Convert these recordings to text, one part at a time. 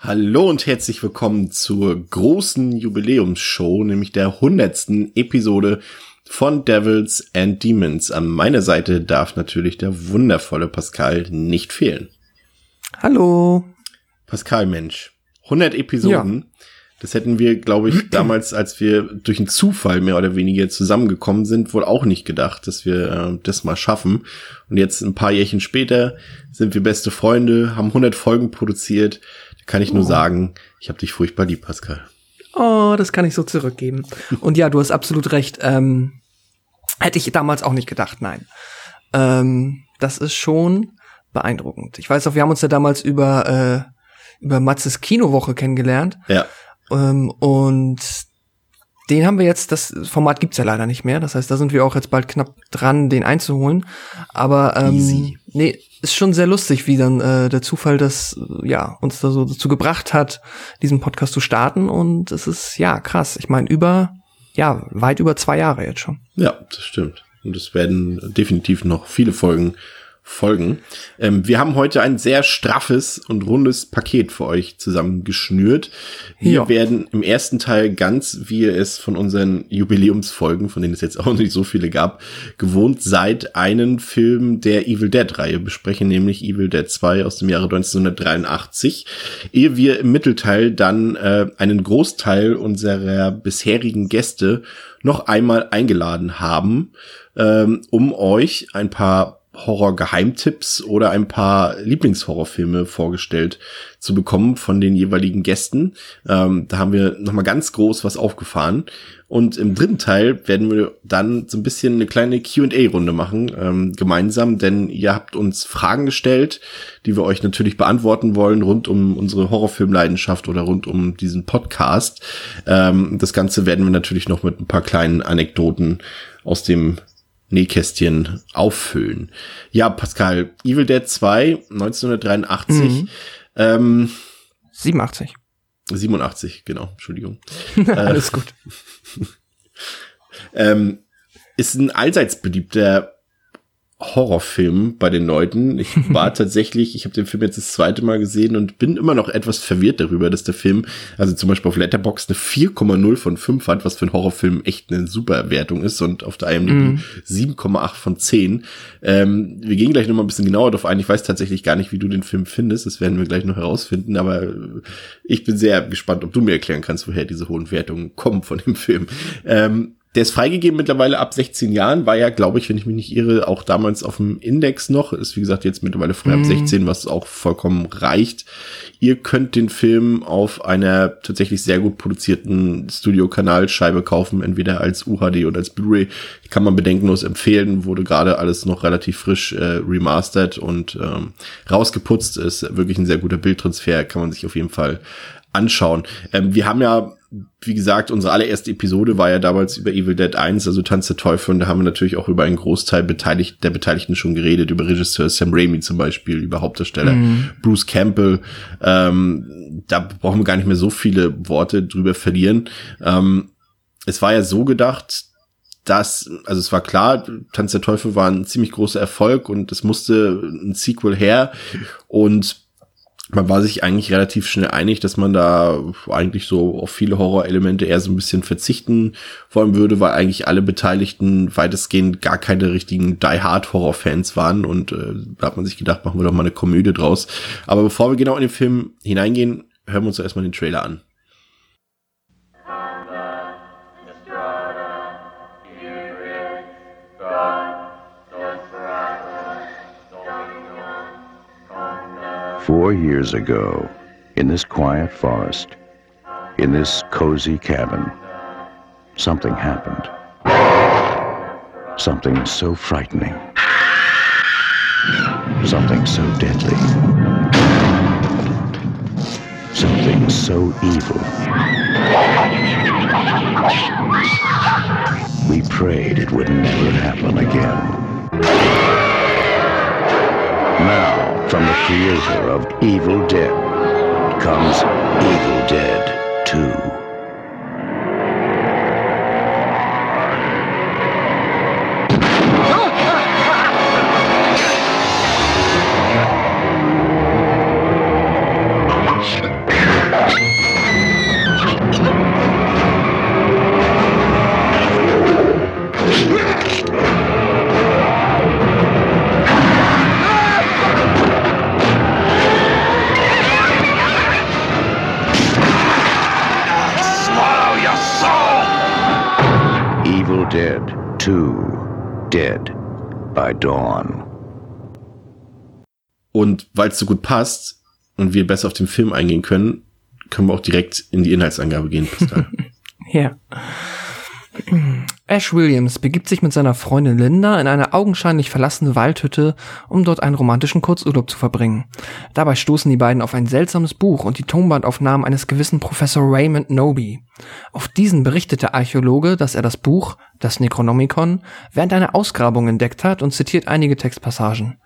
Hallo und herzlich willkommen zur großen Jubiläumsshow, nämlich der hundertsten Episode von Devils and Demons. An meiner Seite darf natürlich der wundervolle Pascal nicht fehlen. Hallo. Pascal, Mensch, 100 Episoden. Ja. Das hätten wir, glaube ich, damals, als wir durch einen Zufall mehr oder weniger zusammengekommen sind, wohl auch nicht gedacht, dass wir äh, das mal schaffen. Und jetzt ein paar Jährchen später sind wir beste Freunde, haben 100 Folgen produziert kann ich nur oh. sagen, ich habe dich furchtbar lieb, Pascal. Oh, das kann ich so zurückgeben. Und ja, du hast absolut recht. Ähm, hätte ich damals auch nicht gedacht, nein. Ähm, das ist schon beeindruckend. Ich weiß auch, wir haben uns ja damals über, äh, über Matzes Kinowoche kennengelernt. Ja. Ähm, und den haben wir jetzt, das Format gibt's ja leider nicht mehr. Das heißt, da sind wir auch jetzt bald knapp dran, den einzuholen. Aber ähm, Easy. nee, ist schon sehr lustig, wie dann äh, der Zufall das ja uns da so dazu gebracht hat, diesen Podcast zu starten. Und es ist ja krass. Ich meine, über ja weit über zwei Jahre jetzt schon. Ja, das stimmt. Und es werden definitiv noch viele Folgen folgen. Ähm, wir haben heute ein sehr straffes und rundes Paket für euch zusammengeschnürt. Wir ja. werden im ersten Teil ganz, wie ihr es von unseren Jubiläumsfolgen, von denen es jetzt auch nicht so viele gab, gewohnt seid, einen Film der Evil Dead-Reihe besprechen, nämlich Evil Dead 2 aus dem Jahre 1983, ehe wir im Mittelteil dann äh, einen Großteil unserer bisherigen Gäste noch einmal eingeladen haben, ähm, um euch ein paar Horror-Geheimtipps oder ein paar Lieblingshorrorfilme vorgestellt zu bekommen von den jeweiligen Gästen. Ähm, da haben wir nochmal ganz groß was aufgefahren. Und im dritten Teil werden wir dann so ein bisschen eine kleine Q&A-Runde machen, ähm, gemeinsam, denn ihr habt uns Fragen gestellt, die wir euch natürlich beantworten wollen, rund um unsere Horrorfilmleidenschaft oder rund um diesen Podcast. Ähm, das Ganze werden wir natürlich noch mit ein paar kleinen Anekdoten aus dem Nähkästchen auffüllen. Ja, Pascal, Evil Dead 2, 1983. Mhm. Ähm, 87. 87, genau, Entschuldigung. Alles äh, gut. ähm, ist ein allseits beliebter Horrorfilm bei den Leuten. Ich war tatsächlich, ich habe den Film jetzt das zweite Mal gesehen und bin immer noch etwas verwirrt darüber, dass der Film, also zum Beispiel auf Letterboxd eine 4,0 von 5 hat, was für einen Horrorfilm echt eine super Wertung ist und auf der IMDb mm. 7,8 von 10. Ähm, wir gehen gleich noch mal ein bisschen genauer darauf ein. Ich weiß tatsächlich gar nicht, wie du den Film findest. Das werden wir gleich noch herausfinden, aber ich bin sehr gespannt, ob du mir erklären kannst, woher diese hohen Wertungen kommen von dem Film. Ähm, der ist freigegeben mittlerweile ab 16 Jahren, war ja, glaube ich, wenn ich mich nicht irre, auch damals auf dem Index noch. Ist wie gesagt jetzt mittlerweile frei mhm. ab 16, was auch vollkommen reicht. Ihr könnt den Film auf einer tatsächlich sehr gut produzierten Studio-Kanalscheibe kaufen, entweder als UHD oder als Blu-ray. Kann man bedenkenlos empfehlen, wurde gerade alles noch relativ frisch äh, remastert und ähm, rausgeputzt. Ist wirklich ein sehr guter Bildtransfer, kann man sich auf jeden Fall anschauen. Ähm, wir haben ja wie gesagt, unsere allererste Episode war ja damals über Evil Dead 1, also Tanz der Teufel, und da haben wir natürlich auch über einen Großteil beteiligt, der Beteiligten schon geredet, über Regisseur Sam Raimi zum Beispiel, über Hauptdarsteller mhm. Bruce Campbell. Ähm, da brauchen wir gar nicht mehr so viele Worte drüber verlieren. Ähm, es war ja so gedacht, dass, also es war klar, Tanz der Teufel war ein ziemlich großer Erfolg und es musste ein Sequel her und man war sich eigentlich relativ schnell einig, dass man da eigentlich so auf viele Horrorelemente eher so ein bisschen verzichten wollen würde, weil eigentlich alle Beteiligten weitestgehend gar keine richtigen Die Hard Horror Fans waren und äh, da hat man sich gedacht, machen wir doch mal eine Komödie draus. Aber bevor wir genau in den Film hineingehen, hören wir uns erstmal den Trailer an. Four years ago, in this quiet forest, in this cozy cabin, something happened. Something so frightening. Something so deadly. Something so evil. We prayed it would never happen again. Now, from the creator of Evil Dead comes Evil Dead 2. by Dawn. Und weil es so gut passt und wir besser auf den Film eingehen können, können wir auch direkt in die Inhaltsangabe gehen, Pascal. Ja. Ash Williams begibt sich mit seiner Freundin Linda in eine augenscheinlich verlassene Waldhütte, um dort einen romantischen Kurzurlaub zu verbringen. Dabei stoßen die beiden auf ein seltsames Buch und die Tonbandaufnahmen eines gewissen Professor Raymond Noby. Auf diesen berichtet der Archäologe, dass er das Buch, das Necronomicon, während einer Ausgrabung entdeckt hat und zitiert einige Textpassagen.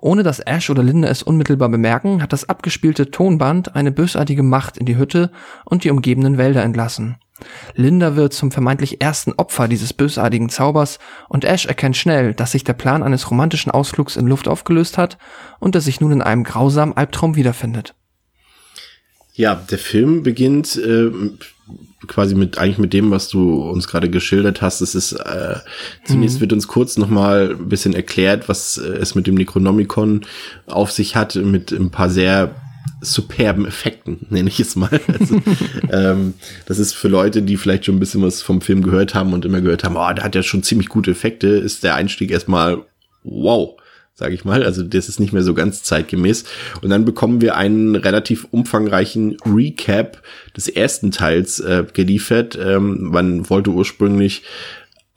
Ohne dass Ash oder Linda es unmittelbar bemerken, hat das abgespielte Tonband eine bösartige Macht in die Hütte und die umgebenden Wälder entlassen. Linda wird zum vermeintlich ersten Opfer dieses bösartigen Zaubers und Ash erkennt schnell, dass sich der Plan eines romantischen Ausflugs in Luft aufgelöst hat und er sich nun in einem grausamen Albtraum wiederfindet. Ja, der Film beginnt äh, quasi mit eigentlich mit dem, was du uns gerade geschildert hast. Es ist äh, zunächst wird uns kurz noch mal ein bisschen erklärt, was äh, es mit dem Necronomicon auf sich hat, mit ein paar sehr superben Effekten, nenne ich es mal. Also, ähm, das ist für Leute, die vielleicht schon ein bisschen was vom Film gehört haben und immer gehört haben, oh, der hat ja schon ziemlich gute Effekte, ist der Einstieg erstmal wow sage ich mal. Also das ist nicht mehr so ganz zeitgemäß. Und dann bekommen wir einen relativ umfangreichen Recap des ersten Teils äh, geliefert. Ähm, man wollte ursprünglich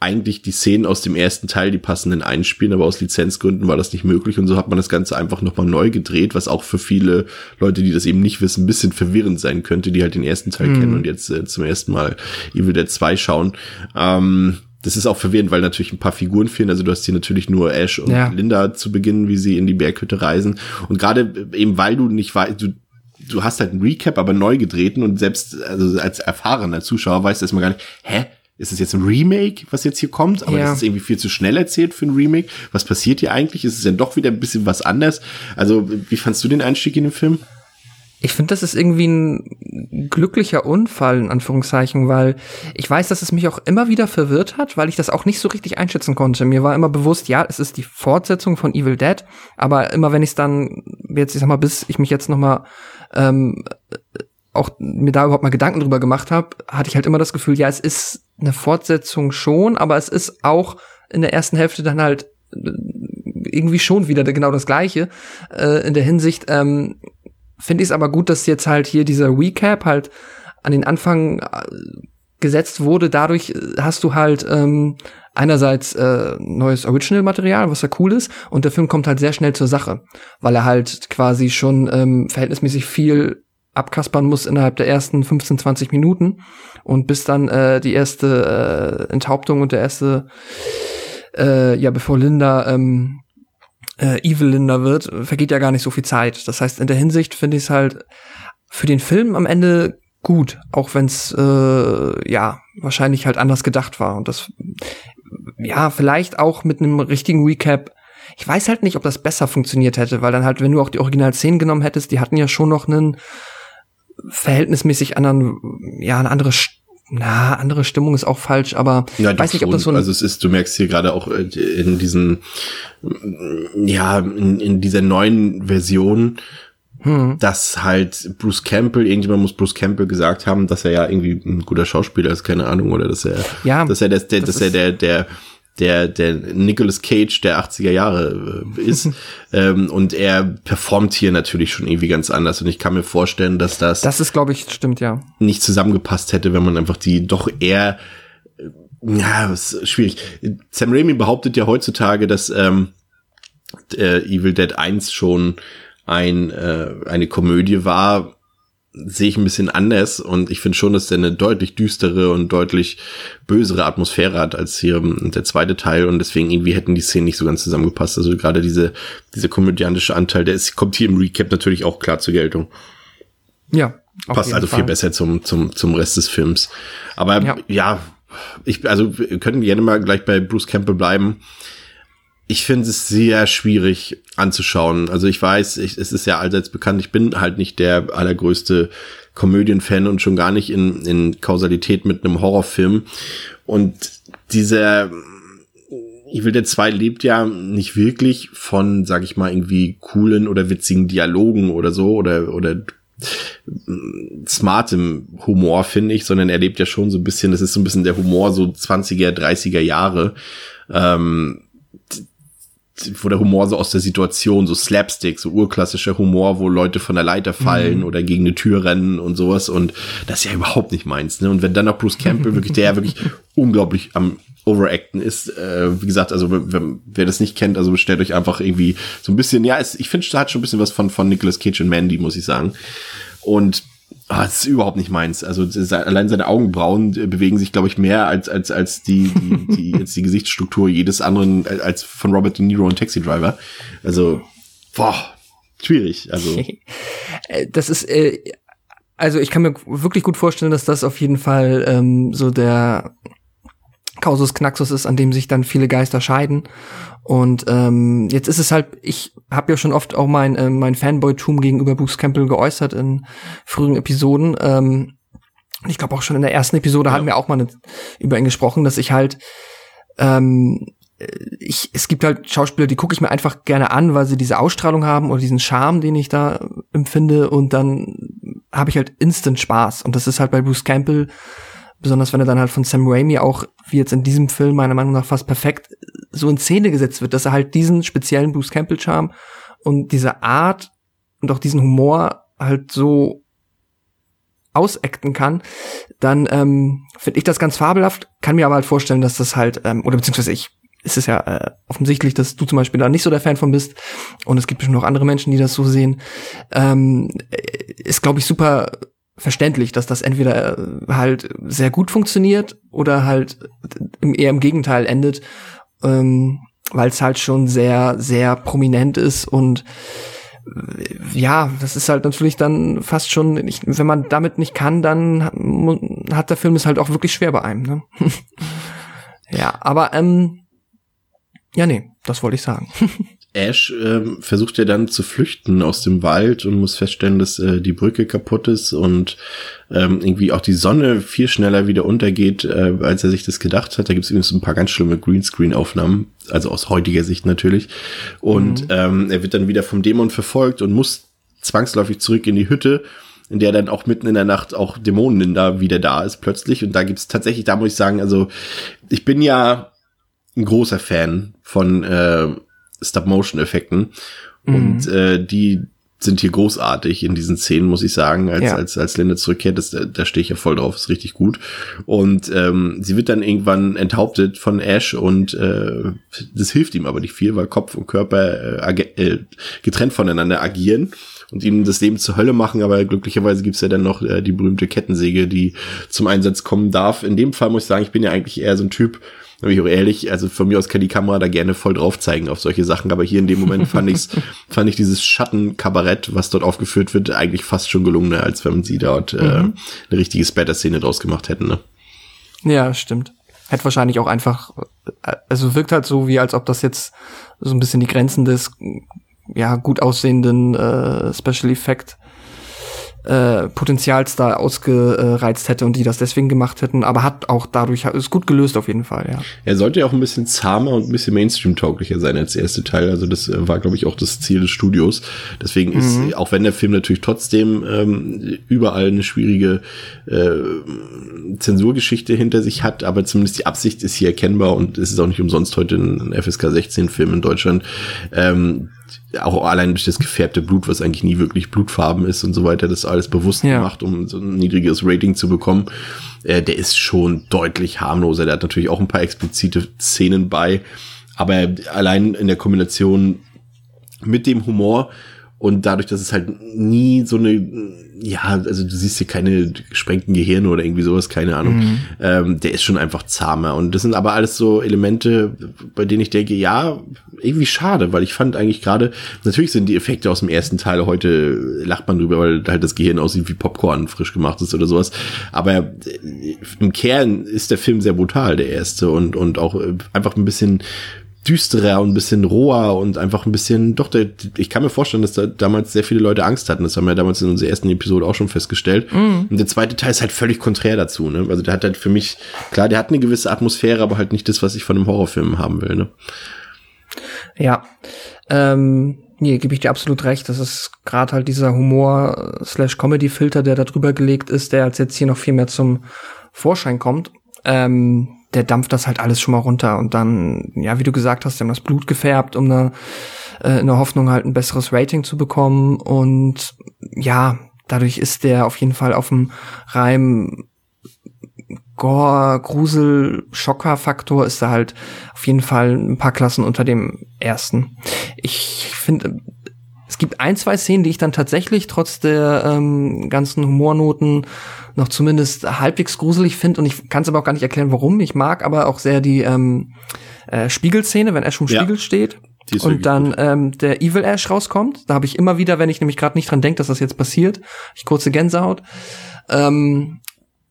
eigentlich die Szenen aus dem ersten Teil, die passenden einspielen, aber aus Lizenzgründen war das nicht möglich und so hat man das Ganze einfach nochmal neu gedreht, was auch für viele Leute, die das eben nicht wissen, ein bisschen verwirrend sein könnte, die halt den ersten Teil mhm. kennen und jetzt äh, zum ersten Mal Evil Dead 2 schauen. Ähm, das ist auch verwirrend, weil natürlich ein paar Figuren fehlen. Also du hast hier natürlich nur Ash und ja. Linda zu Beginn, wie sie in die Berghütte reisen. Und gerade eben, weil du nicht weißt, du, du hast halt ein Recap, aber neu gedrehten und selbst also als erfahrener Zuschauer weißt du erstmal gar nicht, hä, ist es jetzt ein Remake, was jetzt hier kommt? Aber ja. das ist irgendwie viel zu schnell erzählt für ein Remake. Was passiert hier eigentlich? Ist es denn doch wieder ein bisschen was anders? Also, wie fandst du den Einstieg in den Film? Ich finde, das ist irgendwie ein glücklicher Unfall, in Anführungszeichen, weil ich weiß, dass es mich auch immer wieder verwirrt hat, weil ich das auch nicht so richtig einschätzen konnte. Mir war immer bewusst, ja, es ist die Fortsetzung von Evil Dead, aber immer wenn ich es dann, jetzt, ich sag mal, bis ich mich jetzt noch mal ähm, auch mir da überhaupt mal Gedanken drüber gemacht habe, hatte ich halt immer das Gefühl, ja, es ist eine Fortsetzung schon, aber es ist auch in der ersten Hälfte dann halt äh, irgendwie schon wieder genau das Gleiche. Äh, in der Hinsicht ähm, finde ich es aber gut, dass jetzt halt hier dieser Recap halt an den Anfang äh, gesetzt wurde. Dadurch äh, hast du halt ähm, einerseits äh, neues Original-Material, was ja cool ist, und der Film kommt halt sehr schnell zur Sache, weil er halt quasi schon ähm, verhältnismäßig viel abkaspern muss innerhalb der ersten 15, 20 Minuten. Und bis dann äh, die erste äh, Enthauptung und der erste, äh, ja, bevor Linda ähm, äh, Evil Linda wird, vergeht ja gar nicht so viel Zeit. Das heißt, in der Hinsicht finde ich es halt für den Film am Ende gut, auch wenn es äh, ja wahrscheinlich halt anders gedacht war. Und das ja vielleicht auch mit einem richtigen Recap. Ich weiß halt nicht, ob das besser funktioniert hätte, weil dann halt, wenn du auch die Original-Szenen genommen hättest, die hatten ja schon noch einen verhältnismäßig anderen, ja, eine andere na, andere Stimmung ist auch falsch, aber ja, weiß nicht, ob das so ein Also es ist, du merkst hier gerade auch in diesen, ja, in, in dieser neuen Version, hm. dass halt Bruce Campbell, irgendjemand muss Bruce Campbell gesagt haben, dass er ja irgendwie ein guter Schauspieler ist, keine Ahnung, oder dass er, ja, dass er, der, der, das dass er der, der, der, der Nicolas Cage der 80er Jahre äh, ist. ähm, und er performt hier natürlich schon irgendwie ganz anders. Und ich kann mir vorstellen, dass das. Das ist, glaube ich, stimmt, ja. Nicht zusammengepasst hätte, wenn man einfach die doch eher. Äh, ja, ist schwierig. Sam Raimi behauptet ja heutzutage, dass ähm, äh, Evil Dead 1 schon ein, äh, eine Komödie war sehe ich ein bisschen anders und ich finde schon, dass der eine deutlich düstere und deutlich bösere Atmosphäre hat als hier der zweite Teil und deswegen irgendwie hätten die Szenen nicht so ganz zusammengepasst. Also gerade diese, dieser komödiantische Anteil, der ist, kommt hier im Recap natürlich auch klar zur Geltung. Ja. Passt also Fall. viel besser zum, zum, zum Rest des Films. Aber ja, ja ich, also wir können gerne mal gleich bei Bruce Campbell bleiben ich finde es sehr schwierig anzuschauen. Also ich weiß, ich, es ist ja allseits bekannt, ich bin halt nicht der allergrößte Komödienfan und schon gar nicht in, in Kausalität mit einem Horrorfilm. Und dieser Evil Dead 2 lebt ja nicht wirklich von, sag ich mal, irgendwie coolen oder witzigen Dialogen oder so oder, oder smartem Humor, finde ich, sondern er lebt ja schon so ein bisschen, das ist so ein bisschen der Humor so 20er, 30er Jahre. Ähm, wo der Humor so aus der Situation, so Slapstick, so urklassischer Humor, wo Leute von der Leiter fallen mhm. oder gegen eine Tür rennen und sowas. Und das ist ja überhaupt nicht meins. Ne? Und wenn dann noch Bruce Campbell wirklich, der ja wirklich unglaublich am Overacten ist, äh, wie gesagt, also wer, wer das nicht kennt, also bestellt euch einfach irgendwie so ein bisschen, ja, es, ich finde, da hat schon ein bisschen was von, von Nicolas Cage und Mandy, muss ich sagen. Und Ah, das ist überhaupt nicht meins. Also allein seine Augenbrauen äh, bewegen sich, glaube ich, mehr als als als die die, die als die Gesichtsstruktur jedes anderen äh, als von Robert De Niro und Taxi Driver. Also boah, schwierig. Also äh, das ist äh, also ich kann mir wirklich gut vorstellen, dass das auf jeden Fall ähm, so der Kausus Knaxus ist, an dem sich dann viele Geister scheiden. Und ähm, jetzt ist es halt, ich habe ja schon oft auch mein, äh, mein Fanboy-Tum gegenüber Bruce Campbell geäußert in früheren Episoden. Ähm, ich glaube auch schon in der ersten Episode ja. hatten wir auch mal über ihn gesprochen, dass ich halt ähm, ich, es gibt halt Schauspieler, die gucke ich mir einfach gerne an, weil sie diese Ausstrahlung haben oder diesen Charme, den ich da empfinde und dann habe ich halt instant Spaß und das ist halt bei Bruce Campbell besonders wenn er dann halt von Sam Raimi auch, wie jetzt in diesem Film meiner Meinung nach fast perfekt, so in Szene gesetzt wird, dass er halt diesen speziellen Bruce Campbell Charme und diese Art und auch diesen Humor halt so ausacten kann, dann ähm, finde ich das ganz fabelhaft, kann mir aber halt vorstellen, dass das halt, ähm, oder beziehungsweise ich, es ist ja äh, offensichtlich, dass du zum Beispiel da nicht so der Fan von bist und es gibt bestimmt noch andere Menschen, die das so sehen, ähm, ist, glaube ich, super verständlich, dass das entweder äh, halt sehr gut funktioniert oder halt eher im Gegenteil endet, ähm, weil es halt schon sehr, sehr prominent ist und äh, ja, das ist halt natürlich dann fast schon, ich, wenn man damit nicht kann, dann hat der Film es halt auch wirklich schwer bei einem. Ne? ja, aber ähm, ja, nee, das wollte ich sagen. Ash ähm, versucht ja dann zu flüchten aus dem Wald und muss feststellen, dass äh, die Brücke kaputt ist und ähm, irgendwie auch die Sonne viel schneller wieder untergeht, äh, als er sich das gedacht hat. Da gibt es übrigens ein paar ganz schlimme Greenscreen-Aufnahmen, also aus heutiger Sicht natürlich. Und mhm. ähm, er wird dann wieder vom Dämon verfolgt und muss zwangsläufig zurück in die Hütte, in der dann auch mitten in der Nacht auch Dämonen da wieder da ist plötzlich. Und da gibt's tatsächlich, da muss ich sagen, also ich bin ja ein großer Fan von äh, Stop-Motion-Effekten. Mhm. Und äh, die sind hier großartig in diesen Szenen, muss ich sagen, als, ja. als, als Linda zurückkehrt, das, da stehe ich ja voll drauf, ist richtig gut. Und ähm, sie wird dann irgendwann enthauptet von Ash und äh, das hilft ihm aber nicht viel, weil Kopf und Körper äh, äh, getrennt voneinander agieren und ihm das Leben zur Hölle machen, aber glücklicherweise gibt's ja dann noch äh, die berühmte Kettensäge, die zum Einsatz kommen darf. In dem Fall muss ich sagen, ich bin ja eigentlich eher so ein Typ, da bin ich auch ehrlich, also von mir aus kann die Kamera da gerne voll drauf zeigen auf solche Sachen, aber hier in dem Moment fand ich's, fand ich dieses Schattenkabarett, was dort aufgeführt wird, eigentlich fast schon gelungener, als wenn sie dort äh, mhm. eine richtige Spatter-Szene draus gemacht hätten, ne? Ja, stimmt. Hätte wahrscheinlich auch einfach, also wirkt halt so, wie als ob das jetzt so ein bisschen die Grenzen des ja gut aussehenden äh, Special Effect äh, Potenzials da ausgereizt hätte und die das deswegen gemacht hätten, aber hat auch dadurch ist gut gelöst auf jeden Fall, ja. Er sollte ja auch ein bisschen zahmer und ein bisschen Mainstream-tauglicher sein als der erste Teil. Also das äh, war, glaube ich, auch das Ziel des Studios. Deswegen ist, mhm. auch wenn der Film natürlich trotzdem ähm, überall eine schwierige äh, Zensurgeschichte hinter sich hat, aber zumindest die Absicht ist hier erkennbar und es ist auch nicht umsonst heute ein FSK 16-Film in Deutschland. Ähm, auch allein durch das gefärbte Blut, was eigentlich nie wirklich blutfarben ist und so weiter, das alles bewusst ja. gemacht, um so ein niedriges Rating zu bekommen. Äh, der ist schon deutlich harmloser. Der hat natürlich auch ein paar explizite Szenen bei, aber allein in der Kombination mit dem Humor Und dadurch, dass es halt nie so eine, ja, also du siehst hier keine gesprengten Gehirne oder irgendwie sowas, keine Ahnung. Mhm. Ähm, der ist schon einfach zahmer. Und das sind aber alles so Elemente, bei denen ich denke, ja, irgendwie schade, weil ich fand eigentlich gerade, natürlich sind die Effekte aus dem ersten Teil heute, lacht man drüber, weil halt das Gehirn aussieht wie Popcorn frisch gemacht ist oder sowas. Aber äh, im Kern ist der Film sehr brutal, der erste, und, und auch äh, einfach ein bisschen düsterer und ein bisschen roher und einfach ein bisschen, doch, der, ich kann mir vorstellen, dass da damals sehr viele Leute Angst hatten. Das haben wir damals in unserer ersten Episode auch schon festgestellt. Mm. Und der zweite Teil ist halt völlig konträr dazu, ne? Also der hat halt für mich, klar, der hat eine gewisse Atmosphäre, aber halt nicht das, was ich von einem Horrorfilm haben will, ne? Ja. Ähm, nee, gebe ich dir absolut recht. Das ist gerade halt dieser Humor slash Comedy-Filter, der da drüber gelegt ist, der als jetzt hier noch viel mehr zum Vorschein kommt. Ähm, der dampft das halt alles schon mal runter und dann, ja, wie du gesagt hast, die haben das Blut gefärbt, um eine, äh, in der Hoffnung halt ein besseres Rating zu bekommen und ja, dadurch ist der auf jeden Fall auf dem Reim Gore, Grusel, Schocker-Faktor ist da halt auf jeden Fall ein paar Klassen unter dem ersten. Ich finde, es gibt ein, zwei Szenen, die ich dann tatsächlich trotz der ähm, ganzen Humornoten noch zumindest halbwegs gruselig finde und ich kann es aber auch gar nicht erklären, warum. Ich mag aber auch sehr die ähm, äh, Spiegelszene, wenn Ash vom ja. Spiegel steht und dann ähm, der Evil Ash rauskommt. Da habe ich immer wieder, wenn ich nämlich gerade nicht dran denke, dass das jetzt passiert, ich kurze Gänsehaut. Ähm,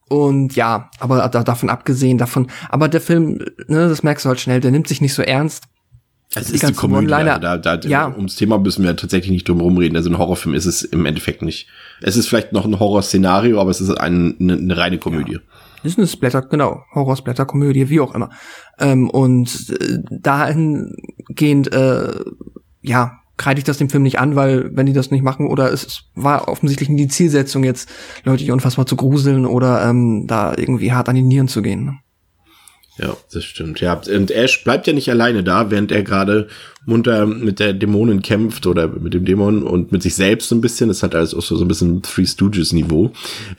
und ja, aber da, davon abgesehen, davon, aber der Film, ne, das merkst du halt schnell, der nimmt sich nicht so ernst. Es ist eine Komödie, also da, da, ja. ums Thema müssen wir tatsächlich nicht drum rumreden. Also ein Horrorfilm ist es im Endeffekt nicht. Es ist vielleicht noch ein Horrorszenario, aber es ist ein, eine, eine reine Komödie. Ja. Ist eine Splatter, genau, Horror-Splatter, Komödie, wie auch immer. Ähm, und äh, dahingehend, äh, ja, kreide ich das dem Film nicht an, weil wenn die das nicht machen, oder es war offensichtlich nie die Zielsetzung, jetzt Leute hier unfassbar zu gruseln oder ähm, da irgendwie hart an die Nieren zu gehen. Ja, das stimmt. Ja, und Ash bleibt ja nicht alleine da, während er gerade munter mit der Dämonin kämpft oder mit dem Dämon und mit sich selbst so ein bisschen. Das hat alles auch so, so ein bisschen Three Stooges Niveau.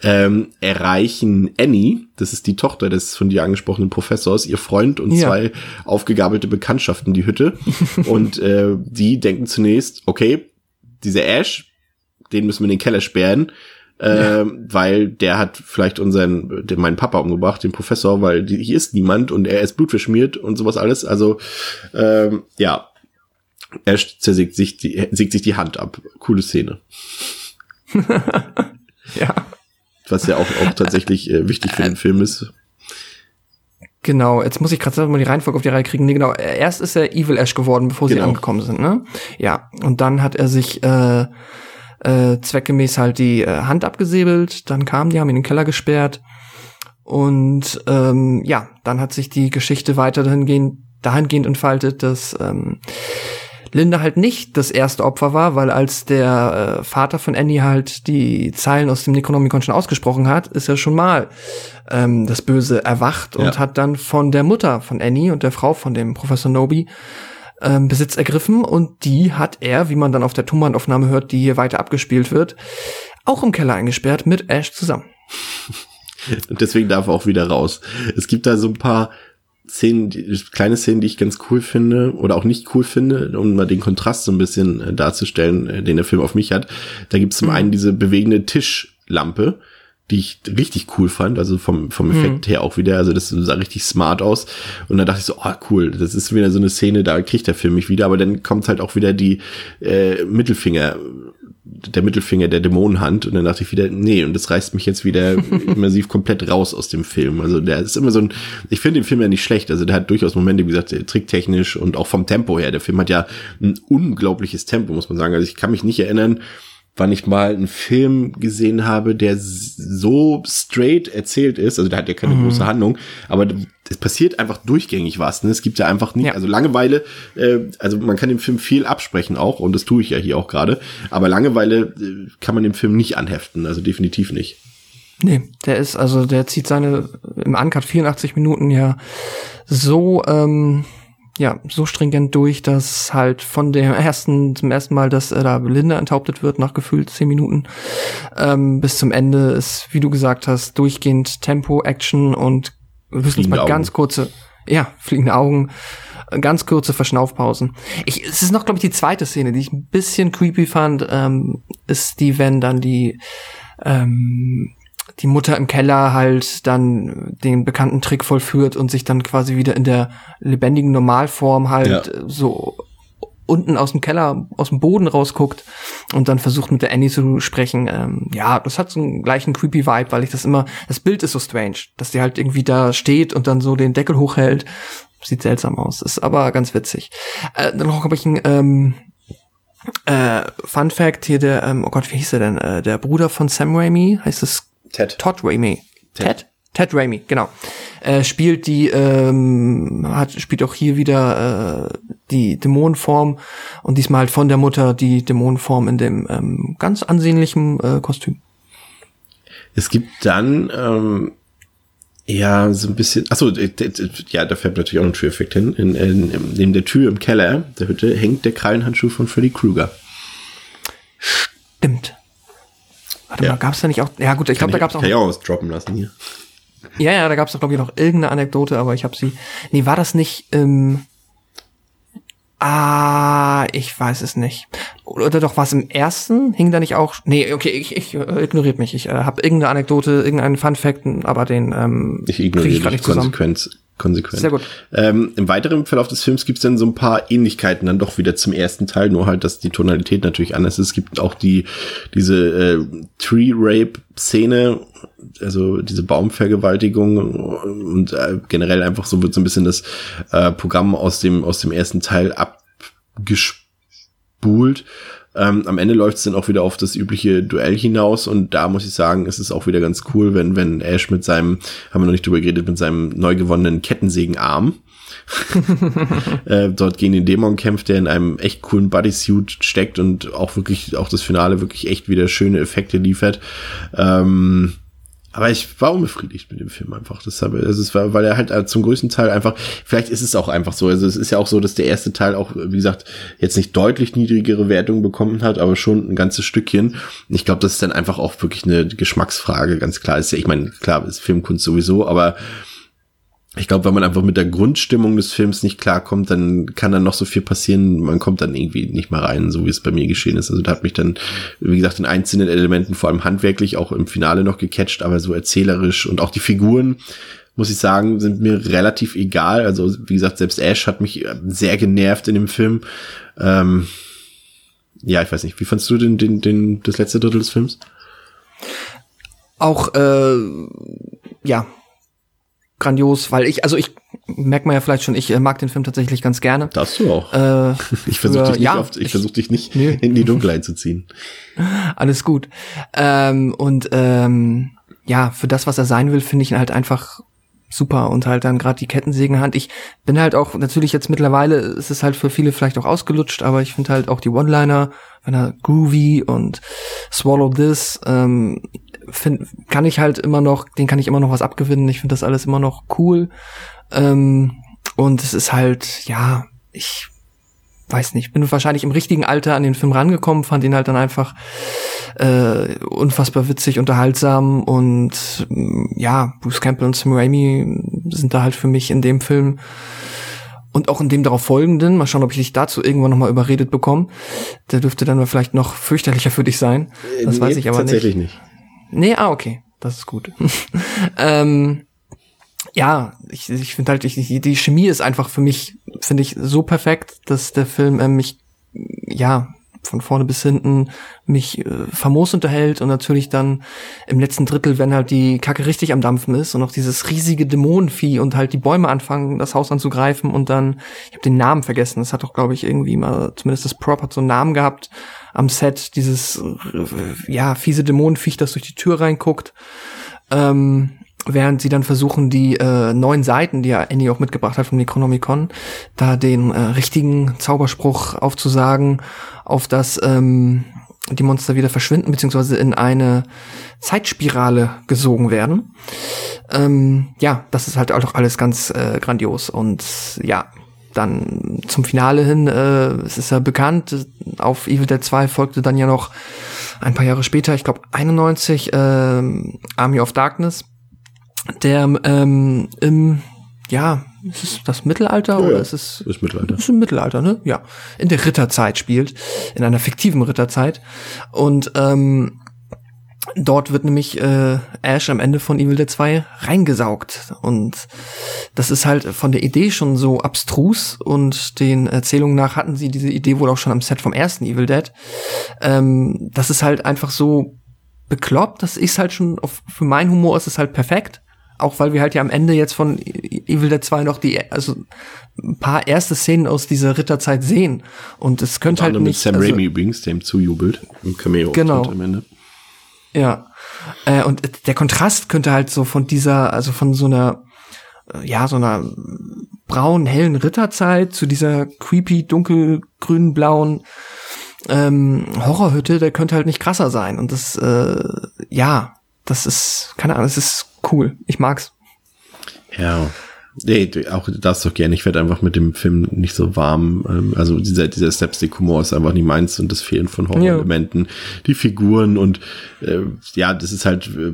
Ähm, erreichen Annie, das ist die Tochter des von dir angesprochenen Professors, ihr Freund und ja. zwei aufgegabelte Bekanntschaften die Hütte. und äh, die denken zunächst, okay, dieser Ash, den müssen wir in den Keller sperren äh, weil der hat vielleicht unseren, den, meinen Papa umgebracht, den Professor, weil die, hier ist niemand und er ist blutverschmiert und sowas alles. Also ähm, ja, er zersägt sich die, sägt sich die Hand ab. Coole Szene. ja. Was ja auch, auch tatsächlich äh, wichtig für den Film ist. Genau, jetzt muss ich gerade mal die Reihenfolge auf die Reihe kriegen. Nee, genau, erst ist er Evil Ash geworden, bevor genau. sie angekommen sind, ne? Ja, und dann hat er sich äh, äh, zweckgemäß halt die äh, Hand abgesäbelt, dann kamen die, haben ihn in den Keller gesperrt und ähm, ja, dann hat sich die Geschichte weiter dahingehend, dahingehend entfaltet, dass ähm, Linda halt nicht das erste Opfer war, weil als der äh, Vater von Annie halt die Zeilen aus dem Necronomicon schon ausgesprochen hat, ist er schon mal ähm, das Böse erwacht ja. und hat dann von der Mutter von Annie und der Frau von dem Professor Nobi ähm, Besitz ergriffen und die hat er, wie man dann auf der Tonbandaufnahme hört, die hier weiter abgespielt wird, auch im Keller eingesperrt mit Ash zusammen. Und deswegen darf er auch wieder raus. Es gibt da so ein paar Szenen, die, kleine Szenen, die ich ganz cool finde oder auch nicht cool finde, um mal den Kontrast so ein bisschen äh, darzustellen, äh, den der Film auf mich hat. Da gibt es zum mhm. einen diese bewegende Tischlampe, die ich richtig cool fand, also vom, vom mhm. Effekt mhm. her auch wieder, also das sah richtig smart aus. Und da dachte ich so, oh cool, das ist wieder so eine Szene, da kriegt der Film mich wieder, aber dann kommt halt auch wieder die äh, Mittelfinger, der Mittelfinger der Dämonenhand. Und dann dachte ich wieder, nee, und das reißt mich jetzt wieder immersiv komplett raus aus dem Film, also der ist immer so ein, ich finde den Film ja nicht schlecht, also der hat durchaus Momente, wie gesagt, tricktechnisch und auch vom Tempo her, der Film hat ja ein unglaubliches Tempo, muss man sagen, also ich kann mich nicht erinnern, wann ich mal einen Film gesehen habe, der so straight erzählt ist, also der hat ja keine mhm. große Handlung, aber es passiert einfach durchgängig was. Ne? Es gibt ja einfach nicht, ja. also Langeweile, äh, also man kann dem Film viel absprechen auch, und das tue ich ja hier auch gerade, aber Langeweile äh, kann man dem Film nicht anheften, also definitiv nicht. Nee, der ist, also der zieht seine im Uncut 84 Minuten ja so ähm, ja, so stringent durch, dass halt von dem ersten, zum ersten Mal, dass äh, da Linda enthauptet wird, nach gefühlt zehn Minuten, ähm, bis zum Ende ist, wie du gesagt hast, durchgehend Tempo, Action und uns mal Augen. ganz kurze, ja, fliegende Augen, ganz kurze Verschnaufpausen. Ich, es ist noch, glaube ich, die zweite Szene, die ich ein bisschen creepy fand, ähm, ist die, wenn dann die ähm, die Mutter im Keller halt dann den bekannten Trick vollführt und sich dann quasi wieder in der lebendigen Normalform halt Ja. so unten aus dem Keller, aus dem Boden rausguckt und dann versucht mit der Annie zu sprechen. Ähm, ja, das hat so einen gleichen creepy Vibe, weil ich das immer, das Bild ist so strange, dass die halt irgendwie da steht und dann so den Deckel hochhält. Sieht seltsam aus, ist aber ganz witzig. Äh, dann noch habe ich ein ähm, äh, Fun Fact hier, der, ähm, oh Gott, wie hieß er denn? Äh, der Bruder von Sam Raimi, heißt es Ted. Todd Raimi. Ted. Ted? Ted Raimi, genau. Äh, spielt die, ähm, hat, spielt auch hier wieder äh, die Dämonenform und diesmal halt von der Mutter die Dämonenform in dem ähm, ganz ansehnlichen äh, Kostüm. Es gibt dann, ähm, ja, so ein bisschen, achso, ja, da fällt natürlich auch ein Türeffekt hin. In, in, in, neben der Tür im Keller der Hütte hängt der Krallenhandschuh von Freddy Krueger. Stimmt. Warte Ja. mal, gab's da nicht auch, ja gut, ich glaube, da gab's auch Kann ich auch was droppen lassen hier. Ja, ja, da gab's doch, glaube ich, noch irgendeine Anekdote, aber ich habe sie. Nee, war das nicht ähm, Ah, ich weiß es nicht. Oder doch was im ersten? Hing da nicht auch? Nee, okay, ich, ich äh, ignoriert mich. Ich äh, habe irgendeine Anekdote, irgendeinen Fun Fact, aber den ähm, Ich ignoriere grad dich konsequent. Konsequent. Sehr gut. Ähm, Im weiteren Verlauf des Films gibt es dann so ein paar Ähnlichkeiten dann doch wieder zum ersten Teil, nur halt, dass die Tonalität natürlich anders ist. Es gibt auch die diese äh, Tree-Rape-Szene, also diese Baumvergewaltigung und äh, generell einfach so wird so ein bisschen das äh, Programm aus dem aus dem ersten Teil abgespult. Ähm, am Ende läuft es dann auch wieder auf das übliche Duell hinaus und da muss ich sagen, ist es auch wieder ganz cool, wenn, wenn Ash mit seinem, haben wir noch nicht drüber geredet, mit seinem neu gewonnenen Kettensägenarm äh, dort gegen den Dämon kämpft, der in einem echt coolen Bodysuit steckt und auch wirklich, auch das Finale wirklich echt wieder schöne Effekte liefert. Ähm, aber ich war unbefriedigt mit dem Film einfach. Das habe, also es war, weil er halt zum größten Teil einfach, vielleicht ist es auch einfach so. Also es ist ja auch so, dass der erste Teil auch, wie gesagt, jetzt nicht deutlich niedrigere Wertungen bekommen hat, aber schon ein ganzes Stückchen. Ich glaube, das ist dann einfach auch wirklich eine Geschmacksfrage, ganz klar. Ist ja, ich meine, klar, ist Filmkunst sowieso, aber ich glaube, wenn man einfach mit der Grundstimmung des Films nicht klarkommt, dann kann dann noch so viel passieren. Man kommt dann irgendwie nicht mal rein, so wie es bei mir geschehen ist. Also da hat mich dann, wie gesagt, in einzelnen Elementen, vor allem handwerklich, auch im Finale noch gecatcht, aber so erzählerisch und auch die Figuren, muss ich sagen, sind mir relativ egal. Also wie gesagt, selbst Ash hat mich sehr genervt in dem Film. Ähm, ja, ich weiß nicht, wie fandst du den, den, den, das letzte Drittel des Films? Auch, äh, ja, grandios, weil ich, also ich merkt man ja vielleicht schon, ich äh, mag den Film tatsächlich ganz gerne. Darfst du auch. Äh, ich versuche dich, nicht ja, ich ich- versuch dich nicht Nö. in die Dunkelheit zu ziehen. alles gut. Ähm, und ähm, ja, für das, was er sein will, finde ich ihn halt einfach super und halt dann gerade die Kettensägenhand. Ich bin halt auch natürlich jetzt mittlerweile, ist es halt für viele vielleicht auch ausgelutscht, aber ich finde halt auch die One-Liner, wenn er groovy und swallow this, ähm, find, kann ich halt immer noch, den kann ich immer noch was abgewinnen. Ich finde das alles immer noch cool. Ähm, und es ist halt, ja, ich weiß nicht, bin wahrscheinlich im richtigen Alter an den Film rangekommen, fand ihn halt dann einfach äh, unfassbar witzig, unterhaltsam und mm, ja, Bruce Campbell und Sam Raimi sind da halt für mich in dem Film und auch in dem darauf folgenden, mal schauen, ob ich dich dazu irgendwann nochmal überredet bekomme. Der dürfte dann vielleicht noch fürchterlicher für dich sein. Das Nee, weiß ich aber nicht. tatsächlich nicht. Nee, ah, okay. Das ist gut. ähm, ja, ich, ich finde halt, ich, die Chemie ist einfach für mich, finde ich, so perfekt, dass der Film äh, mich, ja, von vorne bis hinten mich äh, famos unterhält und natürlich dann im letzten Drittel, wenn halt die Kacke richtig am Dampfen ist und auch dieses riesige Dämonenvieh und halt die Bäume anfangen, das Haus anzugreifen und dann, ich habe den Namen vergessen, das hat doch, glaube ich, irgendwie mal, zumindest das Prop hat so einen Namen gehabt am Set, dieses, äh, ja, fiese Dämonenviech, das durch die Tür reinguckt. Ähm, während sie dann versuchen, die äh, neuen Seiten, die ja Annie auch mitgebracht hat vom Necronomicon, da den äh, richtigen Zauberspruch aufzusagen, auf das ähm, die Monster wieder verschwinden, beziehungsweise in eine Zeitspirale gesogen werden. Ähm, ja, das ist halt auch alles ganz äh, grandios. Und ja, dann zum Finale hin, äh, es ist ja bekannt, auf Evil Dead 2 folgte dann ja noch ein paar Jahre später, ich glaube 91, ähm, Army of Darkness, der ähm, im ja ist es das Mittelalter Ja, oder ist es ist Mittelalter. ist im Mittelalter, ne? Ja. In der Ritterzeit spielt, in einer fiktiven Ritterzeit. Und ähm, dort wird nämlich äh, Ash am Ende von Evil Dead 2 reingesaugt. Und das ist halt von der Idee schon so abstrus und den Erzählungen nach hatten sie diese Idee wohl auch schon am Set vom ersten Evil Dead. Ähm, das ist halt einfach so bekloppt, das ist halt schon, auf, für meinen Humor ist es halt perfekt. Auch weil wir halt ja am Ende jetzt von Evil Dead 2 noch die, also ein paar erste Szenen aus dieser Ritterzeit sehen. Und es könnte halt anderem mit nicht. Sam also, Raimi übrigens, der ihm zujubelt. Im Cameo Genau. am Ende. Ja. Äh, und der Kontrast könnte halt so von dieser, also von so einer, äh, ja, so einer braunen, hellen Ritterzeit zu dieser creepy, dunkelgrün, blauen ähm, Horrorhütte, der könnte halt nicht krasser sein. Und das, äh, ja, das ist, keine Ahnung, das ist cool. Ich mag's. Ja. Nee, auch das doch gerne. Ich werde einfach mit dem Film nicht so warm. Ähm, Also dieser, dieser Slapstick-Humor ist einfach nicht meins und das Fehlen von Horrorelementen, die Figuren und äh, ja, das ist halt äh,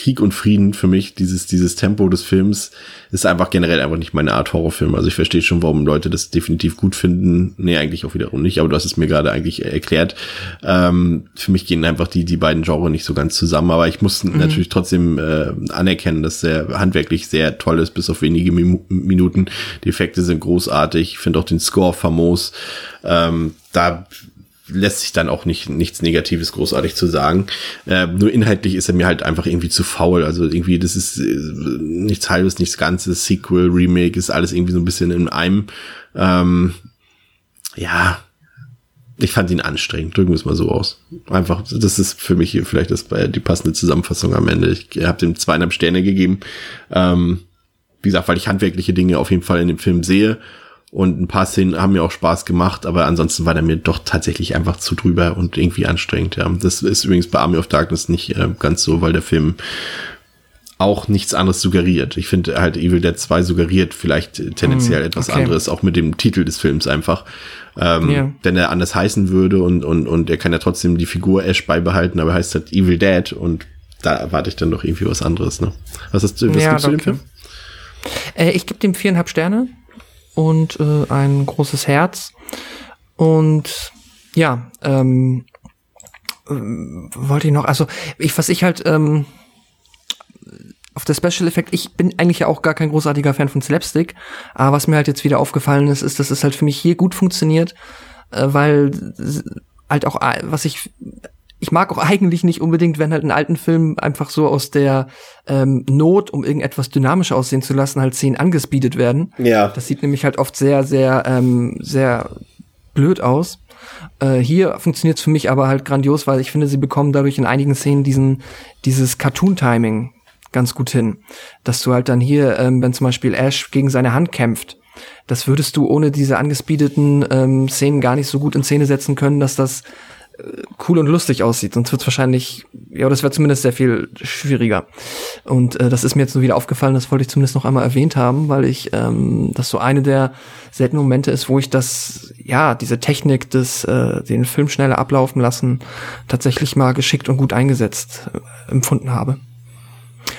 Krieg und Frieden für mich. Dieses, dieses Tempo des Films ist einfach generell einfach nicht meine Art Horrorfilm. Also ich verstehe schon, warum Leute das definitiv gut finden. Nee, eigentlich auch wiederum nicht, aber du hast es mir gerade eigentlich erklärt. Ähm, für mich gehen einfach die, die beiden Genres nicht so ganz zusammen, aber ich muss natürlich trotzdem äh, anerkennen, dass der handwerklich sehr toll ist, bis auf wenige Minu- Minuten. Die Effekte sind großartig. Ich finde auch den Score famos. Ähm, da lässt sich dann auch nicht nichts Negatives großartig zu sagen. Äh, nur inhaltlich ist er mir halt einfach irgendwie zu faul. Also irgendwie, das ist äh, nichts halbes, nichts Ganzes. Sequel, Remake ist alles irgendwie so ein bisschen in einem. Ähm, ja, ich fand ihn anstrengend, drücken wir es mal so aus. Einfach, das ist für mich hier vielleicht das, äh, die passende Zusammenfassung am Ende. Ich habe dem zweieinhalb Sterne gegeben. Ähm, wie gesagt, weil ich handwerkliche Dinge auf jeden Fall in dem Film sehe. Und ein paar Szenen haben mir auch Spaß gemacht, aber ansonsten war der mir doch tatsächlich einfach zu drüber und irgendwie anstrengend. Ja. Das ist übrigens bei Army of Darkness nicht äh, ganz so, weil der Film auch nichts anderes suggeriert. Ich finde halt Evil Dead 2 suggeriert vielleicht äh, tendenziell Mm, etwas okay. anderes, auch mit dem Titel des Films einfach. Ähm, Ja. Wenn er anders heißen würde und, und, und er kann ja trotzdem die Figur Ash beibehalten, aber er heißt halt Evil Dead und da erwarte ich dann doch irgendwie was anderes. Ne? Was, hast du, was Ja, gibst du dem danke. Film? Äh, ich gebe dem viereinhalb Sterne und äh, ein großes Herz. Und ja, ähm, ähm, wollte ich noch, also ich, was ich halt ähm, auf der Special Effect, ich bin eigentlich ja auch gar kein großartiger Fan von Slapstick, aber was mir halt jetzt wieder aufgefallen ist, ist, dass es halt für mich hier gut funktioniert, äh, weil halt auch, äh, was ich ich mag auch eigentlich nicht unbedingt, wenn halt in alten Filmen einfach so aus der ähm, Not, um irgendetwas dynamischer aussehen zu lassen, halt Szenen angespeedet werden. Ja. Das sieht nämlich halt oft sehr, sehr, ähm, sehr blöd aus. Äh, hier funktioniert es für mich aber halt grandios, weil ich finde, sie bekommen dadurch in einigen Szenen diesen, dieses Cartoon-Timing ganz gut hin. Dass du halt dann hier, ähm, wenn zum Beispiel Ash gegen seine Hand kämpft, das würdest du ohne diese angespeedeten ähm, Szenen gar nicht so gut in Szene setzen können, dass das cool und lustig aussieht. Sonst wird es wahrscheinlich, ja, das wäre zumindest sehr viel schwieriger. Und äh, das ist mir jetzt nur wieder aufgefallen, das wollte ich zumindest noch einmal erwähnt haben, weil ich ähm, das so eine der seltenen Momente ist, wo ich das, ja, diese Technik des, äh, den Film schneller ablaufen lassen, tatsächlich mal geschickt und gut eingesetzt äh, empfunden habe.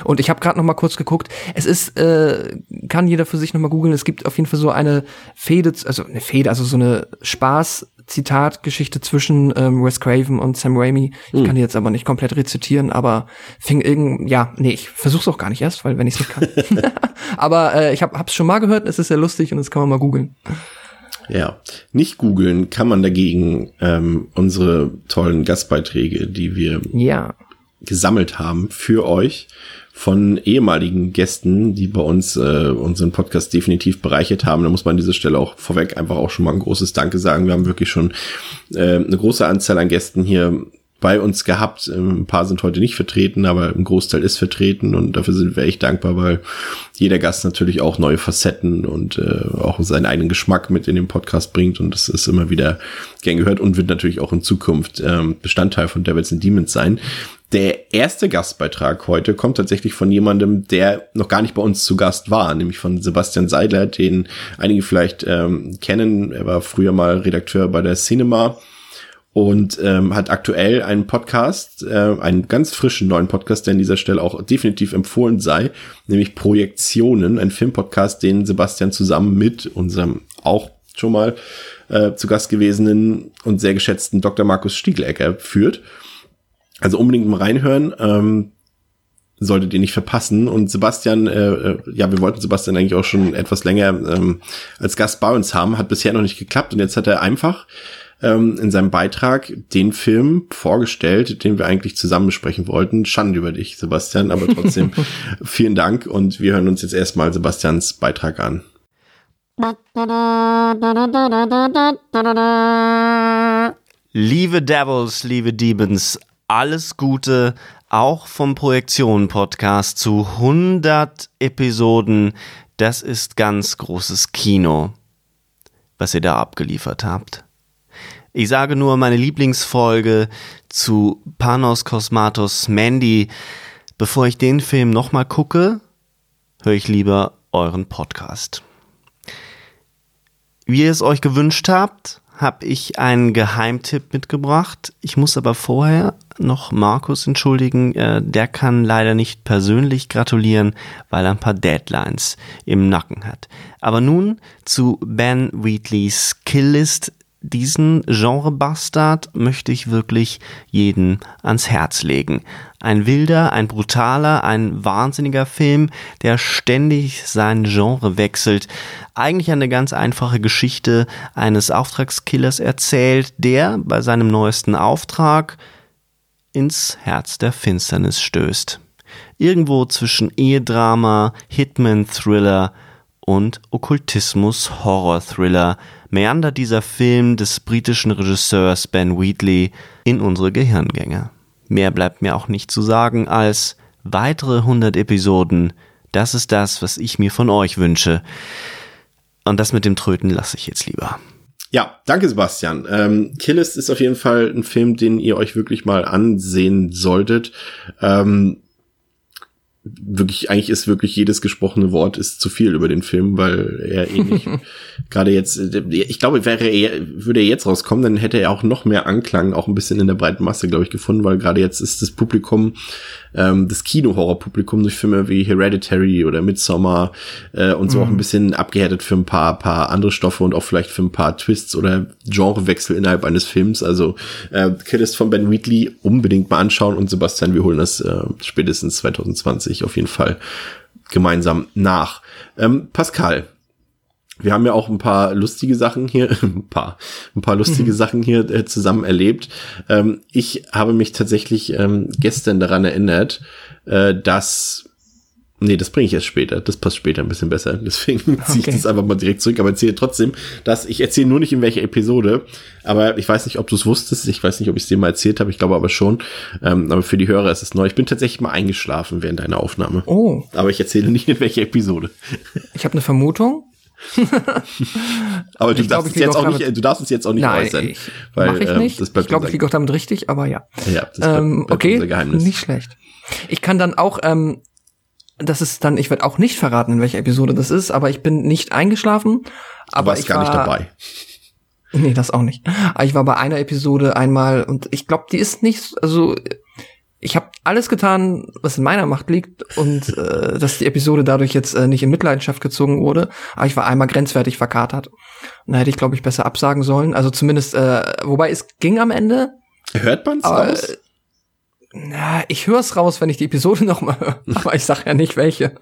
Und ich habe gerade noch mal kurz geguckt. Es ist, äh, kann jeder für sich noch mal googeln. Es gibt auf jeden Fall so eine Fehde, also eine Fehde, also so eine Spaß-Zitat-Geschichte zwischen ähm, Wes Craven und Sam Raimi. Ich kann die jetzt aber nicht komplett rezitieren, aber fing irgend, ja, nee, ich versuch's auch gar nicht erst, weil wenn ich es nicht kann. aber äh, ich hab, hab's schon mal gehört. Es ist sehr lustig und das kann man mal googeln. Ja, nicht googeln kann man dagegen ähm, unsere tollen Gastbeiträge, die wir Ja. gesammelt haben für euch von ehemaligen Gästen, die bei uns äh, unseren Podcast definitiv bereichert haben. Da muss man an dieser Stelle auch vorweg einfach auch schon mal ein großes Danke sagen. Wir haben wirklich schon äh, eine große Anzahl an Gästen hier bei uns gehabt. Ähm, Ein paar sind heute nicht vertreten, aber ein Großteil ist vertreten und dafür sind wir echt dankbar, weil jeder Gast natürlich auch neue Facetten und äh, auch seinen eigenen Geschmack mit in den Podcast bringt und das ist immer wieder gern gehört und wird natürlich auch in Zukunft ähm, Bestandteil von Devils and Demons sein. Der erste Gastbeitrag heute kommt tatsächlich von jemandem, der noch gar nicht bei uns zu Gast war, nämlich von Sebastian Seidler, den einige vielleicht ähm, kennen. Er war früher mal Redakteur bei der Cinema und ähm, hat aktuell einen Podcast, äh, einen ganz frischen neuen Podcast, der an dieser Stelle auch definitiv empfohlen sei, nämlich Projektionen, ein Filmpodcast, den Sebastian zusammen mit unserem auch schon mal äh, zu Gast gewesenen und sehr geschätzten Dr. Markus Stiegelecker führt. Also unbedingt mal reinhören. Ähm, solltet ihr nicht verpassen. Und Sebastian, äh, äh, ja, wir wollten Sebastian eigentlich auch schon etwas länger ähm, als Gast bei uns haben, hat bisher noch nicht geklappt und jetzt hat er einfach ähm, in seinem Beitrag den Film vorgestellt, den wir eigentlich zusammen besprechen wollten. Schande über dich, Sebastian, aber trotzdem vielen Dank und wir hören uns jetzt erstmal Sebastians Beitrag an. Liebe Devils, liebe Demons, alles Gute auch vom Projektionen Podcast zu 100 Episoden. Das ist ganz großes Kino, was ihr da abgeliefert habt. Ich sage nur meine Lieblingsfolge zu Panos Kosmatos Mandy. Bevor ich den Film nochmal gucke, höre ich lieber euren Podcast. Wie ihr es euch gewünscht habt, habe ich einen Geheimtipp mitgebracht. Ich muss aber vorher noch Markus entschuldigen. Äh, der kann leider nicht persönlich gratulieren, weil er ein paar Deadlines im Nacken hat. Aber nun zu Ben Wheatleys Killlist diesen Genre-Bastard möchte ich wirklich jeden ans Herz legen. Ein wilder, ein brutaler, ein wahnsinniger Film, der ständig sein Genre wechselt. Eigentlich eine ganz einfache Geschichte eines Auftragskillers erzählt, der bei seinem neuesten Auftrag ins Herz der Finsternis stößt. Irgendwo zwischen Ehedrama, Hitman-Thriller und Okkultismus-Horror-Thriller meandert dieser Film des britischen Regisseurs Ben Wheatley in unsere Gehirngänge. Mehr bleibt mir auch nicht zu sagen als weitere 100 Episoden. Das ist das, was ich mir von euch wünsche. Und das mit dem Tröten lasse ich jetzt lieber. Ja, danke Sebastian. Ähm, Killist ist auf jeden Fall ein Film, den ihr euch wirklich mal ansehen solltet. Ähm, wirklich, eigentlich ist wirklich jedes gesprochene Wort ist zu viel über den Film, weil er eh nicht, gerade jetzt, ich glaube, wäre er, würde er jetzt rauskommen, dann hätte er auch noch mehr Anklang, auch ein bisschen in der breiten Masse, glaube ich, gefunden, weil gerade jetzt ist das Publikum ähm, das Kino-Horror-Publikum durch Filme wie Hereditary oder Midsommar äh, und so mhm. auch ein bisschen abgehärtet für ein paar, paar andere Stoffe und auch vielleicht für ein paar Twists oder Genrewechsel innerhalb eines Films. Also äh, Killist von Ben Wheatley unbedingt mal anschauen und Sebastian, wir holen das äh, spätestens 2020 auf jeden Fall gemeinsam nach. Ähm, Pascal, wir haben ja auch ein paar lustige Sachen hier, ein paar, ein paar lustige mhm. Sachen hier äh, zusammen erlebt. Ähm, ich habe mich tatsächlich ähm, gestern daran erinnert, äh, dass Nee, das bringe ich erst später. Das passt später ein bisschen besser. Deswegen ziehe ich das einfach mal direkt zurück. Aber erzähle trotzdem, dass ich erzähle nur nicht in welcher Episode. Aber ich weiß nicht, ob du es wusstest. Ich weiß nicht, ob ich es dir mal erzählt habe. Ich glaube aber schon. Ähm, aber für die Hörer ist es neu. Ich bin tatsächlich mal eingeschlafen während deiner Aufnahme. Oh. Aber ich erzähle nicht in welcher Episode. Ich habe eine Vermutung. aber du darfst, glaub, jetzt auch nicht, du darfst es jetzt auch nicht Nein, äußern. Ich, weil, mach ich ähm, nicht. ich glaube, ich liege auch damit richtig, aber ja. Ja, das bleibt, ähm, bleibt okay, Geheimnis. nicht schlecht. Ich kann dann auch, ähm, das ist dann, ich werde auch nicht verraten, in welcher Episode das ist, aber ich bin nicht eingeschlafen. Aber ich war gar nicht dabei. Nee, das auch nicht. Aber ich war bei einer Episode einmal und ich glaube, die ist nicht, also ich habe alles getan, was in meiner Macht liegt und äh, dass die Episode dadurch jetzt äh, nicht in Mitleidenschaft gezogen wurde. Aber ich war einmal grenzwertig verkatert. Und da hätte ich, glaube ich, besser absagen sollen. Also zumindest, äh, wobei es ging am Ende. Hört man's aber, raus? Na, ich höre es raus, wenn ich die Episode noch mal höre. Aber ich sag ja nicht welche.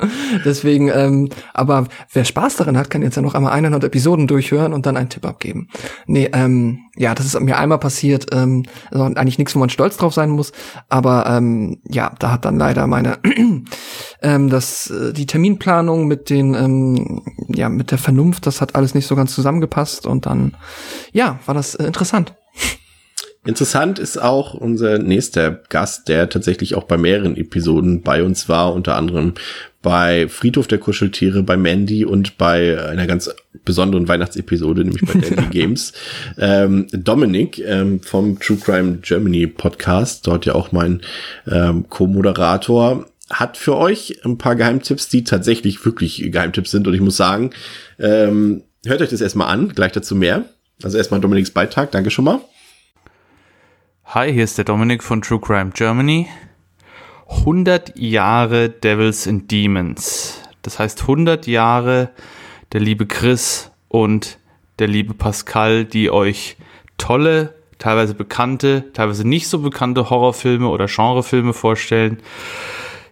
Deswegen, ähm, aber wer Spaß daran hat, kann jetzt ja noch einmal 100 Episoden durchhören und dann einen Tipp abgeben. Nee, ähm, ja, das ist mir einmal passiert. Ähm, also eigentlich nichts, wo man stolz drauf sein muss. Aber ähm, ja, da hat dann leider meine ähm, das äh, die Terminplanung mit den ähm, ja mit der Vernunft, das hat alles nicht so ganz zusammengepasst und dann ja war das äh, interessant. Interessant ist auch unser nächster Gast, der tatsächlich auch bei mehreren Episoden bei uns war, unter anderem bei Friedhof der Kuscheltiere, bei Mandy und bei einer ganz besonderen Weihnachtsepisode, nämlich bei Dandy Games. Ähm, Dominik ähm, vom True Crime Germany Podcast, dort ja auch mein ähm, Co-Moderator, hat für euch ein paar Geheimtipps, die tatsächlich wirklich Geheimtipps sind. Und ich muss sagen, ähm, hört euch das erstmal an, gleich dazu mehr. Also erstmal Dominiks Beitrag, danke schon mal. Hi, hier ist der Dominik von True Crime Germany. 100 Jahre Devils and Demons. Das heißt 100 Jahre der liebe Chris und der liebe Pascal, die euch tolle, teilweise bekannte, teilweise nicht so bekannte Horrorfilme oder Genrefilme vorstellen.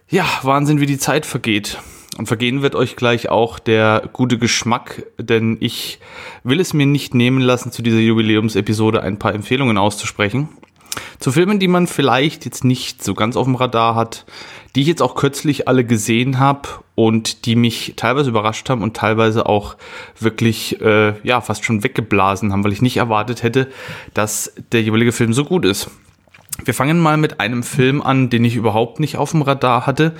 Ja, Wahnsinn, wie die Zeit vergeht. Und vergehen wird euch gleich auch der gute Geschmack, denn ich will es mir nicht nehmen lassen, zu dieser Jubiläumsepisode ein paar Empfehlungen auszusprechen. Zu Filmen, die man vielleicht jetzt nicht so ganz auf dem Radar hat, die ich jetzt auch kürzlich alle gesehen habe und die mich teilweise überrascht haben und teilweise auch wirklich äh, ja fast schon weggeblasen haben, weil ich nicht erwartet hätte, dass der jeweilige Film so gut ist. Wir fangen mal mit einem Film an, den ich überhaupt nicht auf dem Radar hatte.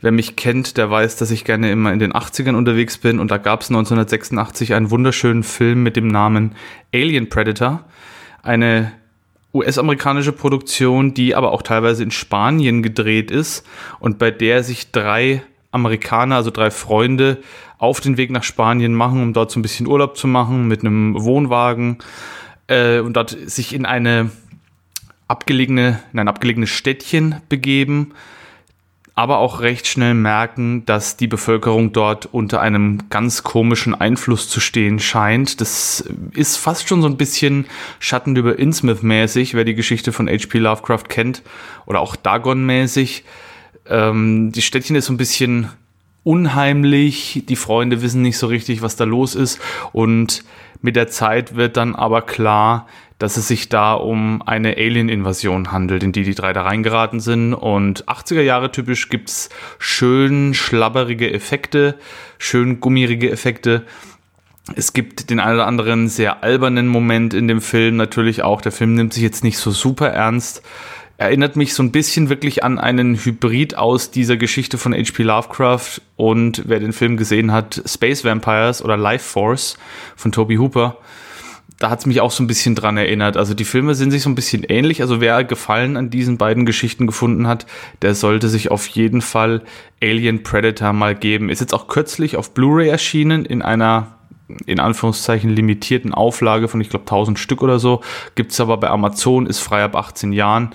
Wer mich kennt, der weiß, dass ich gerne immer in den 80ern unterwegs bin und da gab es 1986 einen wunderschönen Film mit dem Namen Alien Predator. Eine US-amerikanische Produktion, die aber auch teilweise in Spanien gedreht ist und bei der sich drei Amerikaner, also drei Freunde, auf den Weg nach Spanien machen, um dort so ein bisschen Urlaub zu machen mit einem Wohnwagen äh, und dort sich in eine abgelegene, in ein abgelegenes Städtchen begeben, aber auch recht schnell merken, dass die Bevölkerung dort unter einem ganz komischen Einfluss zu stehen scheint. Das ist fast schon so ein bisschen Schatten über Innsmouth mäßig, wer die Geschichte von H.P. Lovecraft kennt, oder auch Dagon mäßig. Ähm, die Städtchen ist so ein bisschen unheimlich, die Freunde wissen nicht so richtig, was da los ist und mit der Zeit wird dann aber klar, dass es sich da um eine Alien-Invasion handelt, in die die drei da reingeraten sind. Und 80er Jahre typisch gibt's schön schlabberige Effekte, schön gummierige Effekte. Es gibt den einen oder anderen sehr albernen Moment in dem Film natürlich auch. Der Film nimmt sich jetzt nicht so super ernst. Erinnert mich so ein bisschen wirklich an einen Hybrid aus dieser Geschichte von H.P. Lovecraft und wer den Film gesehen hat, Space Vampires oder Life Force von Toby Hooper da hat es mich auch so ein bisschen dran erinnert. Also die Filme sind sich so ein bisschen ähnlich. Also wer Gefallen an diesen beiden Geschichten gefunden hat, der sollte sich auf jeden Fall Alien Predator mal geben. Ist jetzt auch kürzlich auf Blu-ray erschienen in einer in Anführungszeichen limitierten Auflage von, ich glaube, 1000 Stück oder so. Gibt's aber bei Amazon, ist frei ab 18 Jahren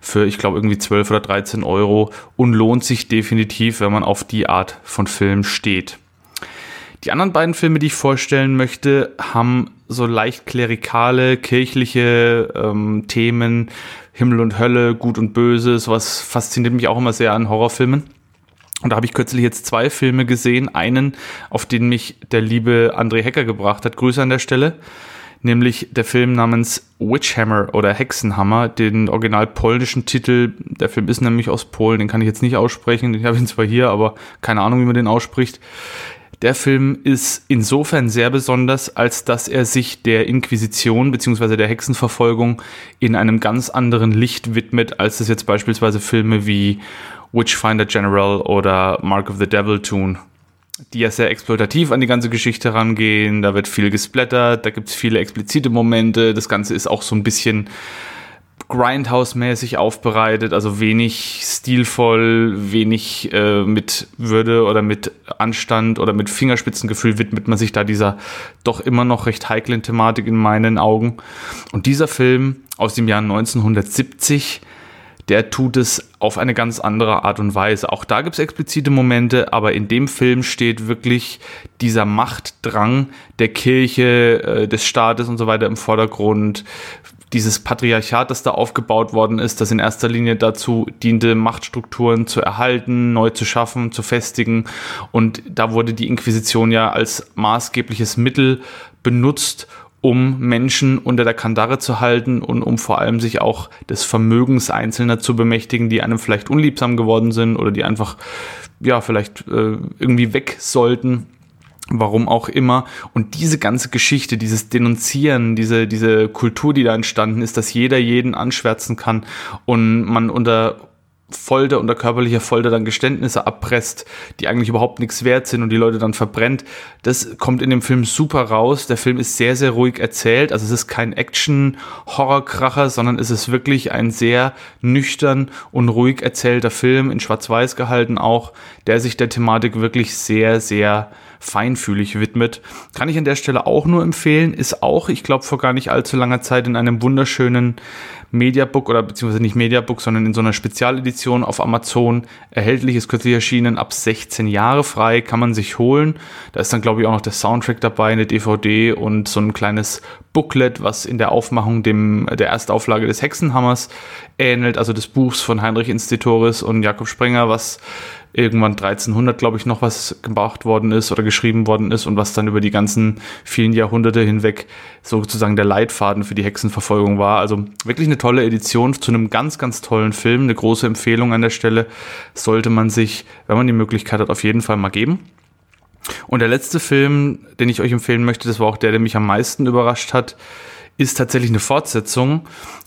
für, ich glaube, irgendwie 12 oder 13 Euro und lohnt sich definitiv, wenn man auf die Art von Film steht. Die anderen beiden Filme, die ich vorstellen möchte, haben so leicht klerikale, kirchliche ähm, Themen, Himmel und Hölle, Gut und Böse, sowas fasziniert mich auch immer sehr an Horrorfilmen. Und da habe ich kürzlich jetzt zwei Filme gesehen. Einen, auf den mich der liebe André Hecker gebracht hat. Grüße an der Stelle. Nämlich der Film namens Witchhammer oder Hexenhammer, den original polnischen Titel. Der Film ist nämlich aus Polen, den kann ich jetzt nicht aussprechen. Ich habe ihn zwar hier, aber keine Ahnung, wie man den ausspricht. Der Film ist insofern sehr besonders, als dass er sich der Inquisition bzw. der Hexenverfolgung in einem ganz anderen Licht widmet, als es jetzt beispielsweise Filme wie Witchfinder General oder Mark of the Devil tun, die ja sehr exploitativ an die ganze Geschichte rangehen. Da wird viel gesplattert, da gibt es viele explizite Momente. Das Ganze ist auch so ein bisschen Grindhouse-mäßig aufbereitet, also wenig stilvoll, wenig äh, mit Würde oder mit Anstand oder mit Fingerspitzengefühl widmet man sich da dieser doch immer noch recht heiklen Thematik in meinen Augen. Und dieser Film aus dem Jahr 1970, der tut es auf eine ganz andere Art und Weise. Auch da gibt es explizite Momente, aber in dem Film steht wirklich dieser Machtdrang der Kirche, äh, des Staates und so weiter im Vordergrund dieses Patriarchat, das da aufgebaut worden ist, das in erster Linie dazu diente, Machtstrukturen zu erhalten, neu zu schaffen, zu festigen. Und da wurde die Inquisition ja als maßgebliches Mittel benutzt, um Menschen unter der Kandare zu halten und um vor allem sich auch des Vermögens Einzelner zu bemächtigen, die einem vielleicht unliebsam geworden sind oder die einfach, ja, vielleicht äh, irgendwie weg sollten warum auch immer. Und diese ganze Geschichte, dieses Denunzieren, diese, diese Kultur, die da entstanden ist, dass jeder jeden anschwärzen kann und man unter Folter, unter körperlicher Folter dann Geständnisse abpresst, die eigentlich überhaupt nichts wert sind und die Leute dann verbrennt. Das kommt in dem Film super raus. Der Film ist sehr, sehr ruhig erzählt. Also es ist kein Action-Horrorkracher, sondern es ist wirklich ein sehr nüchtern und ruhig erzählter Film, in Schwarz-Weiß gehalten auch, der sich der Thematik wirklich sehr, sehr feinfühlig widmet. Kann ich an der Stelle auch nur empfehlen. Ist auch, ich glaube, vor gar nicht allzu langer Zeit in einem wunderschönen Mediabook oder beziehungsweise nicht Mediabook, sondern in so einer Spezialedition auf Amazon erhältlich, ist kürzlich erschienen, ab 16 Jahre frei, kann man sich holen. Da ist dann, glaube ich, auch noch der Soundtrack dabei, eine DVD und so ein kleines Booklet, was in der Aufmachung dem, der Erstauflage des Hexenhammers ähnelt, also des Buchs von Heinrich Institoris und Jakob Sprenger, was irgendwann 1300, glaube ich, noch was gebracht worden ist oder geschrieben worden ist und was dann über die ganzen vielen Jahrhunderte hinweg sozusagen der Leitfaden für die Hexenverfolgung war. Also wirklich eine tolle Edition zu einem ganz, ganz tollen Film. Eine große Empfehlung an der Stelle sollte man sich, wenn man die Möglichkeit hat, auf jeden Fall mal geben. Und der letzte Film, den ich euch empfehlen möchte, das war auch der, der mich am meisten überrascht hat, ist tatsächlich eine Fortsetzung.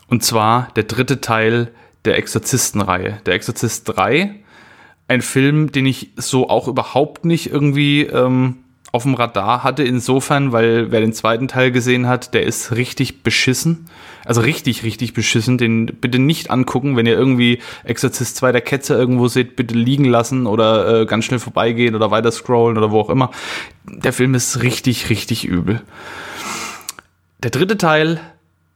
Und zwar der dritte Teil der Exorzistenreihe. Der Exorzist 3. Ein Film, den ich so auch überhaupt nicht irgendwie ähm, auf dem Radar hatte, insofern, weil wer den zweiten Teil gesehen hat, der ist richtig beschissen. Also richtig, richtig beschissen. Den bitte nicht angucken, wenn ihr irgendwie Exorzist 2 der Ketzer irgendwo seht, bitte liegen lassen oder äh, ganz schnell vorbeigehen oder weiter scrollen oder wo auch immer. Der Film ist richtig, richtig übel. Der dritte Teil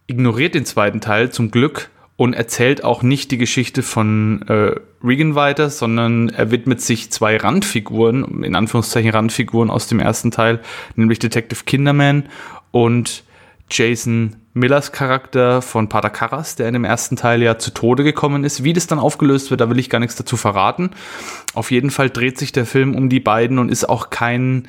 ignoriert den zweiten Teil zum Glück und erzählt auch nicht die Geschichte von äh, Regan weiter, sondern er widmet sich zwei Randfiguren, in Anführungszeichen Randfiguren aus dem ersten Teil, nämlich Detective Kinderman und Jason Millers Charakter von Pater Karras, der in dem ersten Teil ja zu Tode gekommen ist. Wie das dann aufgelöst wird, da will ich gar nichts dazu verraten. Auf jeden Fall dreht sich der Film um die beiden und ist auch kein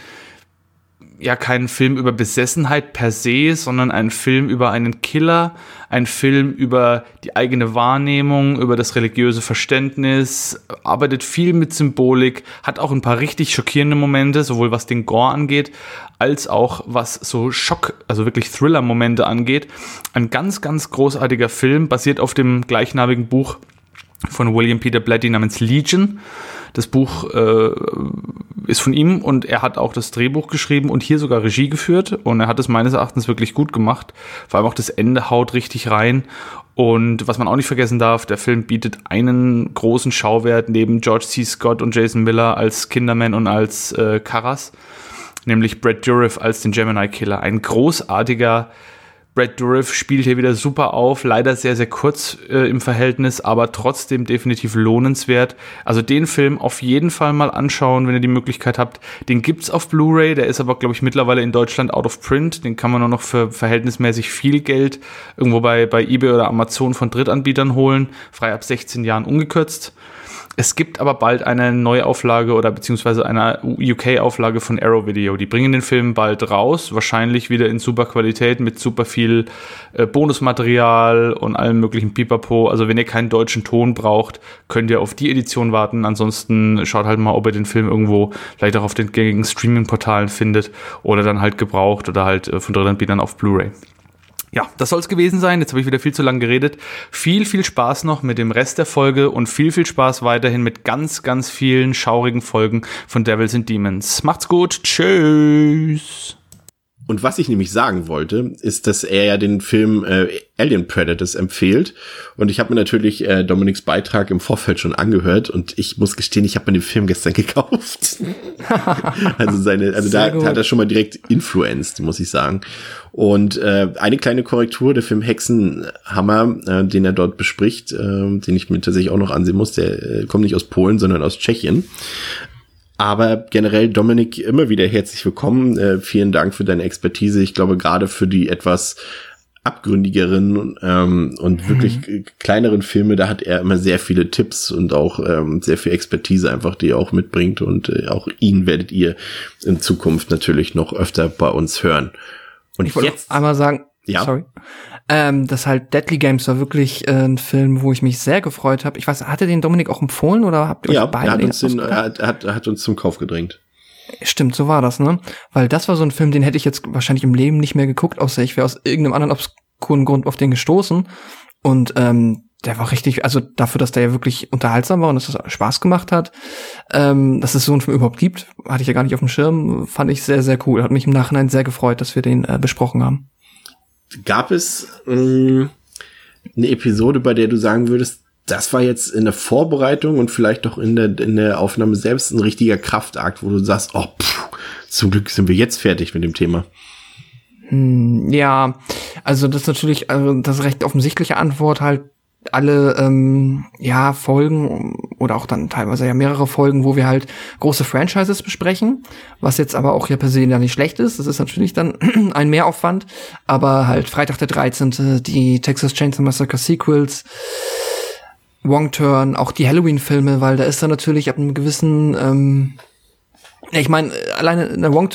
ja kein Film über Besessenheit per se, sondern ein Film über einen Killer, ein Film über die eigene Wahrnehmung, über das religiöse Verständnis, arbeitet viel mit Symbolik, hat auch ein paar richtig schockierende Momente, sowohl was den Gore angeht, als auch was so Schock, also wirklich Thriller-Momente angeht. Ein ganz, ganz großartiger Film, basiert auf dem gleichnamigen Buch von William Peter Blatty namens Legion. Das Buch äh, ist von ihm und er hat auch das Drehbuch geschrieben und hier sogar Regie geführt und er hat es meines Erachtens wirklich gut gemacht. Vor allem auch das Ende haut richtig rein. Und was man auch nicht vergessen darf, der Film bietet einen großen Schauwert neben George C. Scott und Jason Miller als Kinderman und als äh, Karras, nämlich Brad Dourif als den Gemini Killer. Ein großartiger Brad Dourif spielt hier wieder super auf, leider sehr, sehr kurz äh, im Verhältnis, aber trotzdem definitiv lohnenswert. Also den Film auf jeden Fall mal anschauen, wenn ihr die Möglichkeit habt. Den gibt's auf Blu-ray, der ist aber, glaube ich, mittlerweile in Deutschland out of print. Den kann man nur noch für verhältnismäßig viel Geld irgendwo bei, bei eBay oder Amazon von Drittanbietern holen, frei ab 16 Jahren ungekürzt. Es gibt aber bald eine Neuauflage oder beziehungsweise eine UK-Auflage von Arrow Video. Die bringen den Film bald raus, wahrscheinlich wieder in super Qualität mit super viel äh, Bonusmaterial und allem möglichen Pipapo. Also wenn ihr keinen deutschen Ton braucht, könnt ihr auf die Edition warten. Ansonsten schaut halt mal, ob ihr den Film irgendwo vielleicht auch auf den gängigen Streaming-Portalen findet oder dann halt gebraucht oder halt äh, von Drittanbietern auf Blu-ray. Ja, das soll es gewesen sein. Jetzt habe ich wieder viel zu lang geredet. Viel, viel Spaß noch mit dem Rest der Folge und viel, viel Spaß weiterhin mit ganz, ganz vielen schaurigen Folgen von Devils and Demons. Macht's gut. Tschüss. Und was ich nämlich sagen wollte, ist, dass er ja den Film äh, Alien Predators empfiehlt. Und ich habe mir natürlich äh, Dominiks Beitrag im Vorfeld schon angehört und ich muss gestehen, ich habe mir den Film gestern gekauft. also seine, also da, da, hat er schon mal direkt influenced, muss ich sagen. Und äh, eine kleine Korrektur, der Film Hexenhammer, äh, den er dort bespricht, äh, den ich mir tatsächlich auch noch ansehen muss, der äh, kommt nicht aus Polen, sondern aus Tschechien. Aber generell, Dominik, immer wieder herzlich willkommen. Äh, vielen Dank für deine Expertise. Ich glaube, gerade für die etwas abgründigeren ähm, und mhm. wirklich kleineren Filme, da hat er immer sehr viele Tipps und auch ähm, sehr viel Expertise einfach, die er auch mitbringt. Und äh, auch ihn werdet ihr in Zukunft natürlich noch öfter bei uns hören. Und ich wollte jetzt einmal sagen, ja. sorry, ähm, das halt Deadly Games war wirklich äh, ein Film, wo ich mich sehr gefreut habe. Ich weiß, hatte den Dominik auch empfohlen oder habt ihr ja, euch beide er hat, uns den, er hat, er hat, er hat uns zum Kauf gedrängt. Stimmt, so war das, ne? Weil das war so ein Film, den hätte ich jetzt wahrscheinlich im Leben nicht mehr geguckt, außer ich wäre aus irgendeinem anderen obskuren Grund auf den gestoßen. Und ähm, der war richtig, also dafür, dass der ja wirklich unterhaltsam war und dass es Spaß gemacht hat, ähm, dass es so einen Film überhaupt gibt, hatte ich ja gar nicht auf dem Schirm, fand ich sehr, sehr cool. Hat mich im Nachhinein sehr gefreut, dass wir den äh, besprochen haben. Gab es mh, eine Episode, bei der du sagen würdest, das war jetzt in der Vorbereitung und vielleicht auch in der, in der Aufnahme selbst ein richtiger Kraftakt, wo du sagst, oh, pff, zum Glück sind wir jetzt fertig mit dem Thema. Hm, ja, also das ist natürlich also das recht offensichtliche Antwort halt alle ähm, ja Folgen oder auch dann teilweise ja mehrere Folgen, wo wir halt große Franchises besprechen, was jetzt aber auch ja per se ja nicht schlecht ist. Das ist natürlich dann ein Mehraufwand, aber halt Freitag der 13., die Texas Chainsaw Massacre Sequels, Wrong Turn, auch die Halloween-Filme, weil da ist dann natürlich ab einem gewissen ähm, ich meine, alleine in der Wrong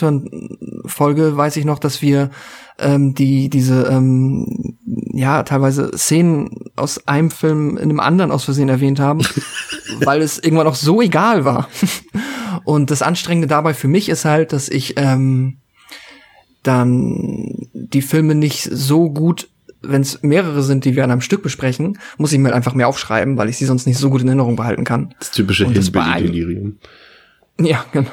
Turn-Folge weiß ich noch, dass wir ähm, die diese ähm, ja teilweise Szenen aus einem Film in einem anderen aus Versehen erwähnt haben, weil es irgendwann auch so egal war. Und das Anstrengende dabei für mich ist halt, dass ich ähm, dann die Filme nicht so gut wenn es mehrere sind, die wir an einem Stück besprechen, muss ich mir halt einfach mehr aufschreiben, weil ich sie sonst nicht so gut in Erinnerung behalten kann. Das typische Hillbilly-Delirium. Ja, genau.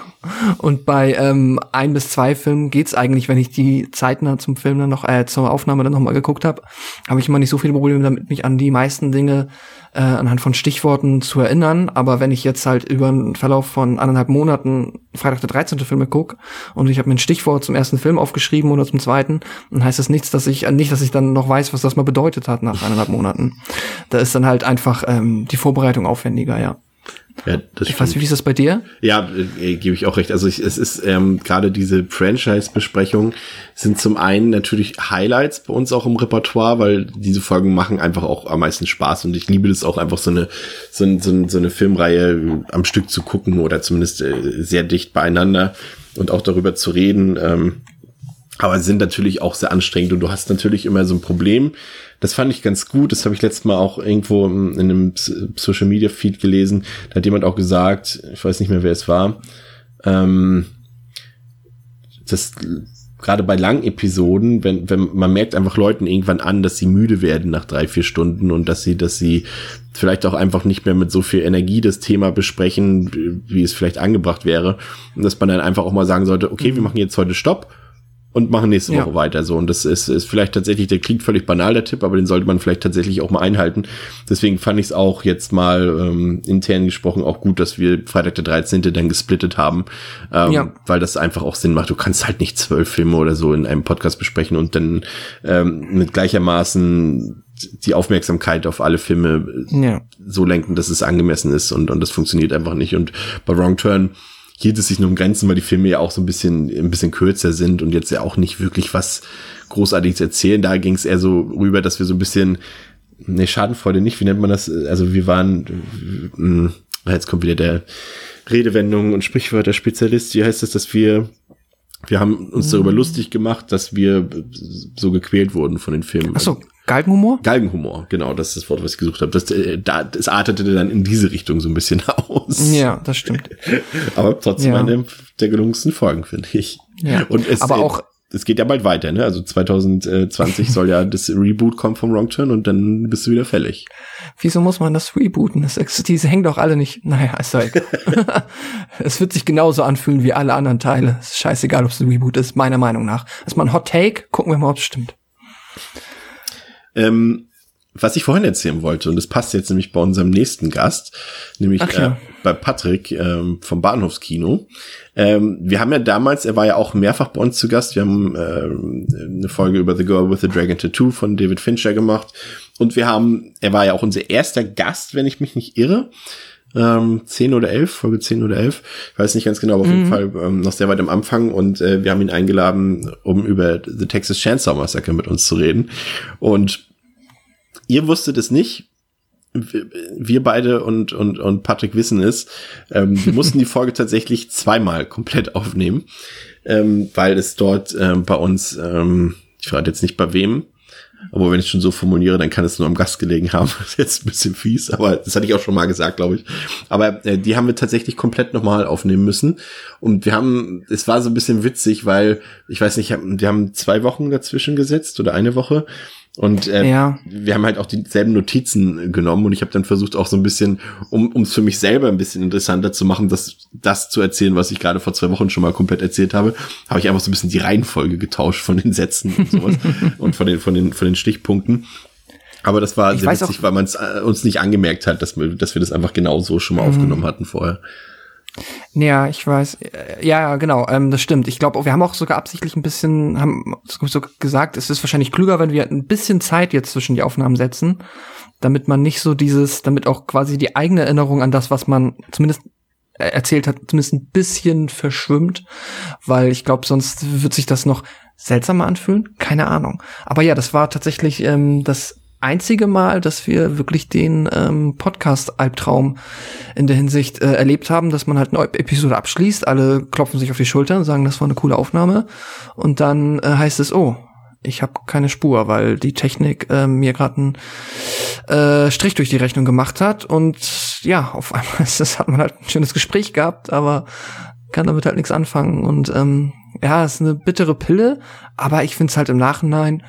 Und bei ähm, ein bis zwei Filmen geht's eigentlich, wenn ich die zeitnah zum Film dann noch, äh, zur Aufnahme dann nochmal geguckt habe, habe ich immer nicht so viele Probleme damit, mich an die meisten Dinge äh, anhand von Stichworten zu erinnern. Aber wenn ich jetzt halt über einen Verlauf von anderthalb Monaten Freitag der 13. Filme guck und ich habe mir ein Stichwort zum ersten Film aufgeschrieben oder zum zweiten, dann heißt das nichts, dass ich äh, nicht, dass ich dann noch weiß, was das mal bedeutet hat nach eineinhalb Monaten. Da ist dann halt einfach ähm, die Vorbereitung aufwendiger, ja. Ja, das ich weiß nicht, wie ist das bei dir? Ja, äh, gebe ich auch recht. Also ich, es ist ähm, gerade diese Franchise-Besprechungen sind zum einen natürlich Highlights bei uns auch im Repertoire, weil diese Folgen machen einfach auch am meisten Spaß und ich liebe das auch einfach so eine so, ein, so, ein, so eine Filmreihe am Stück zu gucken oder zumindest äh, sehr dicht beieinander und auch darüber zu reden. Ähm, aber sind natürlich auch sehr anstrengend und du hast natürlich immer so ein Problem, das fand ich ganz gut. Das habe ich letztes Mal auch irgendwo in einem Social Media Feed gelesen. Da hat jemand auch gesagt, ich weiß nicht mehr, wer es war, ähm, dass gerade bei langen Episoden, wenn, wenn man merkt einfach Leuten irgendwann an, dass sie müde werden nach drei, vier Stunden und dass sie, dass sie vielleicht auch einfach nicht mehr mit so viel Energie das Thema besprechen, wie es vielleicht angebracht wäre. Und dass man dann einfach auch mal sagen sollte, okay, wir machen jetzt heute Stopp und machen nächste Woche ja. weiter so. Und das ist, ist vielleicht tatsächlich, der klingt völlig banal, der Tipp, aber den sollte man vielleicht tatsächlich auch mal einhalten. Deswegen fand ich es auch jetzt mal ähm, intern gesprochen auch gut, dass wir Freitag der 13. dann gesplittet haben, ähm, ja. weil das einfach auch Sinn macht. Du kannst halt nicht zwölf Filme oder so in einem Podcast besprechen und dann ähm, mit gleichermaßen die Aufmerksamkeit auf alle Filme ja. so lenken, dass es angemessen ist und, und das funktioniert einfach nicht. Und bei Wrong Turn hielt es sich nur um Grenzen, weil die Filme ja auch so ein bisschen, ein bisschen kürzer sind und jetzt ja auch nicht wirklich was Großartiges erzählen. Da ging es eher so rüber, dass wir so ein bisschen, ne, Schadenfreude nicht, wie nennt man das? Also wir waren, mh, hm, jetzt kommt wieder der Redewendung und Sprichwörter-Spezialist. Wie heißt es, dass wir wir haben uns darüber mhm. lustig gemacht, dass wir so gequält wurden von den Filmen. Ach so, Galgenhumor? Galgenhumor, genau, das ist das Wort, was ich gesucht habe. Das, äh, da, das artete dann in diese Richtung so ein bisschen aus. Ja, das stimmt. Aber trotzdem ja. eine der gelungensten Folgen, finde ich. Ja. Und es, aber auch es geht ja bald weiter, ne? Also 2020 soll ja das Reboot kommen vom Wrong Turn und dann bist du wieder fällig. Wieso muss man das rebooten? Das, diese hängen doch alle nicht. Naja, ist doch Es wird sich genauso anfühlen wie alle anderen Teile. ist scheißegal, ob es ein Reboot ist, meiner Meinung nach. Das ist mal ein Hot Take. Gucken wir mal, ob es stimmt. Ähm, was ich vorhin erzählen wollte, und das passt jetzt nämlich bei unserem nächsten Gast, nämlich ja. äh, bei Patrick ähm, vom Bahnhofskino. Ähm, wir haben ja damals, er war ja auch mehrfach bei uns zu Gast, wir haben ähm, eine Folge über The Girl with the Dragon Tattoo von David Fincher gemacht und wir haben, er war ja auch unser erster Gast, wenn ich mich nicht irre. Ähm, 10 oder 11, Folge 10 oder 11, ich weiß nicht ganz genau, aber auf mhm. jeden Fall ähm, noch sehr weit am Anfang und äh, wir haben ihn eingeladen, um über The Texas Chainsaw Massacre mit uns zu reden und Ihr wusstet es nicht. Wir beide und, und, und Patrick wissen es. Ähm, wir mussten die Folge tatsächlich zweimal komplett aufnehmen, ähm, weil es dort ähm, bei uns, ähm, ich frage jetzt nicht bei wem, aber wenn ich schon so formuliere, dann kann es nur am Gast gelegen haben. Das ist jetzt ein bisschen fies, aber das hatte ich auch schon mal gesagt, glaube ich. Aber äh, die haben wir tatsächlich komplett nochmal aufnehmen müssen. Und wir haben, es war so ein bisschen witzig, weil, ich weiß nicht, wir haben zwei Wochen dazwischen gesetzt oder eine Woche. Und äh, ja. wir haben halt auch dieselben Notizen genommen und ich habe dann versucht auch so ein bisschen, um es für mich selber ein bisschen interessanter zu machen, das, das zu erzählen, was ich gerade vor zwei Wochen schon mal komplett erzählt habe, habe ich einfach so ein bisschen die Reihenfolge getauscht von den Sätzen und sowas und von den, von den, von den Stichpunkten. Aber das war Ich sehr witzig, auch- weil man es äh, uns nicht angemerkt hat, dass wir, dass wir das einfach genau so schon mal Mhm. aufgenommen hatten vorher. Ja, ich weiß. Äh, Ja, genau, ähm, das stimmt. Ich glaube, wir haben auch sogar absichtlich ein bisschen, haben so gesagt, es ist wahrscheinlich klüger, wenn wir ein bisschen Zeit jetzt zwischen die Aufnahmen setzen, damit man nicht so dieses, damit auch quasi die eigene Erinnerung an das, was man zumindest äh, erzählt hat, zumindest ein bisschen verschwimmt, weil ich glaube, sonst wird sich das noch seltsamer anfühlen. Keine Ahnung. Aber ja, das war tatsächlich ähm, das einzige Mal, dass wir wirklich den ähm, Podcast-Albtraum in der Hinsicht äh, erlebt haben, dass man halt eine Episode abschließt, alle klopfen sich auf die Schulter und sagen, das war eine coole Aufnahme. Und dann äh, heißt es, oh, ich habe keine Spur, weil die Technik äh, mir gerade einen äh, Strich durch die Rechnung gemacht hat. Und ja, auf einmal ist das, hat man halt ein schönes Gespräch gehabt, aber kann damit halt nichts anfangen. Und ähm, ja, es ist eine bittere Pille, aber ich finde es halt im Nachhinein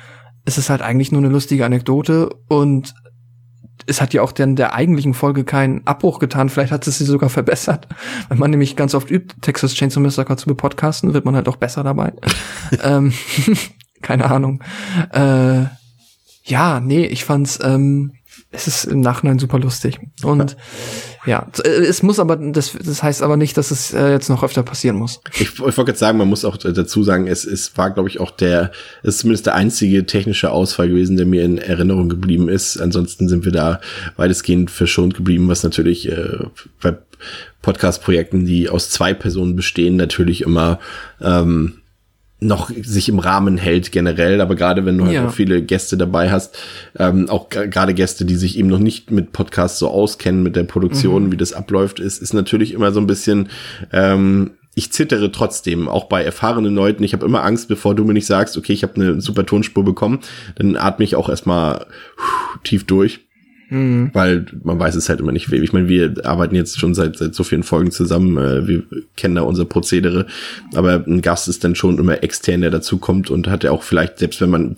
ist es halt eigentlich nur eine lustige Anekdote und es hat ja auch dann der eigentlichen Folge keinen Abbruch getan. Vielleicht hat es sie sogar verbessert. Wenn man nämlich ganz oft übt, Texas Chainsaw Massacre zu bepodcasten, wird man halt auch besser dabei. ähm, keine Ahnung. Äh, ja, nee, ich fand's, ähm, es ist im Nachhinein super lustig. Und ja, äh, es muss aber, das, das heißt aber nicht, dass es äh, jetzt noch öfter passieren muss. Ich, ich wollte gerade sagen, man muss auch dazu sagen, es, es war, glaube ich, auch der, es ist zumindest der einzige technische Ausfall gewesen, der mir in Erinnerung geblieben ist. Ansonsten sind wir da weitestgehend verschont geblieben, was natürlich äh, bei Podcast-Projekten, die aus zwei Personen bestehen, natürlich immer ähm, noch sich im Rahmen hält generell, aber gerade wenn du halt Ja. auch viele Gäste dabei hast, ähm, auch gerade Gäste, die sich eben noch nicht mit Podcasts so auskennen, mit der Produktion, wie das abläuft, ist, ist natürlich immer so ein bisschen, ähm, ich zittere trotzdem, auch bei erfahrenen Leuten. Ich habe immer Angst, bevor du mir nicht sagst, okay, ich habe eine super Tonspur bekommen, dann atme ich auch erstmal tief durch. Weil man weiß es halt immer nicht. Ich meine, wir arbeiten jetzt schon seit, seit so vielen Folgen zusammen. äh, Wir kennen da unser Prozedere. Aber ein Gast ist dann schon immer extern, der dazukommt und hat ja auch vielleicht, selbst wenn man,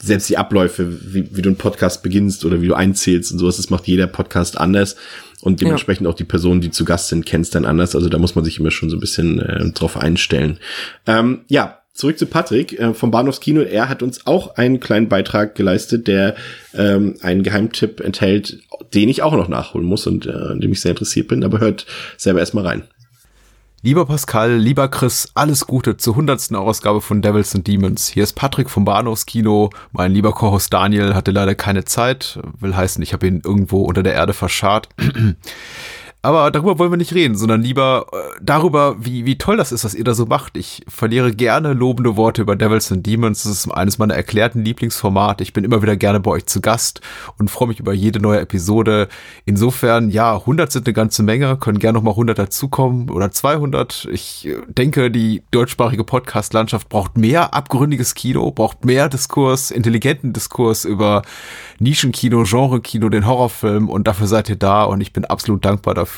selbst die Abläufe, wie, wie du einen Podcast beginnst oder wie du einzählst und sowas, das macht jeder Podcast anders. Und dementsprechend auch die Personen, die zu Gast sind, kennst dann anders. Also da muss man sich immer schon so ein bisschen äh, drauf einstellen. Ähm, ja, zurück zu Patrick äh, vom Bahnhofskino. Er hat uns auch einen kleinen Beitrag geleistet, der ähm, einen Geheimtipp enthält, den ich auch noch nachholen muss und äh, an dem ich sehr interessiert bin. Aber hört selber erstmal rein. Lieber Pascal, lieber Chris, alles Gute zur hundertsten Ausgabe von Devils and Demons. Hier ist Patrick vom Bahnhofskino. Mein lieber Co-Host Daniel hatte leider keine Zeit. Will heißen, ich habe ihn irgendwo unter der Erde verscharrt. Aber darüber wollen wir nicht reden, sondern lieber äh, darüber, wie, wie toll das ist, was ihr da so macht. Ich verliere gerne lobende Worte über Devils and Demons. Das ist eines meiner erklärten Lieblingsformate. Ich bin immer wieder gerne bei euch zu Gast und freue mich über jede neue Episode. Insofern, ja, 100 sind eine ganze Menge, können gerne noch mal 100 dazukommen oder 200. Ich äh, denke, die deutschsprachige Podcast-Landschaft braucht mehr abgründiges Kino, braucht mehr Diskurs, intelligenten Diskurs über Nischenkino, Genrekino, den Horrorfilm und dafür seid ihr da und ich bin absolut dankbar dafür.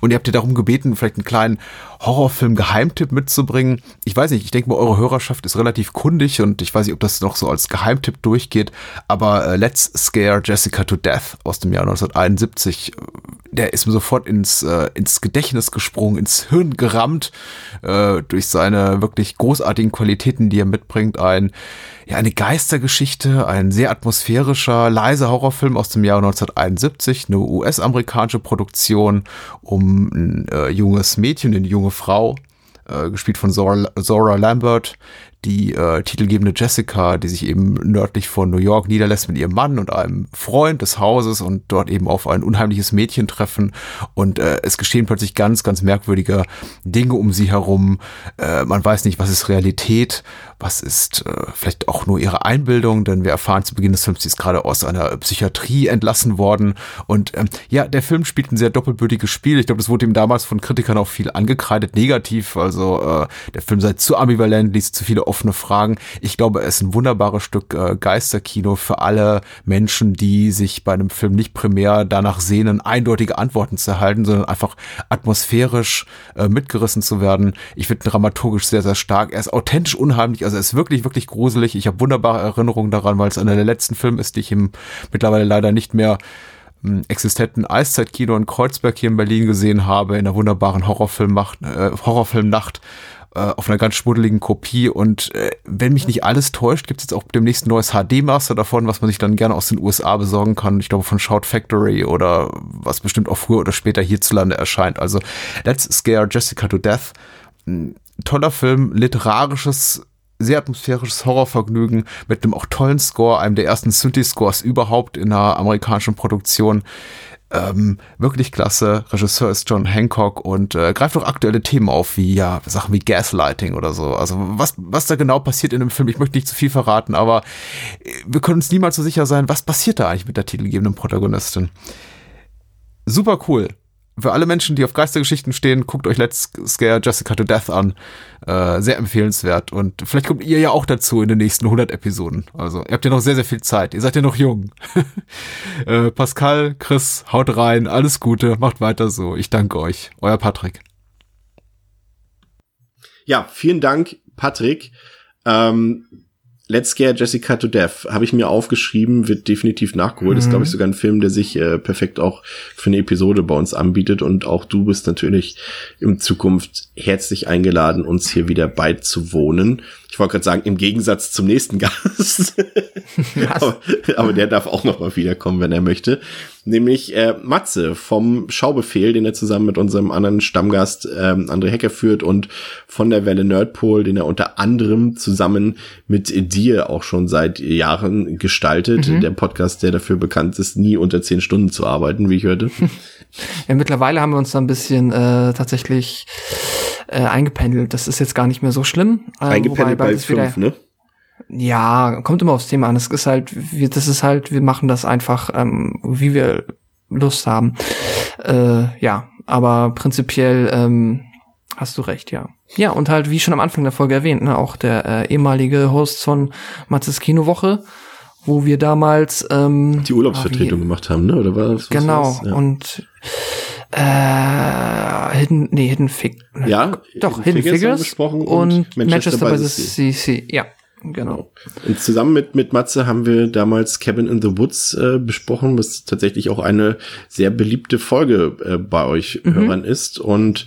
Und ihr habt ihr darum gebeten, vielleicht einen kleinen Horrorfilm-Geheimtipp mitzubringen. Ich weiß nicht, ich denke mal, eure Hörerschaft ist relativ kundig und ich weiß nicht, ob das noch so als Geheimtipp durchgeht, aber äh, Let's Scare Jessica to Death aus dem Jahr 1971, äh, der ist mir sofort ins, äh, ins Gedächtnis gesprungen, ins Hirn gerammt, äh, durch seine wirklich großartigen Qualitäten, die er mitbringt. Ein, ja, eine Geistergeschichte, ein sehr atmosphärischer, leiser Horrorfilm aus dem Jahr 1971, eine US-amerikanische Produktion um ein äh, junges Mädchen, eine junge Frau, äh, gespielt von Zora, Zora Lambert, die äh, titelgebende Jessica, die sich eben nördlich von New York niederlässt mit ihrem Mann und einem Freund des Hauses und dort eben auf ein unheimliches Mädchen treffen und äh, es geschehen plötzlich ganz, ganz merkwürdige Dinge um sie herum. Äh, man weiß nicht, was ist Realität, was ist äh, vielleicht auch nur ihre Einbildung, denn wir erfahren zu Beginn des Films, sie ist gerade aus einer Psychiatrie entlassen worden und ähm, ja, der Film spielt ein sehr doppelbötiges Spiel. Ich glaube, das wurde ihm damals von Kritikern auch viel angekreidet, negativ, also äh, der Film sei zu ambivalent, ließ zu viele offene Fragen. Ich glaube, es ist ein wunderbares Stück äh, Geisterkino für alle Menschen, die sich bei einem Film nicht primär danach sehnen, eindeutige Antworten zu erhalten, sondern einfach atmosphärisch äh, mitgerissen zu werden. Ich finde dramaturgisch sehr, sehr stark. Er ist authentisch unheimlich, also er ist wirklich, wirklich gruselig. Ich habe wunderbare Erinnerungen daran, weil es einer der letzten Filme ist, die ich im mittlerweile leider nicht mehr ähm, existenten Eiszeitkino in Kreuzberg hier in Berlin gesehen habe, in der wunderbaren Horrorfilmnacht, äh, Horrorfilmnacht. äh, auf einer ganz schmuddeligen Kopie. Und äh, wenn mich nicht alles täuscht, gibt es jetzt auch demnächst ein neues HD-Master davon, was man sich dann gerne aus den USA besorgen kann. Ich glaube von Shout Factory oder was bestimmt auch früher oder später hierzulande erscheint. Also Let's Scare Jessica to Death. Ein toller Film, literarisches sehr atmosphärisches Horrorvergnügen mit einem auch tollen Score, einem der ersten Synthi-Scores überhaupt in einer amerikanischen Produktion. Ähm, wirklich klasse. Regisseur ist John Hancock und äh, greift auch aktuelle Themen auf, wie ja Sachen wie Gaslighting oder so. Also was, was da genau passiert in dem Film, ich möchte nicht zu viel verraten, aber äh, wir können uns niemals so sicher sein, was passiert da eigentlich mit der titelgebenden Protagonistin. Super cool für alle Menschen, die auf Geistergeschichten stehen, guckt euch Let's Scare Jessica to Death an. Äh, sehr empfehlenswert. Und vielleicht kommt ihr ja auch dazu in den nächsten 100 Episoden. Also, ihr habt ja noch sehr, sehr viel Zeit. Ihr seid ja noch jung. äh, Pascal, Chris, haut rein. Alles Gute. Macht weiter so. Ich danke euch. Euer Patrick. Ja, vielen Dank, Patrick. Ähm, Let's Scare Jessica to Death habe ich mir aufgeschrieben, wird definitiv nachgeholt. Mhm. Ist, glaube ich, sogar ein Film, der sich äh, perfekt auch für eine Episode bei uns anbietet. Und auch du bist natürlich in Zukunft herzlich eingeladen, uns hier wieder beizuwohnen. Ich wollte gerade sagen, im Gegensatz zum nächsten Gast. aber, aber, der darf auch noch mal wiederkommen, wenn er möchte. Nämlich äh, Matze vom Schaubefehl, den er zusammen mit unserem anderen Stammgast ähm, André Hecker führt und von der Welle Nerdpol, den er unter anderem zusammen mit dir auch schon seit Jahren gestaltet. Mhm. Der Podcast, der dafür bekannt ist, nie unter zehn Stunden zu arbeiten, wie ich hörte. Ja, mittlerweile haben wir uns da ein bisschen äh, tatsächlich äh, eingependelt. Das ist jetzt gar nicht mehr so schlimm. Äh, eingependelt bei fünf, ne? Ja, kommt immer aufs Thema an. Es ist halt, wir, das ist halt, wir machen das einfach, ähm, wie wir Lust haben. Äh, ja, aber prinzipiell ähm, hast du recht, ja. Ja, und halt, wie schon am Anfang der Folge erwähnt, ne, auch der äh, ehemalige Host von Matzes Kinowoche, wo wir damals ähm, die Urlaubsvertretung ah, gemacht haben, ne? Oder war das? Genau. Ja. Und äh, Hidden, nee, Hidden Fig. Ja, doch, Hidden, Hidden Figures, Figures und, und, Manchester, Manchester by the CC. Ja, genau. genau. Und zusammen mit, mit Matze haben wir damals Cabin in the Woods äh, besprochen, was tatsächlich auch eine sehr beliebte Folge äh, bei euch mhm. Hörern ist. Und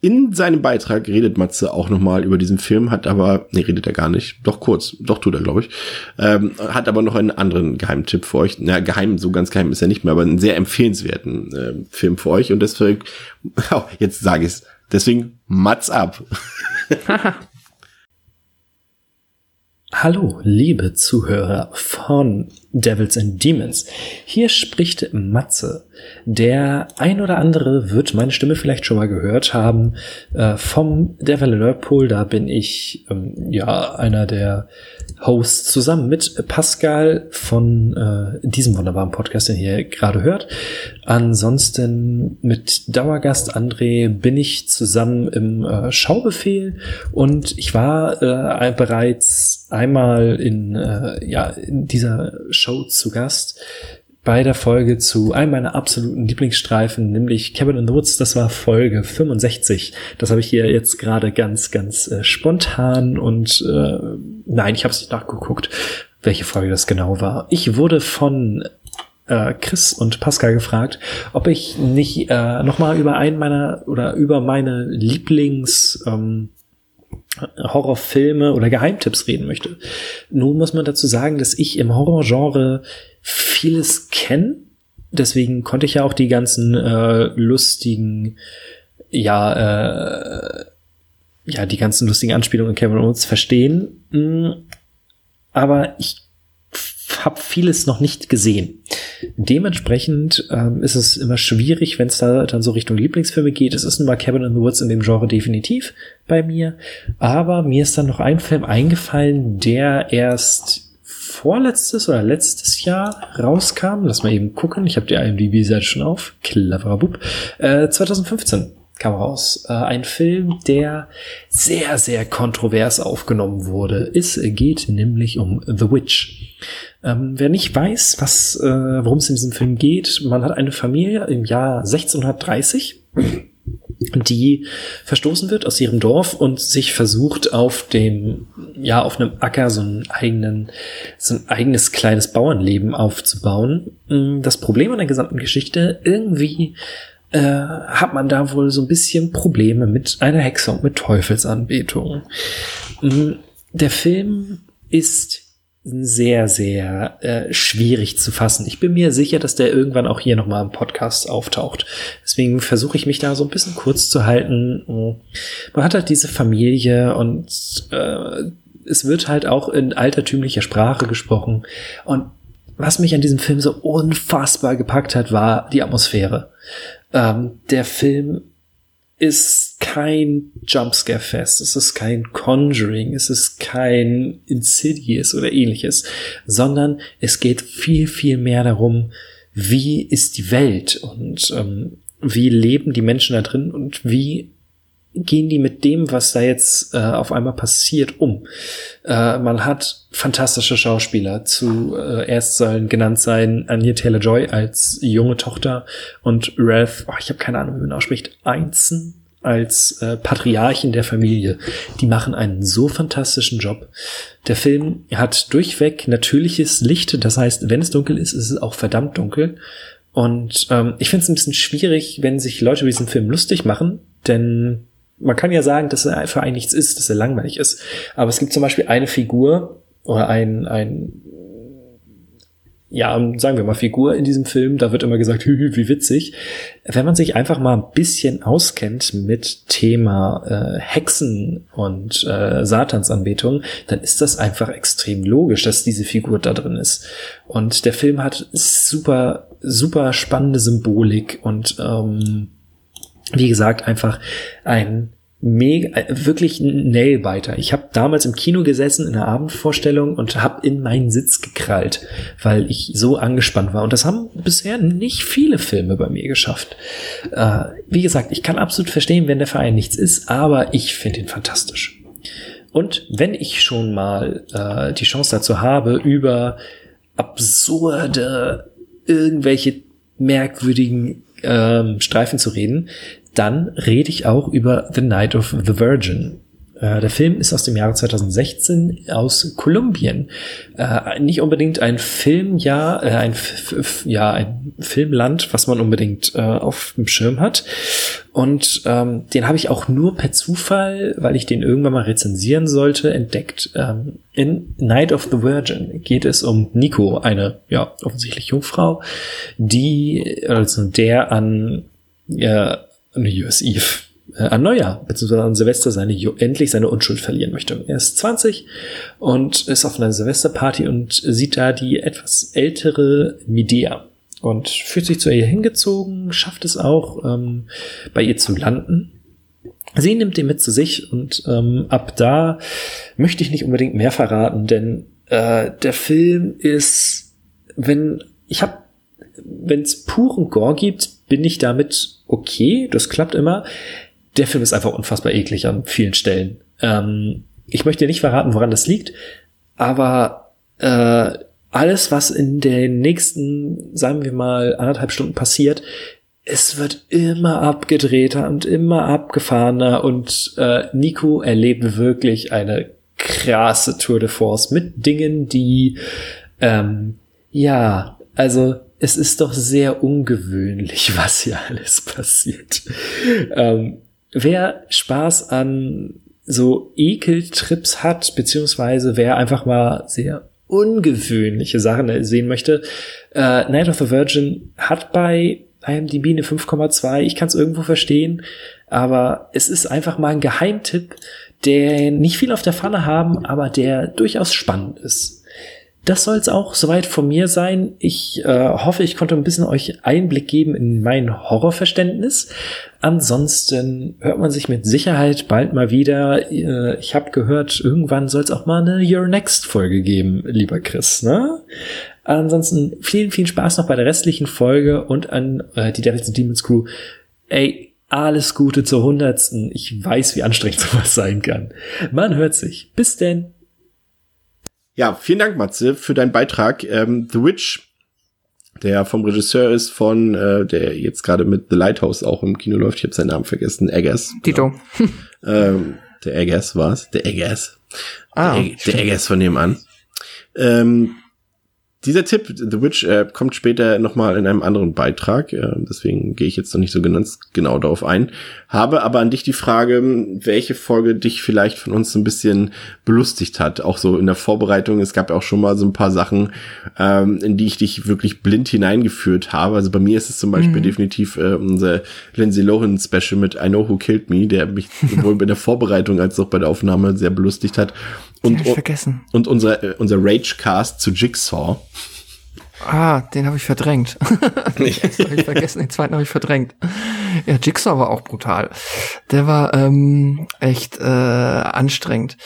in seinem Beitrag redet Matze auch nochmal über diesen Film, hat aber, nee, redet er gar nicht, doch kurz, doch tut er, glaube ich, ähm, hat aber noch einen anderen Geheimtipp für euch. Na, geheim, so ganz geheim ist er nicht mehr, aber einen sehr empfehlenswerten äh, Film für euch und deswegen, oh, jetzt sage ich es, deswegen Mats ab. Hallo, liebe Zuhörer von Devils and Demons. Hier spricht Matze. Der ein oder andere wird meine Stimme vielleicht schon mal gehört haben. Äh, vom Devil Alert Pool, da bin ich ähm, ja einer der Hosts zusammen mit Pascal von äh, diesem wunderbaren Podcast, den ihr gerade hört. Ansonsten mit Dauergast André bin ich zusammen im äh, Schaubefehl und ich war äh, bereits einmal in, äh, ja, in dieser Show zu Gast bei der Folge zu einem meiner absoluten Lieblingsstreifen, nämlich Cabin in the Woods. Das war Folge 65. Das habe ich hier jetzt gerade ganz, ganz äh, spontan und äh, nein, ich habe es nicht nachgeguckt, welche Folge das genau war. Ich wurde von äh, Chris und Pascal gefragt, ob ich nicht äh, noch mal über einen meiner oder über meine Lieblings ähm, Horrorfilme oder Geheimtipps reden möchte. Nun muss man dazu sagen, dass ich im Horrorgenre vieles kenne. Deswegen konnte ich ja auch die ganzen äh, lustigen, ja, äh, ja, die ganzen lustigen Anspielungen in Kevin Owens verstehen. Mm, aber ich habe vieles noch nicht gesehen. Dementsprechend ähm, ist es immer schwierig, wenn es da dann so Richtung Lieblingsfilme geht. Es ist nun mal Cabin in the Woods in dem Genre definitiv bei mir. Aber mir ist dann noch ein Film eingefallen, der erst vorletztes oder letztes Jahr rauskam. Lass mal eben gucken. Ich habe die IMDb-Seite schon auf. Cleverer Bub. Äh, 2015 kam raus. Äh, ein Film, der sehr, sehr kontrovers aufgenommen wurde. Es geht nämlich um The Witch. Ähm, wer nicht weiß, was, äh, worum es in diesem Film geht, man hat eine Familie im Jahr 1630 die verstoßen wird aus ihrem Dorf und sich versucht auf dem, ja, auf einem Acker so einen eigenen, so ein eigenes kleines Bauernleben aufzubauen. Mm, das Problem an der gesamten Geschichte, irgendwie äh, hat man da wohl so ein bisschen Probleme mit einer Hexe und mit Teufelsanbetung. Mm, Der Film ist sehr, sehr äh, schwierig zu fassen. Ich bin mir sicher, dass der irgendwann auch hier nochmal im Podcast auftaucht. Deswegen versuche ich mich da so ein bisschen kurz zu halten. Man hat halt diese Familie und äh, es wird halt auch in altertümlicher Sprache gesprochen. Und was mich an diesem Film so unfassbar gepackt hat, war die Atmosphäre. Ähm, der Film ist kein Jumpscare-Fest, es ist kein Conjuring, es ist kein Insidious oder ähnliches, sondern es geht viel, viel mehr darum, wie ist die Welt und ähm, wie leben die Menschen da drin und wie gehen die mit dem, was da jetzt äh, auf einmal passiert, um. Äh, man hat fantastische Schauspieler. Zu äh, erst sollen genannt sein Anya Taylor-Joy als junge Tochter und Ralph, oh, ich habe keine Ahnung, wie man ausspricht, Einzen als äh, Patriarchin der Familie. Die machen einen so fantastischen Job. Der Film hat durchweg natürliches Licht, das heißt, wenn es dunkel ist, ist es auch verdammt dunkel. Und ähm, ich finde es ein bisschen schwierig, wenn sich Leute über diesen Film lustig machen, denn man kann ja sagen, dass er für einen nichts ist, dass er langweilig ist. Aber es gibt zum Beispiel eine Figur oder ein, ein ja, sagen wir mal, Figur in diesem Film, da wird immer gesagt, hü, hü, wie witzig. Wenn man sich einfach mal ein bisschen auskennt mit Thema äh, Hexen und äh, Satansanbetung, dann ist das einfach extrem logisch, dass diese Figur da drin ist. Und der Film hat super, super spannende Symbolik und ähm, wie gesagt, einfach ein mega, wirklich ein Nailbiter. Ich habe damals im Kino gesessen in der Abendvorstellung und habe in meinen Sitz gekrallt, weil ich so angespannt war. Und das haben bisher nicht viele Filme bei mir geschafft. Äh, wie gesagt, ich kann absolut verstehen, wenn der Verein nichts ist, aber ich finde ihn fantastisch. Und wenn ich schon mal äh, die Chance dazu habe, über absurde, irgendwelche merkwürdigen ähm, Streifen zu reden, dann rede ich auch über The Night of the Virgin. Äh, der Film ist aus dem Jahre 2016 aus Kolumbien. Äh, nicht unbedingt ein Filmjahr, äh, ein, ja, ein Filmland, was man unbedingt äh, auf dem Schirm hat. Und ähm, den habe ich auch nur per Zufall, weil ich den irgendwann mal rezensieren sollte, entdeckt. Ähm, in Night of the Virgin geht es um Nico, eine ja offensichtlich Jungfrau, die also der an ja, New Year's Eve äh, an Neujahr beziehungsweise an Silvester seine endlich seine Unschuld verlieren möchte. Er ist 20 und ist auf einer Silvesterparty und sieht da die etwas ältere Medea und fühlt sich zu ihr hingezogen, schafft es auch ähm, bei ihr zu landen. Sie nimmt ihn mit zu sich und ähm, ab da möchte ich nicht unbedingt mehr verraten, denn äh, der Film ist, wenn ich habe, wenn es puren Gore gibt, bin ich damit okay, das klappt immer. Der Film ist einfach unfassbar eklig an vielen Stellen. Ähm, ich möchte nicht verraten, woran das liegt, aber äh, alles, was in den nächsten, sagen wir mal, anderthalb Stunden passiert, es wird immer abgedrehter und immer abgefahrener und äh, Nico erlebt wirklich eine krasse Tour de Force mit Dingen, die ähm, ja, also es ist doch sehr ungewöhnlich, was hier alles passiert. Ähm, wer Spaß an so Ekeltrips hat, beziehungsweise wer einfach mal sehr ungewöhnliche Sachen sehen möchte, äh, Night of the Virgin hat bei IMDb eine 5,2. Ich kann es irgendwo verstehen, aber es ist einfach mal ein Geheimtipp, der nicht viel auf der Pfanne haben, aber der durchaus spannend ist. Das soll es auch soweit von mir sein. Ich äh, hoffe, ich konnte ein bisschen euch Einblick geben in mein Horrorverständnis. Ansonsten hört man sich mit Sicherheit bald mal wieder. Äh, ich habe gehört, irgendwann soll es auch mal eine Your Next Folge geben, lieber Chris. Ne? Ansonsten vielen, vielen Spaß noch bei der restlichen Folge und an äh, die Devils and Demons Crew. Ey, alles Gute zur hundertsten. Ich weiß, wie anstrengend sowas sein kann. Man hört sich. Bis denn. Ja, vielen Dank, Matze, für deinen Beitrag. Ähm, The Witch, der vom Regisseur ist von, äh, der jetzt gerade mit The Lighthouse auch im Kino läuft. Ich habe seinen Namen vergessen. Eggers. Tito. ähm, der Eggers war's. Der Eggers. Ah, der Eggers von nebenan. Ähm, dieser Tipp, The Witch, äh, kommt später nochmal in einem anderen Beitrag. Äh, deswegen gehe ich jetzt noch nicht so ganz genau darauf ein. Habe aber an dich die Frage, welche Folge dich vielleicht von uns ein bisschen belustigt hat. Auch so in der Vorbereitung. Es gab ja auch schon mal so ein paar Sachen, ähm, in die ich dich wirklich blind hineingeführt habe. Also bei mir ist es zum Beispiel mhm. definitiv äh, unser Lindsay Lohan Special mit I Know Who Killed Me, der mich sowohl bei der Vorbereitung als auch bei der Aufnahme sehr belustigt hat. Und, ich vergessen. und unser, äh, unser Rage-Cast zu Jigsaw. Ah, den habe ich verdrängt. den ersten habe ich vergessen, den zweiten habe ich verdrängt. Ja, Jigsaw war auch brutal. Der war ähm, echt äh, anstrengend.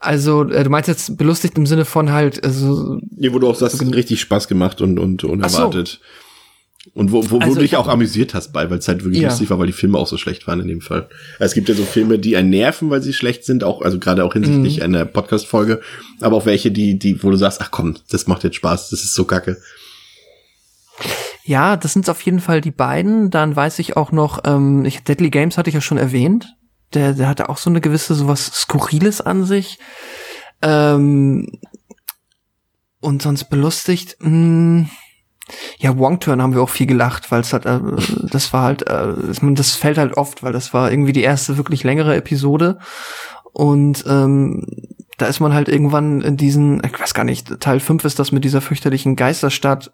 Also, äh, du meinst jetzt belustigt im Sinne von halt, also. Nee, wo du auch sagst, so richtig Spaß gemacht und, und unerwartet. So. Und wo, wo, wo also du dich auch amüsiert hast bei, weil es halt wirklich ja. lustig war, weil die Filme auch so schlecht waren in dem Fall. Es gibt ja so Filme, die einen nerven, weil sie schlecht sind, auch, also gerade auch hinsichtlich mhm. einer Podcast-Folge, aber auch welche, die, die, wo du sagst, ach komm, das macht jetzt Spaß, das ist so kacke. Ja, das sind auf jeden Fall die beiden. Dann weiß ich auch noch, ähm, ich, Deadly Games hatte ich ja schon erwähnt. Der, der hatte auch so eine gewisse, sowas Skurriles an sich. Ähm, und sonst belustigt. Mh, hm, ja, Wong Turn haben wir auch viel gelacht, weil es halt, äh, das war halt, äh, das fällt halt oft, weil das war irgendwie die erste wirklich längere Episode und ähm, da ist man halt irgendwann in diesen, ich weiß gar nicht, Teil 5 ist das mit dieser fürchterlichen Geisterstadt,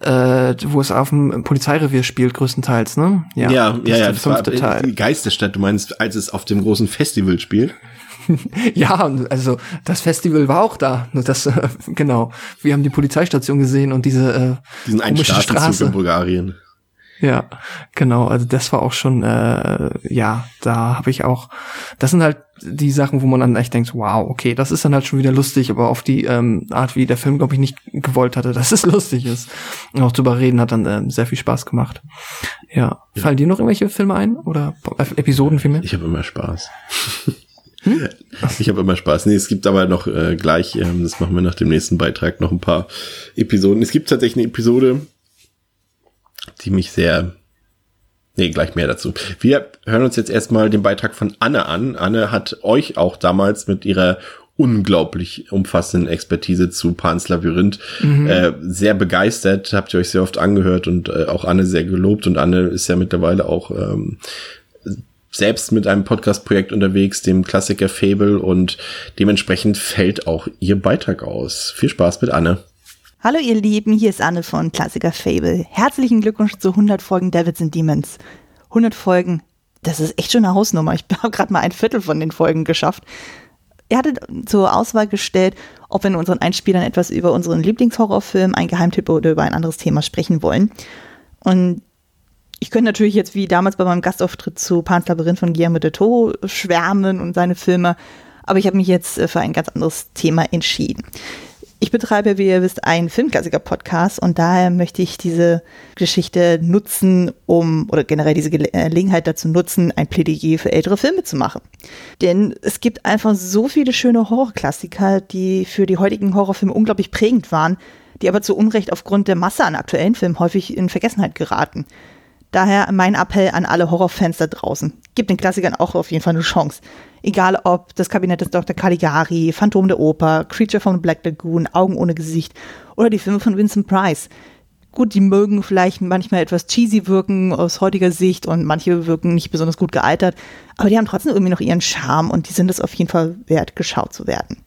äh, wo es auf dem Polizeirevier spielt, größtenteils, ne? Ja, ja, ja, ja das fünfte war, Teil. Die Geisterstadt, du meinst, als es auf dem großen Festival spielt? ja, also das Festival war auch da. Nur das, äh, genau. Wir haben die Polizeistation gesehen und diese äh, diesen einen Straßenzug in Bulgarien. Ja, genau. Also das war auch schon, äh, ja, da habe ich auch. Das sind halt die Sachen, wo man dann echt denkt, wow, okay, das ist dann halt schon wieder lustig, aber auf die ähm, Art, wie der Film, glaube ich, nicht gewollt hatte, dass es lustig ist. Und auch drüber reden hat dann ähm, sehr viel Spaß gemacht. Ja. ja. Fallen dir noch irgendwelche Filme ein oder Episoden vielmehr? Ich habe immer Spaß. Hm? Ich habe immer Spaß. Nee, es gibt aber noch äh, gleich, ähm, das machen wir nach dem nächsten Beitrag, noch ein paar Episoden. Es gibt tatsächlich eine Episode, die mich sehr. Nee, gleich mehr dazu. Wir hören uns jetzt erstmal den Beitrag von Anne an. Anne hat euch auch damals mit ihrer unglaublich umfassenden Expertise zu Pans Labyrinth mhm. äh, sehr begeistert. Habt ihr euch sehr oft angehört und äh, auch Anne sehr gelobt. Und Anne ist ja mittlerweile auch ähm, selbst mit einem Podcast-Projekt unterwegs, dem Klassiker Fable und dementsprechend fällt auch ihr Beitrag aus. Viel Spaß mit Anne. Hallo ihr Lieben, hier ist Anne von Klassiker Fable. Herzlichen Glückwunsch zu 100 Folgen Devils and Demons. 100 Folgen, das ist echt schon eine Hausnummer. Ich habe gerade mal ein Viertel von den Folgen geschafft. Ihr hattet zur Auswahl gestellt, ob wir in unseren Einspielern etwas über unseren Lieblingshorrorfilm, ein Geheimtipp oder über ein anderes Thema sprechen wollen. Und ich könnte natürlich jetzt wie damals bei meinem Gastauftritt zu Pan's Labyrinth von Guillermo de Toro schwärmen und seine Filme, aber ich habe mich jetzt äh, für ein ganz anderes Thema entschieden. Ich betreibe, wie ihr wisst, einen Filmklassiker-Podcast und daher möchte ich diese Geschichte nutzen, um, oder generell diese äh, Gelegenheit dazu nutzen, ein Plädoyer für ältere Filme zu machen. Denn es gibt einfach so viele schöne Horrorklassiker, die für die heutigen Horrorfilme unglaublich prägend waren, die aber zu Unrecht aufgrund der Masse an aktuellen Filmen häufig in Vergessenheit geraten. Daher mein Appell an alle Horrorfans da draußen. Gebt den Klassikern auch auf jeden Fall eine Chance. Egal ob das Kabinett des Dr. Caligari, Phantom der Oper, Creature from the Black Lagoon, Augen ohne Gesicht oder die Filme von Vincent Price. Gut, die mögen vielleicht manchmal etwas cheesy wirken aus heutiger Sicht und manche wirken nicht besonders gut gealtert, aber die haben trotzdem irgendwie noch ihren Charme und die sind es auf jeden Fall wert, geschaut zu werden.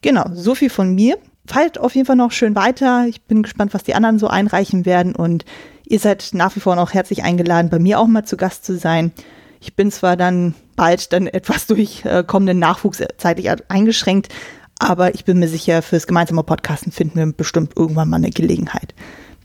Genau, so viel von mir. Fallt auf jeden Fall noch schön weiter. Ich bin gespannt, was die anderen so einreichen werden und Ihr seid nach wie vor noch herzlich eingeladen, bei mir auch mal zu Gast zu sein. Ich bin zwar dann bald dann etwas durch äh, kommenden Nachwuchs zeitlich eingeschränkt, aber ich bin mir sicher, fürs gemeinsame Podcasten finden wir bestimmt irgendwann mal eine Gelegenheit.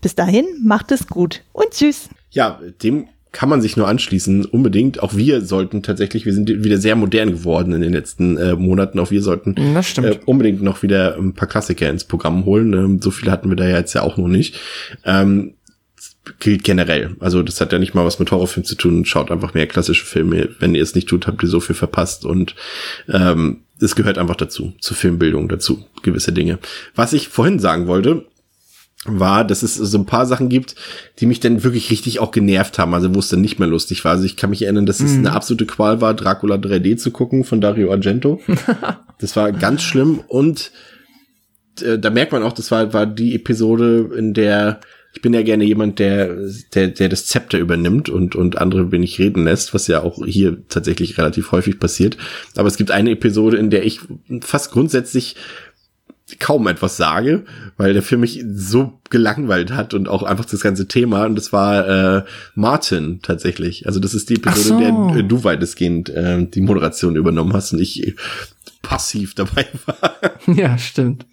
Bis dahin, macht es gut und tschüss. Ja, dem kann man sich nur anschließen, unbedingt. Auch wir sollten tatsächlich, wir sind wieder sehr modern geworden in den letzten äh, Monaten. Auch wir sollten äh, unbedingt noch wieder ein paar Klassiker ins Programm holen. Ähm, so viele hatten wir da ja jetzt ja auch noch nicht. Ähm, gilt generell. Also das hat ja nicht mal was mit Horrorfilmen zu tun. Schaut einfach mehr klassische Filme. Wenn ihr es nicht tut, habt ihr so viel verpasst. Und ähm, es gehört einfach dazu, zur Filmbildung dazu, gewisse Dinge. Was ich vorhin sagen wollte, war, dass es so ein paar Sachen gibt, die mich dann wirklich richtig auch genervt haben, also wo es dann nicht mehr lustig war. Also ich kann mich erinnern, dass es mhm. eine absolute Qual war, Dracula 3D zu gucken von Dario Argento. das war ganz schlimm und äh, da merkt man auch, das war, war die Episode, in der ich bin ja gerne jemand, der, der, der das Zepter übernimmt und, und andere wenig reden lässt, was ja auch hier tatsächlich relativ häufig passiert. Aber es gibt eine Episode, in der ich fast grundsätzlich kaum etwas sage, weil der Film mich so gelangweilt hat und auch einfach das ganze Thema. Und das war äh, Martin tatsächlich. Also das ist die Episode, so. in der du weitestgehend äh, die Moderation übernommen hast und ich passiv dabei war. Ja, stimmt.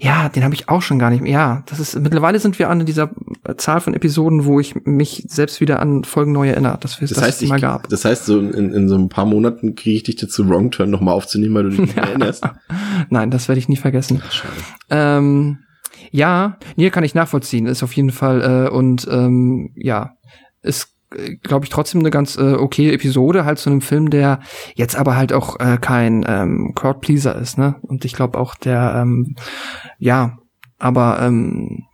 Ja, den habe ich auch schon gar nicht mehr. Ja, das ist mittlerweile sind wir an dieser Zahl von Episoden, wo ich mich selbst wieder an Folgen neu erinnere, dass wir das, heißt, ich, mal gab. Das heißt, so in, in so ein paar Monaten kriege ich dich dazu Wrong Turn nochmal aufzunehmen, weil du dich nicht mehr erinnerst. Nein, das werde ich nie vergessen. Schade. Ähm, ja, nee, kann ich nachvollziehen. Ist auf jeden Fall äh, und ähm, ja, ist glaube ich trotzdem eine ganz äh, okay Episode halt zu einem Film, der jetzt aber halt auch äh, kein ähm, Crowdpleaser ist, ne? Und ich glaube auch der ähm, ja, aber ähm,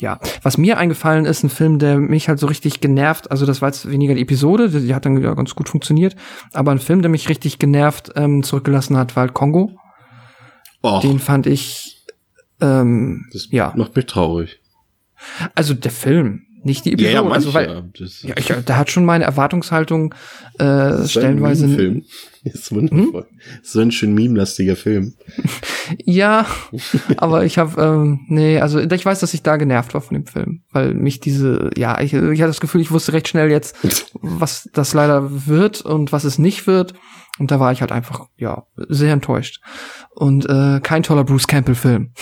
ja, was mir eingefallen ist, ein Film, der mich halt so richtig genervt, also das war jetzt weniger die Episode, die, die hat dann wieder ganz gut funktioniert, aber ein Film, der mich richtig genervt ähm, zurückgelassen hat, war halt Kongo. Och, Den fand ich ähm, das ja, macht mich traurig. also der Film, nicht die Ja, Episode. ja, manche, also, weil, ja, ich, da hat schon meine Erwartungshaltung äh, stellenweise. Ein Film. Ist wundervoll. Ist so ein schön meme-lastiger Film. Ja, aber ich habe, ähm, nee, also ich weiß, dass ich da genervt war von dem Film, weil mich diese, ja, ich, ich hatte das Gefühl, ich wusste recht schnell jetzt, was das leider wird und was es nicht wird. Und da war ich halt einfach, ja, sehr enttäuscht. Und äh, kein toller Bruce Campbell-Film.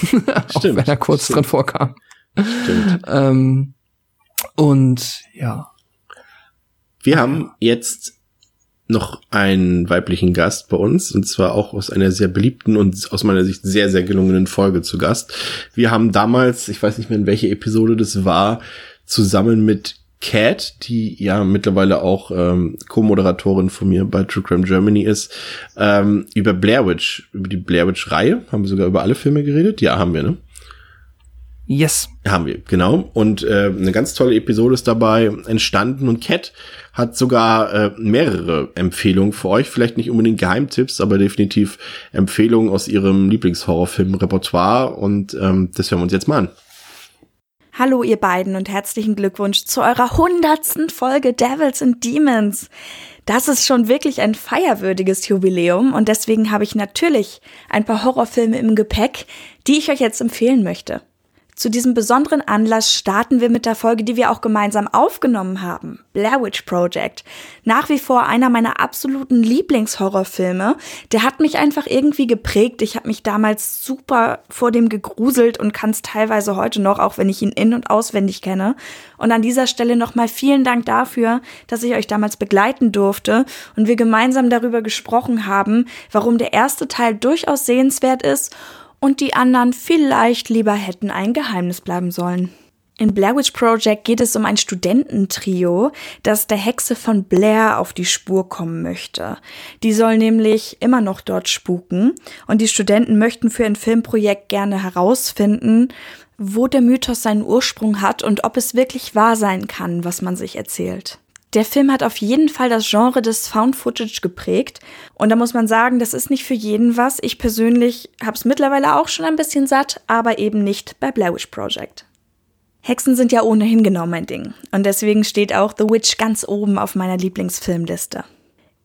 Auch wenn er kurz stimmt. dran vorkam. Stimmt. Ähm, und ja. Wir haben jetzt noch einen weiblichen Gast bei uns und zwar auch aus einer sehr beliebten und aus meiner Sicht sehr, sehr gelungenen Folge zu Gast. Wir haben damals, ich weiß nicht mehr in welcher Episode das war, zusammen mit Cat, die ja mittlerweile auch ähm, Co-Moderatorin von mir bei True Crime Germany ist, ähm, über Blair Witch, über die Blair Witch-Reihe, haben wir sogar über alle Filme geredet? Ja, haben wir, ne? Yes. Haben wir, genau. Und äh, eine ganz tolle Episode ist dabei entstanden und Cat hat sogar äh, mehrere Empfehlungen für euch. Vielleicht nicht unbedingt Geheimtipps, aber definitiv Empfehlungen aus ihrem Lieblingshorrorfilm-Repertoire. Und ähm, das hören wir uns jetzt mal an. Hallo ihr beiden und herzlichen Glückwunsch zu eurer hundertsten Folge Devils and Demons. Das ist schon wirklich ein feierwürdiges Jubiläum und deswegen habe ich natürlich ein paar Horrorfilme im Gepäck, die ich euch jetzt empfehlen möchte. Zu diesem besonderen Anlass starten wir mit der Folge, die wir auch gemeinsam aufgenommen haben, Blair Witch Project. Nach wie vor einer meiner absoluten Lieblingshorrorfilme. Der hat mich einfach irgendwie geprägt. Ich habe mich damals super vor dem gegruselt und kann es teilweise heute noch, auch wenn ich ihn in- und auswendig kenne. Und an dieser Stelle nochmal vielen Dank dafür, dass ich euch damals begleiten durfte und wir gemeinsam darüber gesprochen haben, warum der erste Teil durchaus sehenswert ist und die anderen vielleicht lieber hätten ein Geheimnis bleiben sollen. In Blair Witch Project geht es um ein Studententrio, das der Hexe von Blair auf die Spur kommen möchte. Die soll nämlich immer noch dort spuken und die Studenten möchten für ein Filmprojekt gerne herausfinden, wo der Mythos seinen Ursprung hat und ob es wirklich wahr sein kann, was man sich erzählt. Der Film hat auf jeden Fall das Genre des Found Footage geprägt. Und da muss man sagen, das ist nicht für jeden was. Ich persönlich habe es mittlerweile auch schon ein bisschen satt, aber eben nicht bei Blair Witch Project. Hexen sind ja ohnehin genau mein Ding. Und deswegen steht auch The Witch ganz oben auf meiner Lieblingsfilmliste.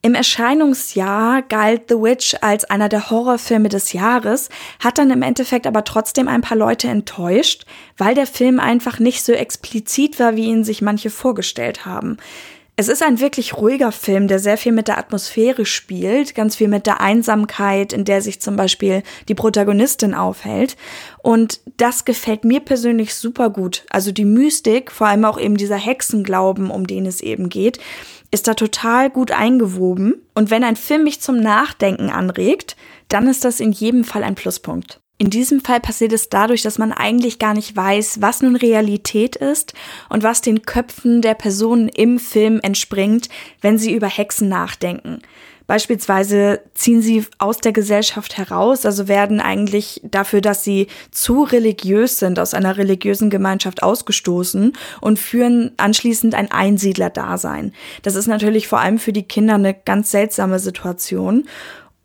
Im Erscheinungsjahr galt The Witch als einer der Horrorfilme des Jahres, hat dann im Endeffekt aber trotzdem ein paar Leute enttäuscht, weil der Film einfach nicht so explizit war, wie ihn sich manche vorgestellt haben. Es ist ein wirklich ruhiger Film, der sehr viel mit der Atmosphäre spielt, ganz viel mit der Einsamkeit, in der sich zum Beispiel die Protagonistin aufhält. Und das gefällt mir persönlich super gut. Also die Mystik, vor allem auch eben dieser Hexenglauben, um den es eben geht, ist da total gut eingewoben. Und wenn ein Film mich zum Nachdenken anregt, dann ist das in jedem Fall ein Pluspunkt. In diesem Fall passiert es dadurch, dass man eigentlich gar nicht weiß, was nun Realität ist und was den Köpfen der Personen im Film entspringt, wenn sie über Hexen nachdenken. Beispielsweise ziehen sie aus der Gesellschaft heraus, also werden eigentlich dafür, dass sie zu religiös sind, aus einer religiösen Gemeinschaft ausgestoßen und führen anschließend ein Einsiedlerdasein. Das ist natürlich vor allem für die Kinder eine ganz seltsame Situation.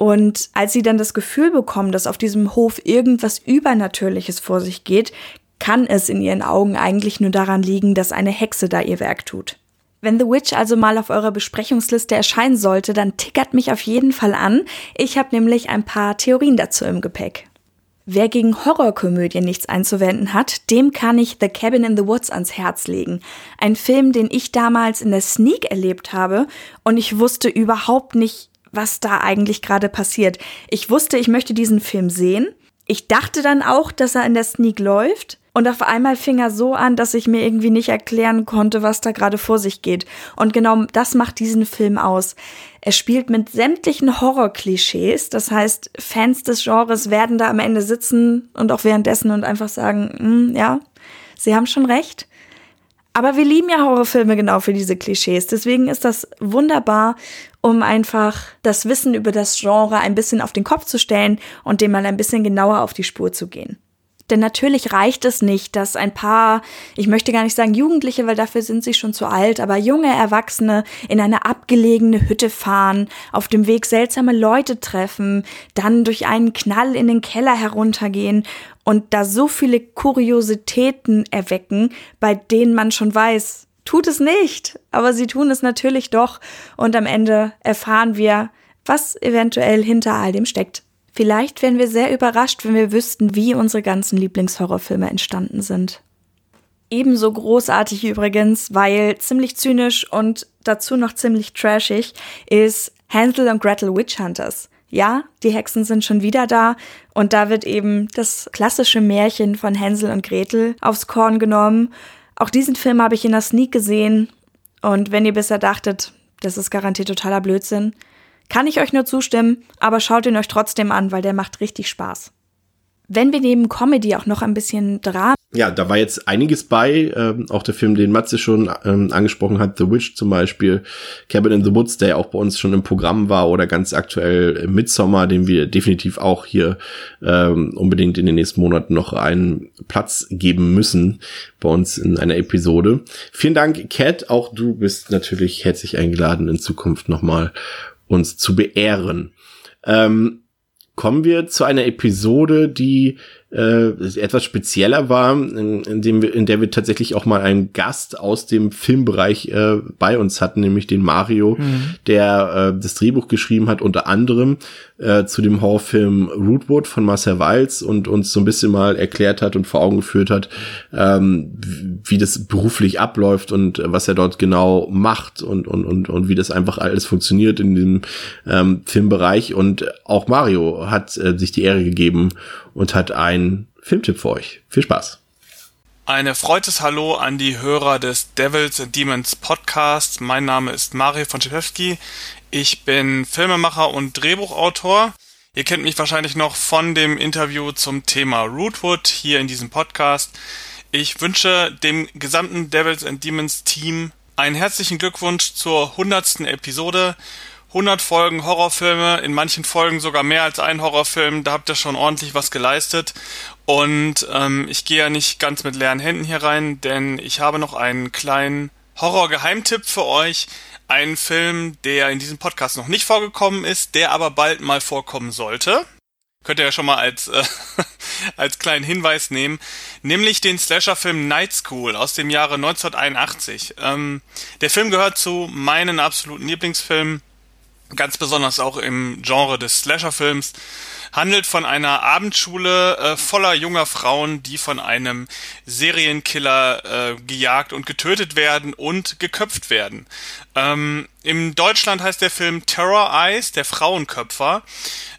Und als sie dann das Gefühl bekommen, dass auf diesem Hof irgendwas Übernatürliches vor sich geht, kann es in ihren Augen eigentlich nur daran liegen, dass eine Hexe da ihr Werk tut. Wenn The Witch also mal auf eurer Besprechungsliste erscheinen sollte, dann tickert mich auf jeden Fall an. Ich habe nämlich ein paar Theorien dazu im Gepäck. Wer gegen Horrorkomödien nichts einzuwenden hat, dem kann ich The Cabin in the Woods ans Herz legen. Ein Film, den ich damals in der Sneak erlebt habe und ich wusste überhaupt nicht, was da eigentlich gerade passiert. Ich wusste, ich möchte diesen Film sehen. Ich dachte dann auch, dass er in der Sneak läuft. Und auf einmal fing er so an, dass ich mir irgendwie nicht erklären konnte, was da gerade vor sich geht. Und genau das macht diesen Film aus. Er spielt mit sämtlichen Horror-Klischees. Das heißt, Fans des Genres werden da am Ende sitzen und auch währenddessen und einfach sagen, hm, ja, sie haben schon recht. Aber wir lieben ja Horrorfilme genau für diese Klischees. Deswegen ist das wunderbar, um einfach das Wissen über das Genre ein bisschen auf den Kopf zu stellen und dem mal ein bisschen genauer auf die Spur zu gehen. Denn natürlich reicht es nicht, dass ein paar, ich möchte gar nicht sagen Jugendliche, weil dafür sind sie schon zu alt, aber junge Erwachsene in eine abgelegene Hütte fahren, auf dem Weg seltsame Leute treffen, dann durch einen Knall in den Keller heruntergehen und da so viele Kuriositäten erwecken, bei denen man schon weiß, tut es nicht, aber sie tun es natürlich doch und am Ende erfahren wir, was eventuell hinter all dem steckt. Vielleicht wären wir sehr überrascht, wenn wir wüssten, wie unsere ganzen Lieblingshorrorfilme entstanden sind. Ebenso großartig übrigens, weil ziemlich zynisch und dazu noch ziemlich trashig, ist Hansel und Gretel Witch Hunters. Ja, die Hexen sind schon wieder da und da wird eben das klassische Märchen von Hänsel und Gretel aufs Korn genommen. Auch diesen Film habe ich in der Sneak gesehen und wenn ihr bisher dachtet, das ist garantiert totaler Blödsinn, kann ich euch nur zustimmen, aber schaut ihn euch trotzdem an, weil der macht richtig Spaß. Wenn wir neben Comedy auch noch ein bisschen Drama. Ja, da war jetzt einiges bei. Ähm, auch der Film, den Matze schon ähm, angesprochen hat, The Witch zum Beispiel, Cabin in the Woods, der ja auch bei uns schon im Programm war, oder ganz aktuell Midsommar, den wir definitiv auch hier ähm, unbedingt in den nächsten Monaten noch einen Platz geben müssen bei uns in einer Episode. Vielen Dank, Cat. Auch du bist natürlich herzlich eingeladen, in Zukunft nochmal uns zu beehren. Ähm, kommen wir zu einer Episode, die äh, etwas spezieller war, in, in, dem wir, in der wir tatsächlich auch mal einen Gast aus dem Filmbereich äh, bei uns hatten, nämlich den Mario, mhm. der äh, das Drehbuch geschrieben hat, unter anderem äh, zu dem Horrorfilm Rootwood von Marcel Walz und uns so ein bisschen mal erklärt hat und vor Augen geführt hat, ähm, wie das beruflich abläuft und was er dort genau macht und, und, und, und wie das einfach alles funktioniert in dem ähm, Filmbereich. Und auch Mario hat äh, sich die Ehre gegeben und hat einen Filmtipp für euch. Viel Spaß. Ein erfreutes Hallo an die Hörer des Devils and Demons Podcasts. Mein Name ist Mario von Schepewski. Ich bin Filmemacher und Drehbuchautor. Ihr kennt mich wahrscheinlich noch von dem Interview zum Thema Rootwood hier in diesem Podcast. Ich wünsche dem gesamten Devils and Demons Team einen herzlichen Glückwunsch zur hundertsten Episode 100 Folgen Horrorfilme, in manchen Folgen sogar mehr als ein Horrorfilm, da habt ihr schon ordentlich was geleistet. Und ähm, ich gehe ja nicht ganz mit leeren Händen hier rein, denn ich habe noch einen kleinen Horror-Geheimtipp für euch. Einen Film, der in diesem Podcast noch nicht vorgekommen ist, der aber bald mal vorkommen sollte. Könnt ihr ja schon mal als, äh, als kleinen Hinweis nehmen. Nämlich den Slasher-Film Night School aus dem Jahre 1981. Ähm, der Film gehört zu meinen absoluten Lieblingsfilmen ganz besonders auch im Genre des Slasher-Films, handelt von einer Abendschule äh, voller junger Frauen, die von einem Serienkiller äh, gejagt und getötet werden und geköpft werden. Ähm, Im Deutschland heißt der Film Terror Eyes, der Frauenköpfer.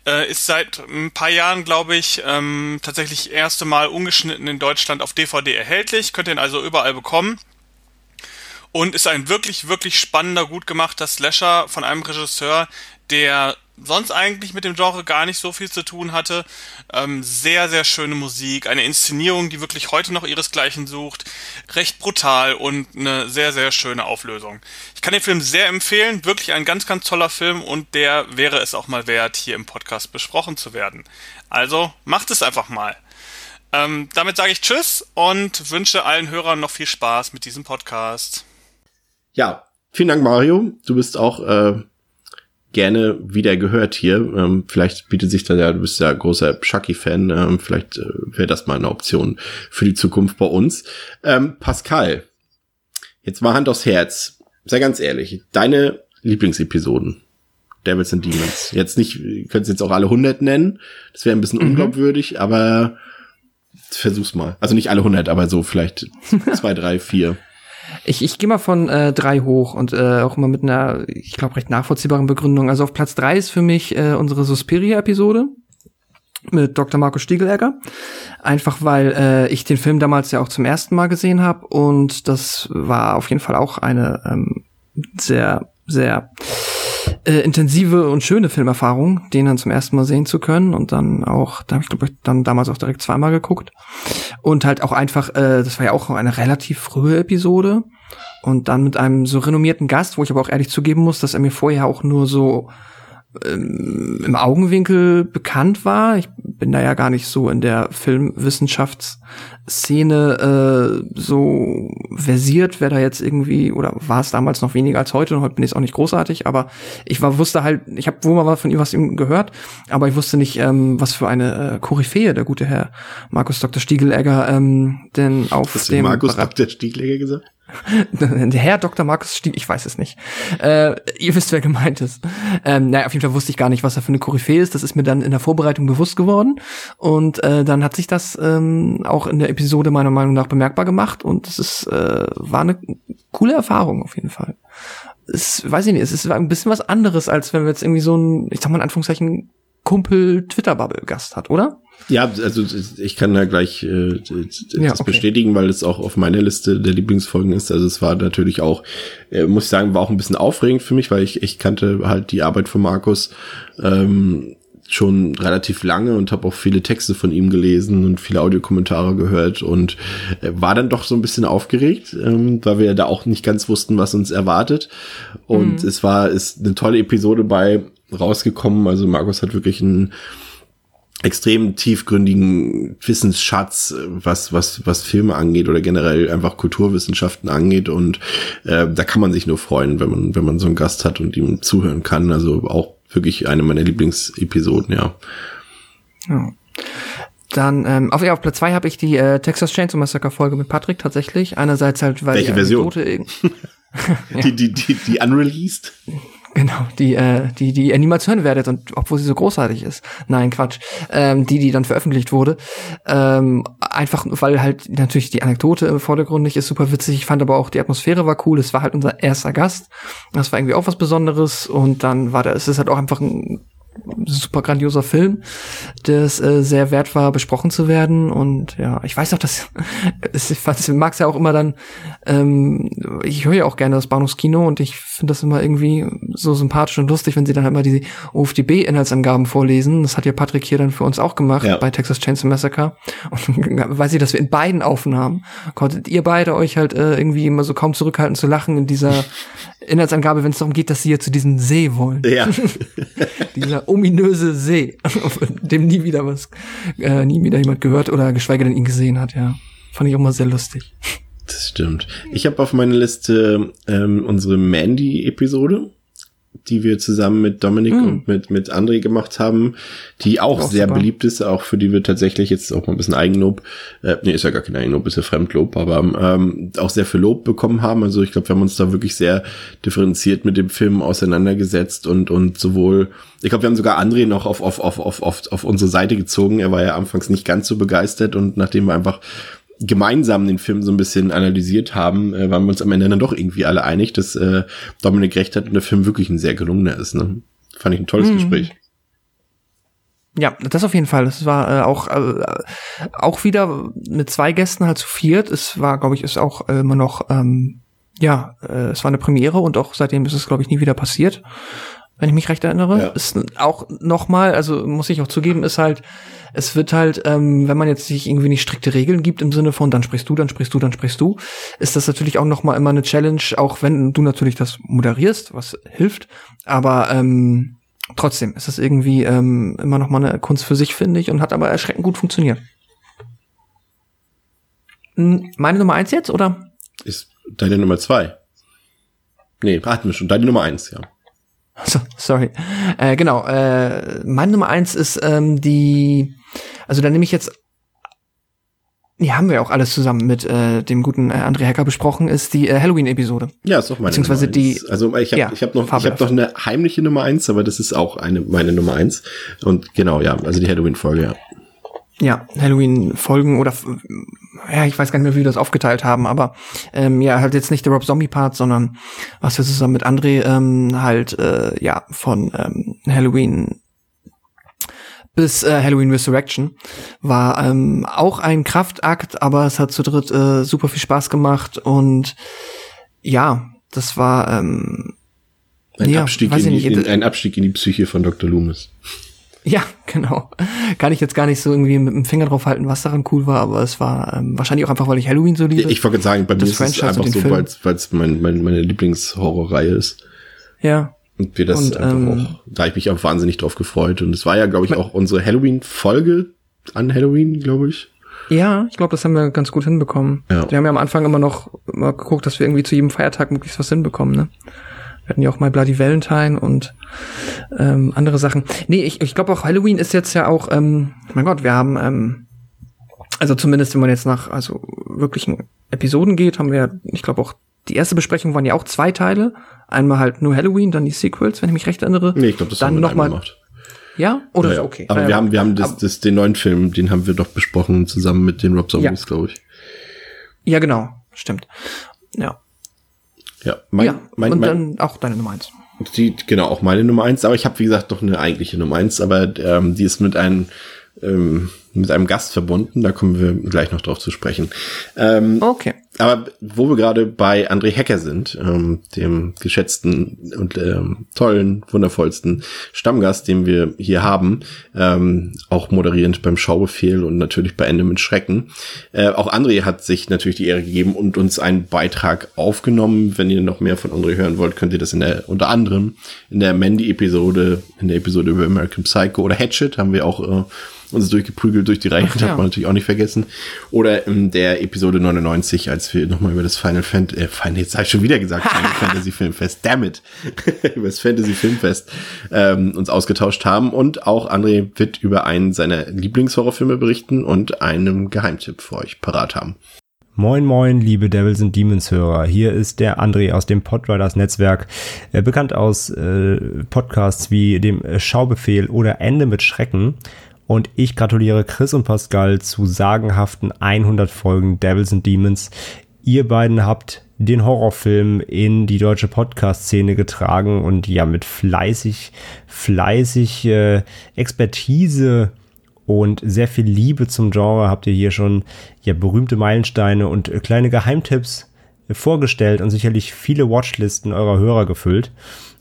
Äh, ist seit ein paar Jahren, glaube ich, ähm, tatsächlich erste Mal ungeschnitten in Deutschland auf DVD erhältlich. Könnt ihr ihn also überall bekommen und ist ein wirklich, wirklich spannender, gut gemachter Slasher von einem Regisseur, der sonst eigentlich mit dem Genre gar nicht so viel zu tun hatte. Ähm, sehr, sehr schöne Musik, eine Inszenierung, die wirklich heute noch ihresgleichen sucht, recht brutal und eine sehr, sehr schöne Auflösung. Ich kann den Film sehr empfehlen, wirklich ein ganz, ganz toller Film und der wäre es auch mal wert, hier im Podcast besprochen zu werden. Also macht es einfach mal. Ähm, damit sage ich Tschüss und wünsche allen Hörern noch viel Spaß mit diesem Podcast. Ja, vielen Dank, Mario. Du bist auch äh, gerne wieder gehört hier. Ähm, vielleicht bietet sich da ja, du bist ja großer Chucky-Fan, ähm, vielleicht äh, wäre das mal eine Option für die Zukunft bei uns. Ähm, Pascal, jetzt mal Hand aufs Herz. Sei ganz ehrlich, deine Lieblingsepisoden. Devils and Demons. Jetzt nicht, könntest jetzt auch alle 100 nennen. Das wäre ein bisschen mhm. unglaubwürdig, aber versuch's mal. Also nicht alle 100, aber so vielleicht zwei, drei, vier. Ich, ich gehe mal von äh, drei hoch und äh, auch immer mit einer, ich glaube, recht nachvollziehbaren Begründung. Also auf Platz drei ist für mich äh, unsere Suspiria-Episode mit Dr. Markus Stiegelegger. Einfach weil äh, ich den Film damals ja auch zum ersten Mal gesehen habe und das war auf jeden Fall auch eine ähm, sehr, sehr äh, intensive und schöne Filmerfahrung, den dann zum ersten Mal sehen zu können und dann auch, da habe ich glaube ich dann damals auch direkt zweimal geguckt. Und halt auch einfach, äh, das war ja auch eine relativ frühe Episode. Und dann mit einem so renommierten Gast, wo ich aber auch ehrlich zugeben muss, dass er mir vorher auch nur so ähm, im Augenwinkel bekannt war. Ich bin da ja gar nicht so in der Filmwissenschaftsszene äh, so versiert, wer da jetzt irgendwie, oder war es damals noch weniger als heute und heute bin ich es auch nicht großartig, aber ich war, wusste halt, ich habe wohl mal von ihm was ihm gehört, aber ich wusste nicht, ähm, was für eine äh, Koryphäe der gute Herr Markus Dr. Stiegelegger ähm, denn auf Hast dem... Markus Dr. Stiegelegger gesagt? Der Herr Dr. Markus Stieg, ich weiß es nicht. Äh, ihr wisst, wer gemeint ist. Ähm, naja, auf jeden Fall wusste ich gar nicht, was er für eine Koryphäe ist. Das ist mir dann in der Vorbereitung bewusst geworden. Und äh, dann hat sich das ähm, auch in der Episode meiner Meinung nach bemerkbar gemacht. Und es ist, äh, war eine coole Erfahrung auf jeden Fall. Es, weiß ich nicht, es ist ein bisschen was anderes, als wenn wir jetzt irgendwie so ein, ich sag mal in Anführungszeichen, Kumpel-Twitter-Bubble-Gast hat, oder? Ja, also ich kann da gleich äh, das ja, okay. bestätigen, weil es auch auf meiner Liste der Lieblingsfolgen ist. Also es war natürlich auch, äh, muss ich sagen, war auch ein bisschen aufregend für mich, weil ich, ich kannte halt die Arbeit von Markus ähm, schon relativ lange und habe auch viele Texte von ihm gelesen und viele Audiokommentare gehört und äh, war dann doch so ein bisschen aufgeregt, ähm, weil wir ja da auch nicht ganz wussten, was uns erwartet. Und mhm. es war ist eine tolle Episode bei rausgekommen. Also Markus hat wirklich ein extrem tiefgründigen Wissensschatz, was, was, was Filme angeht oder generell einfach Kulturwissenschaften angeht. Und äh, da kann man sich nur freuen, wenn man, wenn man so einen Gast hat und ihm zuhören kann. Also auch wirklich eine meiner Lieblingsepisoden, ja. ja. Dann ähm, auf, ja, auf Platz zwei habe ich die äh, Texas Chainsaw Massacre Folge mit Patrick tatsächlich. Einerseits halt, weil Welche die Version? Ja. die, die, die, die unreleased? Genau, die, äh, die, die ihr niemals hören werdet und obwohl sie so großartig ist. Nein, Quatsch. Ähm, die, die dann veröffentlicht wurde. Ähm, einfach, weil halt natürlich die Anekdote im Vordergrund nicht ist super witzig. Ich fand aber auch, die Atmosphäre war cool. Es war halt unser erster Gast. Das war irgendwie auch was Besonderes. Und dann war da, es ist halt auch einfach ein super grandioser Film, der es äh, sehr wert war, besprochen zu werden. Und ja, ich weiß auch, dass ich mag es ja auch immer dann, ähm, ich höre ja auch gerne das Bahnhofskino und ich finde das immer irgendwie so sympathisch und lustig, wenn sie dann halt mal diese OFDB-Inhaltsangaben vorlesen. Das hat ja Patrick hier dann für uns auch gemacht ja. bei Texas Chainsaw Massacre. Und weiß ich, dass wir in beiden Aufnahmen konntet ihr beide euch halt äh, irgendwie immer so kaum zurückhalten zu lachen in dieser Inhaltsangabe, wenn es darum geht, dass sie ja zu diesem See wollen. Ja. Dieser ominöse See, von dem nie wieder was, äh, nie wieder jemand gehört oder geschweige denn ihn gesehen hat, ja. Fand ich auch mal sehr lustig. Das stimmt. Ich habe auf meiner Liste ähm, unsere Mandy-Episode die wir zusammen mit Dominik mm. und mit, mit André gemacht haben, die auch, auch sehr super. beliebt ist, auch für die wir tatsächlich jetzt auch mal ein bisschen Eigenlob, äh, nee, ist ja gar kein Eigenlob, ist ja Fremdlob, aber ähm, auch sehr viel Lob bekommen haben. Also ich glaube, wir haben uns da wirklich sehr differenziert mit dem Film auseinandergesetzt und, und sowohl, ich glaube, wir haben sogar André noch auf, auf, auf, auf, auf, auf unsere Seite gezogen. Er war ja anfangs nicht ganz so begeistert und nachdem wir einfach gemeinsam den Film so ein bisschen analysiert haben, äh, waren wir uns am Ende dann doch irgendwie alle einig, dass äh, Dominik recht hat und der Film wirklich ein sehr gelungener ist. Ne? Fand ich ein tolles mhm. Gespräch. Ja, das auf jeden Fall. Es war äh, auch äh, auch wieder mit zwei Gästen halt zu viert. Es war, glaube ich, ist auch immer noch ähm, ja, äh, es war eine Premiere und auch seitdem ist es, glaube ich, nie wieder passiert, wenn ich mich recht erinnere. Ja. Ist auch noch mal, also muss ich auch zugeben, ist halt es wird halt, ähm, wenn man jetzt sich irgendwie nicht strikte Regeln gibt im Sinne von, dann sprichst du, dann sprichst du, dann sprichst du, ist das natürlich auch noch mal immer eine Challenge, auch wenn du natürlich das moderierst, was hilft, aber ähm, trotzdem ist das irgendwie ähm, immer noch mal eine Kunst für sich, finde ich, und hat aber erschreckend gut funktioniert. Hm, meine Nummer eins jetzt, oder? Ist deine Nummer zwei. Nee, hatten wir schon. Deine Nummer eins, ja. So, sorry. Äh, genau, äh, meine Nummer eins ist ähm, die, also da nehme ich jetzt, die haben wir auch alles zusammen mit äh, dem guten äh, André Hacker besprochen, ist die äh, Halloween-Episode. Ja, ist auch meine Beziehungsweise Nummer eins. die- Also ich habe ja, ich hab noch, ich hab noch eine heimliche Nummer eins, aber das ist auch eine meine Nummer eins. Und genau, ja, also die Halloween-Folge, ja. Ja, Halloween-Folgen oder ja, ich weiß gar nicht mehr, wie wir das aufgeteilt haben, aber ähm, ja, halt jetzt nicht der Rob Zombie-Part, sondern was wir zusammen mit André ähm, halt äh, ja von ähm, Halloween bis äh, Halloween Resurrection war ähm, auch ein Kraftakt, aber es hat zu dritt äh, super viel Spaß gemacht und ja, das war ähm, Ein, ja, Abstieg in nicht, in, ein Abstieg in die Psyche von Dr. Loomis. Ja, genau. Kann ich jetzt gar nicht so irgendwie mit dem Finger drauf halten, was daran cool war, aber es war ähm, wahrscheinlich auch einfach, weil ich Halloween so liebe. Ich wollte gerade sagen, bei mir ist es Franchise einfach so, weil es mein, mein, meine Lieblingshorrorreihe ist. Ja. Und wir das Und, einfach ähm, auch, da ich mich auch wahnsinnig drauf gefreut. Und es war ja, glaube ich, auch unsere Halloween-Folge an Halloween, glaube ich. Ja, ich glaube, das haben wir ganz gut hinbekommen. Ja. Wir haben ja am Anfang immer noch mal geguckt, dass wir irgendwie zu jedem Feiertag möglichst was hinbekommen, ne? Wir hatten ja auch mal Bloody Valentine und ähm, andere Sachen. Nee, ich, ich glaube auch Halloween ist jetzt ja auch, ähm, mein Gott, wir haben, ähm, also zumindest wenn man jetzt nach also wirklichen Episoden geht, haben wir, ich glaube auch, die erste Besprechung waren ja auch zwei Teile. Einmal halt nur Halloween, dann die Sequels, wenn ich mich recht erinnere. Nee, ich glaube, das dann haben wir noch einmal mal, gemacht. Ja? Oder Ja, so, ja. okay. Aber Ja, wir haben, wir haben das, das, den neuen Film, den haben wir doch besprochen, zusammen mit den Rob Zombies, Ja. glaube ich. Ja, genau. Stimmt. Ja. Ja, mein, ja, mein, und mein, dann auch deine Nummer eins. Die, genau, auch meine Nummer eins. Aber ich habe, wie gesagt, noch eine eigentliche Nummer eins. Aber ähm, die ist mit einem, ähm, mit einem Gast verbunden. Da kommen wir gleich noch drauf zu sprechen. Ähm, okay. Aber wo wir gerade bei André Hecker sind, ähm, dem geschätzten und ähm, tollen, wundervollsten Stammgast, den wir hier haben, ähm, auch moderierend beim Schaubefehl und natürlich bei Ende mit Schrecken. Äh, auch André hat sich natürlich die Ehre gegeben und uns einen Beitrag aufgenommen. Wenn ihr noch mehr von André hören wollt, könnt ihr das in der unter anderem in der Mandy-Episode, in der Episode über American Psycho oder Hatchet haben wir auch äh, uns durchgeprügelt durch die Reihe, Ach, darf ja. man natürlich auch nicht vergessen. Oder in der Episode 99, als wir nochmal über das Final Fantasy, äh, Final, jetzt habe ich schon wieder gesagt, Final Fantasy Filmfest, damn it, über das Fantasy Filmfest ähm, uns ausgetauscht haben. Und auch André wird über einen seiner Lieblingshorrorfilme berichten und einen Geheimtipp für euch parat haben. Moin moin, liebe Devils and Demons Hörer. Hier ist der André aus dem Podriders Netzwerk, äh, bekannt aus äh, Podcasts wie dem Schaubefehl oder Ende mit Schrecken. Und ich gratuliere Chris und Pascal zu sagenhaften 100 Folgen Devils and Demons. Ihr beiden habt den Horrorfilm in die deutsche Podcast-Szene getragen und ja mit fleißig, fleißig äh, Expertise und sehr viel Liebe zum Genre habt ihr hier schon ja berühmte Meilensteine und äh, kleine Geheimtipps äh, vorgestellt und sicherlich viele Watchlisten eurer Hörer gefüllt.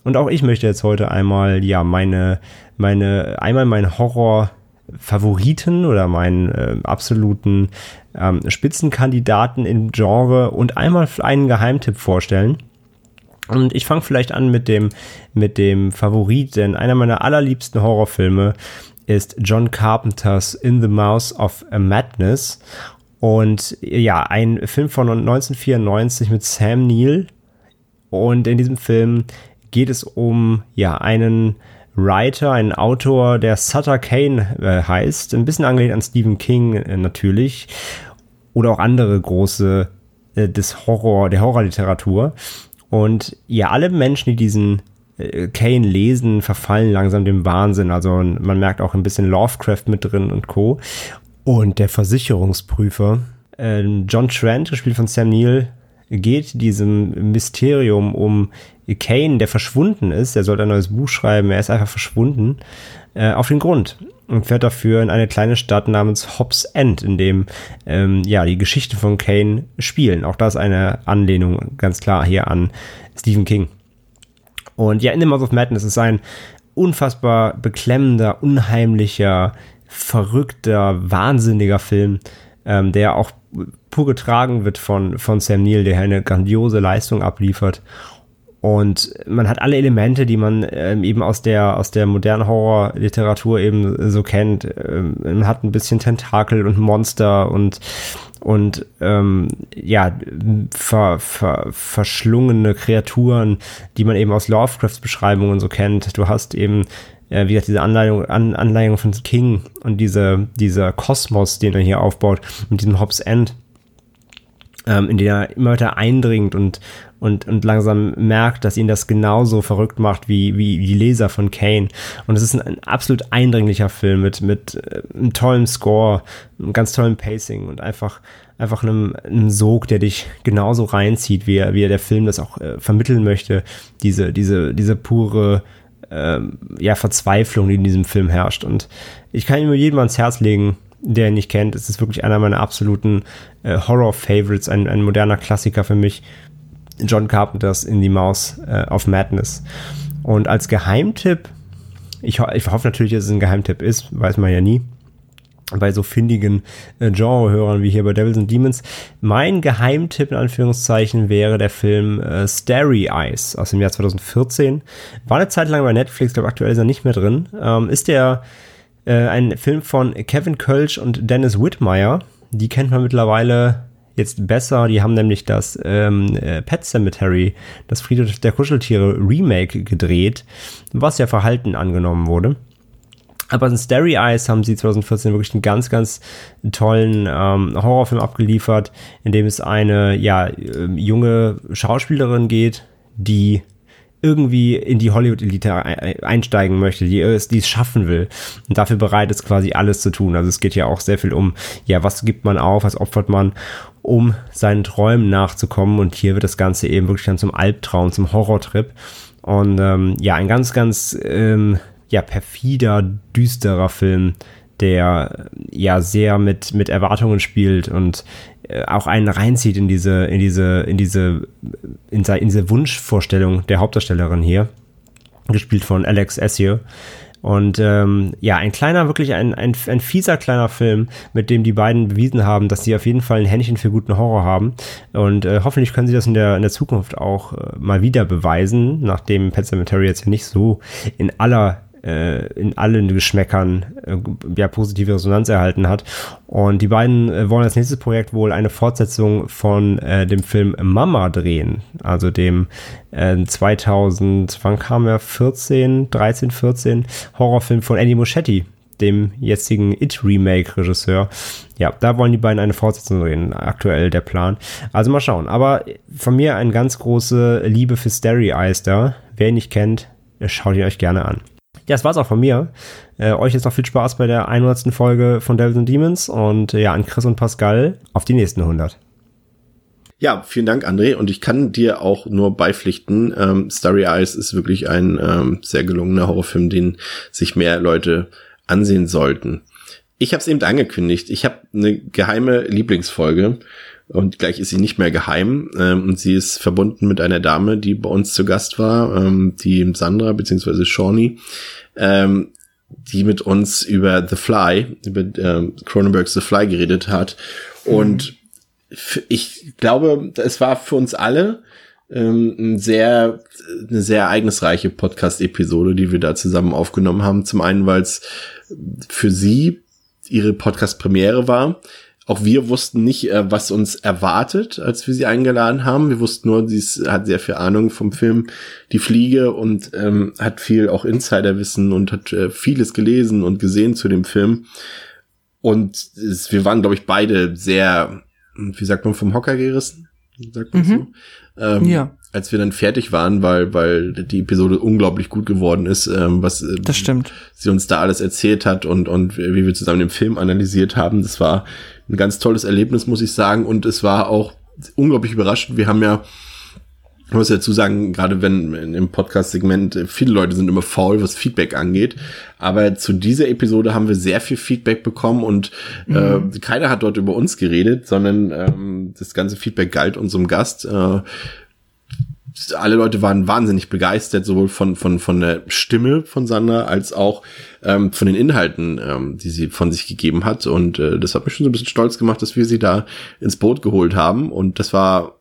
Und auch ich möchte jetzt heute einmal ja meine meine einmal meinen Horror Favoriten oder meinen äh, absoluten ähm, Spitzenkandidaten im Genre und einmal einen Geheimtipp vorstellen. Und ich fange vielleicht an mit dem, mit dem Favorit, denn einer meiner allerliebsten Horrorfilme ist John Carpenters In the Mouth of a Madness. Und ja, ein Film von 1994 mit Sam Neill. Und in diesem Film geht es um ja einen Writer, einen Autor, der Sutter Kane äh, heißt. Ein bisschen angelehnt an Stephen King äh, natürlich. Oder auch andere große äh, des Horror, der Horrorliteratur. Und ja, alle Menschen, die diesen äh, Kane lesen, verfallen langsam dem Wahnsinn. Also man merkt auch ein bisschen Lovecraft mit drin und Co. Und der Versicherungsprüfer, äh, John Trent, gespielt von Sam Neill, geht diesem Mysterium um Kane, der verschwunden ist, der sollte ein neues Buch schreiben, er ist einfach verschwunden, äh, auf den Grund und fährt dafür in eine kleine Stadt namens Hobbs End, in dem ähm, ja die Geschichte von Kane spielen. Auch das eine Anlehnung ganz klar hier an Stephen King. Und ja, in The Mouth of Madness ist ein unfassbar beklemmender, unheimlicher, verrückter, wahnsinniger Film, ähm, der auch pur getragen wird von, von Sam Neill, der eine grandiose Leistung abliefert. Und man hat alle Elemente, die man ähm, eben aus der, aus der modernen Horrorliteratur eben so kennt. Ähm, man hat ein bisschen Tentakel und Monster und, und ähm, ja, ver, ver, verschlungene Kreaturen, die man eben aus Lovecrafts Beschreibungen so kennt. Du hast eben äh, wie gesagt, diese Anleitung, An, Anleitung von King und diese, dieser Kosmos, den er hier aufbaut, mit diesem Hobbs End, ähm, in den er immer weiter eindringt und, und, und langsam merkt, dass ihn das genauso verrückt macht wie, wie die Leser von Kane. Und es ist ein, ein absolut eindringlicher Film mit, mit äh, einem tollen Score, einem ganz tollen Pacing und einfach, einfach einem, einem Sog, der dich genauso reinzieht, wie er, wie er der Film das auch äh, vermitteln möchte. Diese, diese, diese pure, ähm, ja, Verzweiflung, die in diesem Film herrscht. Und ich kann ihn nur jedem ans Herz legen, der ihn nicht kennt. Es ist wirklich einer meiner absoluten äh, Horror-Favorites, ein, ein moderner Klassiker für mich. John Carpenters In die Maus äh, of Madness. Und als Geheimtipp, ich, ho ich hoffe natürlich, dass es ein Geheimtipp ist, weiß man ja nie bei so findigen äh, Genre-Hörern wie hier bei Devils and Demons. Mein Geheimtipp in Anführungszeichen wäre der Film äh, Starry Eyes aus dem Jahr 2014. War eine Zeit lang bei Netflix, glaube aktuell ist er nicht mehr drin. Ähm, ist der äh, ein Film von Kevin Kölsch und Dennis Whitmire. Die kennt man mittlerweile jetzt besser. Die haben nämlich das ähm, äh, Pet Cemetery, das Friedhof der Kuscheltiere Remake gedreht, was ja verhalten angenommen wurde. Aber in Starry Eyes haben sie 2014 wirklich einen ganz, ganz tollen ähm, Horrorfilm abgeliefert, in dem es eine ja, äh, junge Schauspielerin geht, die irgendwie in die Hollywood-Elite einsteigen möchte, die es, die es schaffen will und dafür bereit ist, quasi alles zu tun. Also es geht ja auch sehr viel um, ja, was gibt man auf, was opfert man, um seinen Träumen nachzukommen. Und hier wird das Ganze eben wirklich dann zum Albtraum, zum Horrortrip. Und ähm, ja, ein ganz, ganz ähm, ja, perfider, düsterer Film, der ja sehr mit, mit Erwartungen spielt und auch einen reinzieht in diese, in diese, in diese, in, in diese Wunschvorstellung der Hauptdarstellerin hier, gespielt von Alex Essier. Und ähm, ja, ein kleiner, wirklich ein, ein, ein fieser kleiner Film, mit dem die beiden bewiesen haben, dass sie auf jeden Fall ein Händchen für guten Horror haben. Und äh, hoffentlich können sie das in der, in der Zukunft auch äh, mal wieder beweisen, nachdem Pet Cemetery jetzt ja nicht so in aller äh, in allen Geschmäckern äh, ja positive Resonanz erhalten hat. Und die beiden äh, wollen als nächstes Projekt wohl eine Fortsetzung von äh, dem Film Mama drehen, also dem äh, 2000, wann kam er? 14, 13, 14 Horrorfilm von Andy Muschietti, dem jetzigen It-Remake-Regisseur. Ja, da wollen die beiden eine Fortsetzung drehen, aktuell der Plan. Also mal schauen. Aber von mir eine ganz große Liebe für Starry Eyes da. Wer ihn nicht kennt, schaut ihn euch gerne an. Ja, das war's auch von mir. Äh, euch jetzt noch viel Spaß bei der 100. Folge von Devils and Demons und äh, ja, an Chris und Pascal auf die nächsten 100. Ja, vielen Dank, André. Und ich kann dir auch nur beipflichten. Ähm, Starry Eyes ist wirklich ein ähm, sehr gelungener Horrorfilm, den sich mehr Leute ansehen sollten. Ich habe es eben angekündigt. Ich habe eine geheime Lieblingsfolge und gleich ist sie nicht mehr geheim ähm, und sie ist verbunden mit einer Dame, die bei uns zu Gast war, ähm, die Sandra beziehungsweise Shawnee, ähm, die mit uns über The Fly, über ähm, Cronenbergs The Fly geredet hat und mhm. ich glaube, es war für uns alle ähm, ein sehr, eine sehr ereignisreiche Podcast-Episode, die wir da zusammen aufgenommen haben. Zum einen, weil es für sie ihre Podcast-Premiere war auch wir wussten nicht, äh, was uns erwartet, als wir sie eingeladen haben. Wir wussten nur, sie hat sehr viel Ahnung vom Film Die Fliege und ähm, hat viel auch Insiderwissen und hat äh, vieles gelesen und gesehen zu dem Film. Und es, wir waren, glaube ich, beide sehr, wie sagt man, vom Hocker gerissen? Sagt man mhm. so? Ähm, ja als wir dann fertig waren, weil, weil die Episode unglaublich gut geworden ist, ähm, was äh, das stimmt. sie uns da alles erzählt hat und, und wie wir zusammen den Film analysiert haben. Das war ein ganz tolles Erlebnis, muss ich sagen. Und es war auch unglaublich überraschend. Wir haben ja, ich muss dazu sagen, gerade wenn im Podcast-Segment viele Leute sind immer faul, was Feedback angeht. Aber zu dieser Episode haben wir sehr viel Feedback bekommen und äh, mhm. äh, keiner hat dort über uns geredet, sondern ähm, das ganze Feedback galt unserem Gast. Äh, alle Leute waren wahnsinnig begeistert, sowohl von, von, von der Stimme von Sandra als auch ähm, von den Inhalten, ähm, die sie von sich gegeben hat. Und äh, das hat mich schon so ein bisschen stolz gemacht, dass wir sie da ins Boot geholt haben. Und das war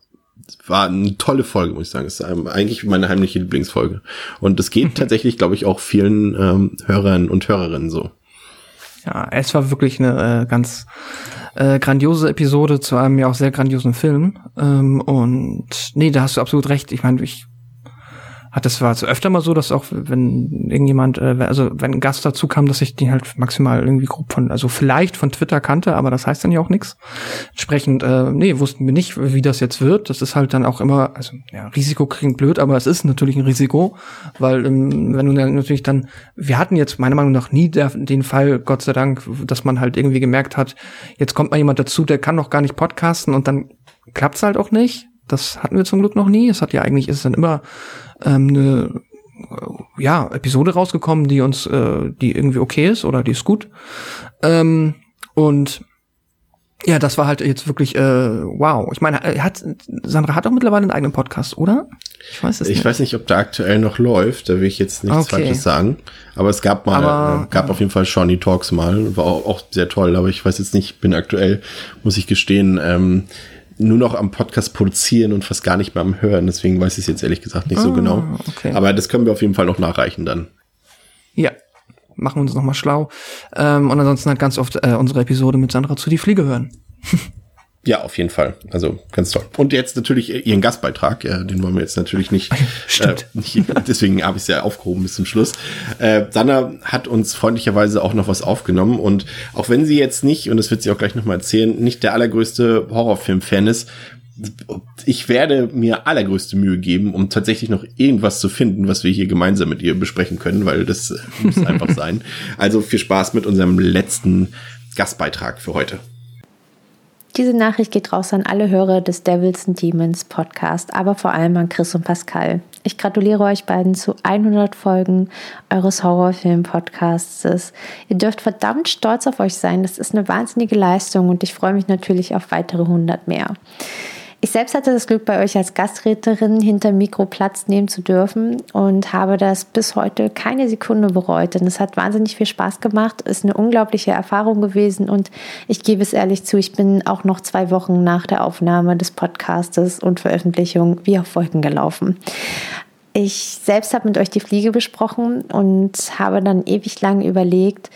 war eine tolle Folge, muss ich sagen. Das ist eigentlich meine heimliche Lieblingsfolge. Und das geht tatsächlich, glaube ich, auch vielen ähm, Hörern und Hörerinnen so. Ja, es war wirklich eine äh, ganz äh, grandiose Episode zu einem ja auch sehr grandiosen Film. Ähm, und nee, da hast du absolut recht. Ich meine, ich hat es zwar öfter mal so, dass auch wenn irgendjemand, äh, also wenn ein Gast dazu kam, dass ich den halt maximal irgendwie grob von, also vielleicht von Twitter kannte, aber das heißt dann ja auch nichts. Entsprechend, äh, nee, wussten wir nicht, wie das jetzt wird. Das ist halt dann auch immer, also ja, Risiko klingt blöd, aber es ist natürlich ein Risiko, weil ähm, wenn du dann natürlich dann, wir hatten jetzt meiner Meinung nach nie der, den Fall, Gott sei Dank, dass man halt irgendwie gemerkt hat, jetzt kommt mal jemand dazu, der kann noch gar nicht podcasten und dann klappt's halt auch nicht. Das hatten wir zum Glück noch nie. Es hat ja eigentlich ist dann immer ähm, eine äh, ja, Episode rausgekommen, die uns, äh, die irgendwie okay ist oder die ist gut. Ähm, und ja, das war halt jetzt wirklich äh, wow. Ich meine, hat Sandra hat auch mittlerweile einen eigenen Podcast, oder? Ich weiß es ich nicht. Ich weiß nicht, ob der aktuell noch läuft. Da will ich jetzt nichts okay. Falsches sagen. Aber es gab mal, aber, äh, gab auf jeden Fall Shawnee Talks mal, war auch, auch, sehr toll. Aber ich weiß jetzt nicht, bin aktuell, muss ich gestehen, ähm, nur noch am Podcast produzieren und fast gar nicht mehr am Hören. Deswegen weiß ich es jetzt ehrlich gesagt nicht ah, so genau. Okay. Aber das können wir auf jeden Fall noch nachreichen dann. Ja, machen wir uns nochmal schlau. Ähm, und ansonsten halt ganz oft äh, unsere Episode mit Sandra zu die Fliege hören. Ja, auf jeden Fall. Also ganz toll. Und jetzt natürlich ihren Gastbeitrag, ja, den wollen wir jetzt natürlich nicht. Stimmt. Äh, nicht deswegen habe ich es ja aufgehoben bis zum Schluss. Äh, Sanna hat uns freundlicherweise auch noch was aufgenommen und auch wenn sie jetzt nicht, und das wird sie auch gleich nochmal erzählen, nicht der allergrößte Horrorfilm-Fan ist, ich werde mir allergrößte Mühe geben, um tatsächlich noch irgendwas zu finden, was wir hier gemeinsam mit ihr besprechen können, weil das muss einfach sein. Also viel Spaß mit unserem letzten Gastbeitrag für heute. Diese Nachricht geht raus an alle Hörer des Devils and Demons Podcast, aber vor allem an Chris und Pascal. Ich gratuliere euch beiden zu 100 Folgen eures Horrorfilm-Podcasts. Ihr dürft verdammt stolz auf euch sein. Das ist eine wahnsinnige Leistung und ich freue mich natürlich auf weitere 100 mehr. Ich selbst hatte das Glück, bei euch als Gastrednerin hinter Mikro Platz nehmen zu dürfen und habe das bis heute keine Sekunde bereut, denn es hat wahnsinnig viel Spaß gemacht, ist eine unglaubliche Erfahrung gewesen und ich gebe es ehrlich zu, ich bin auch noch zwei Wochen nach der Aufnahme des Podcastes und Veröffentlichung wie auf Wolken gelaufen. Ich selbst habe mit euch die Fliege besprochen und habe dann ewig lang überlegt,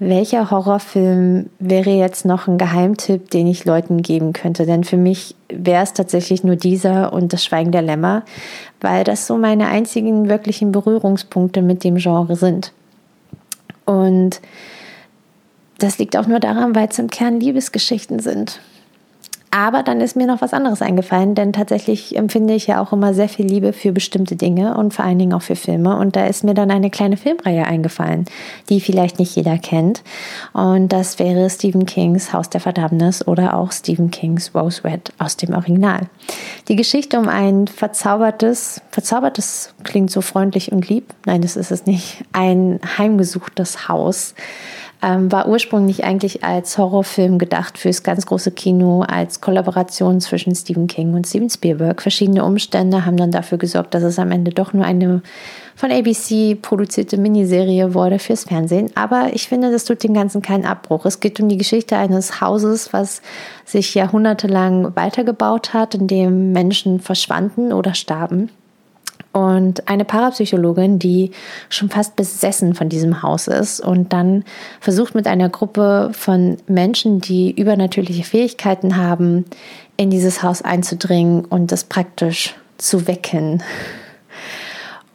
welcher Horrorfilm wäre jetzt noch ein Geheimtipp, den ich Leuten geben könnte? Denn für mich wäre es tatsächlich nur dieser und das Schweigen der Lämmer, weil das so meine einzigen wirklichen Berührungspunkte mit dem Genre sind. Und das liegt auch nur daran, weil es im Kern Liebesgeschichten sind. Aber dann ist mir noch was anderes eingefallen, denn tatsächlich empfinde ich ja auch immer sehr viel Liebe für bestimmte Dinge und vor allen Dingen auch für Filme. Und da ist mir dann eine kleine Filmreihe eingefallen, die vielleicht nicht jeder kennt. Und das wäre Stephen Kings Haus der Verdammnis oder auch Stephen Kings Rose Red aus dem Original. Die Geschichte um ein verzaubertes, verzaubertes klingt so freundlich und lieb. Nein, das ist es nicht. Ein heimgesuchtes Haus ähm, war ursprünglich eigentlich als Horrorfilm gedacht fürs ganz große Kino, als Kollaboration zwischen Stephen King und Steven Spielberg. Verschiedene Umstände haben dann dafür gesorgt, dass es am Ende doch nur eine von ABC produzierte Miniserie wurde fürs Fernsehen. Aber ich finde, das tut dem Ganzen keinen Abbruch. Es geht um die Geschichte eines Hauses, was sich jahrhundertelang weitergebaut hat, in dem Menschen verschwanden oder starben und eine Parapsychologin, die schon fast besessen von diesem Haus ist und dann versucht mit einer Gruppe von Menschen, die übernatürliche Fähigkeiten haben, in dieses Haus einzudringen und das praktisch zu wecken.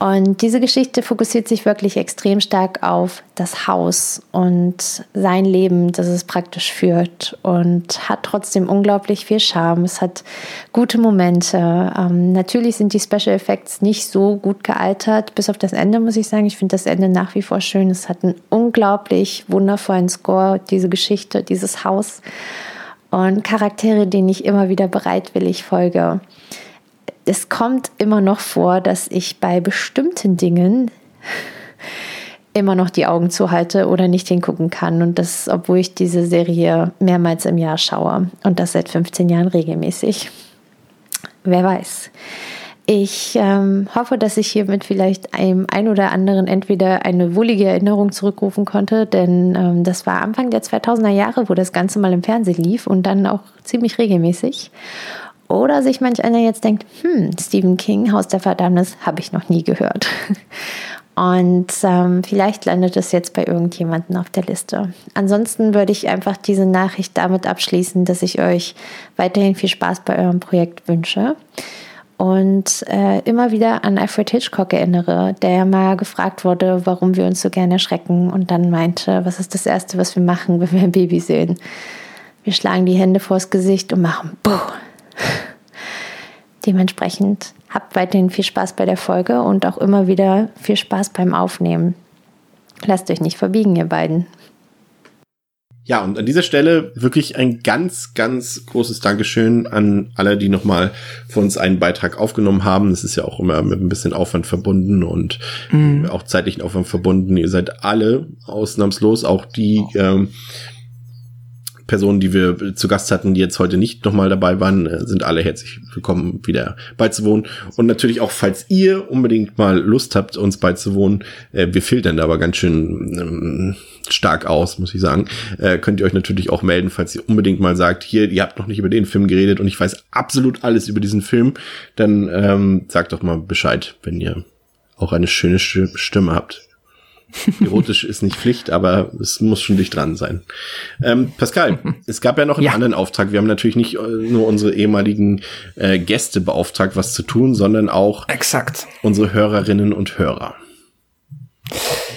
Und diese Geschichte fokussiert sich wirklich extrem stark auf das Haus und sein Leben, das es praktisch führt und hat trotzdem unglaublich viel Charme. Es hat gute Momente. Ähm, natürlich sind die Special Effects nicht so gut gealtert, bis auf das Ende muss ich sagen. Ich finde das Ende nach wie vor schön. Es hat einen unglaublich wundervollen Score, diese Geschichte, dieses Haus und Charaktere, denen ich immer wieder bereitwillig folge es kommt immer noch vor, dass ich bei bestimmten Dingen immer noch die Augen zuhalte oder nicht hingucken kann. Und das, obwohl ich diese Serie mehrmals im Jahr schaue. Und das seit 15 Jahren regelmäßig. Wer weiß. Ich ähm, hoffe, dass ich hiermit vielleicht einem ein oder anderen entweder eine wohlige Erinnerung zurückrufen konnte, denn ähm, das war Anfang der 2000er Jahre, wo das Ganze mal im Fernsehen lief und dann auch ziemlich regelmäßig. Oder sich manch einer jetzt denkt, hm, Stephen King, Haus der Verdammnis, habe ich noch nie gehört. Und ähm, vielleicht landet es jetzt bei irgendjemandem auf der Liste. Ansonsten würde ich einfach diese Nachricht damit abschließen, dass ich euch weiterhin viel Spaß bei eurem Projekt wünsche und äh, immer wieder an Alfred Hitchcock erinnere, der ja mal gefragt wurde, warum wir uns so gerne erschrecken und dann meinte, was ist das Erste, was wir machen, wenn wir ein Baby sehen? Wir schlagen die Hände vors Gesicht und machen Buh. Dementsprechend habt weiterhin viel Spaß bei der Folge und auch immer wieder viel Spaß beim Aufnehmen. Lasst euch nicht verbiegen, ihr beiden. Ja, und an dieser Stelle wirklich ein ganz, ganz großes Dankeschön an alle, die nochmal für uns einen Beitrag aufgenommen haben. Das ist ja auch immer mit ein bisschen Aufwand verbunden und mhm. auch zeitlichen Aufwand verbunden. Ihr seid alle ausnahmslos, auch die, ähm, Personen, die wir zu Gast hatten, die jetzt heute nicht nochmal dabei waren, äh, sind alle herzlich willkommen, wieder beizuwohnen. Und natürlich auch, falls ihr unbedingt mal Lust habt, uns beizuwohnen, äh, wir filtern da aber ganz schön ähm, stark aus, muss ich sagen, äh, könnt ihr euch natürlich auch melden, falls ihr unbedingt mal sagt, hier, ihr habt noch nicht über den Film geredet und ich weiß absolut alles über diesen Film, dann ähm, sagt doch mal Bescheid, wenn ihr auch eine schöne Stimme habt. Erotisch ist nicht Pflicht, aber es muss schon dicht dran sein. Ähm, Pascal, es gab ja noch einen ja. anderen Auftrag. Wir haben natürlich nicht äh, nur unsere ehemaligen äh, Gäste beauftragt, was zu tun, sondern auch Exakt. unsere Hörerinnen und Hörer.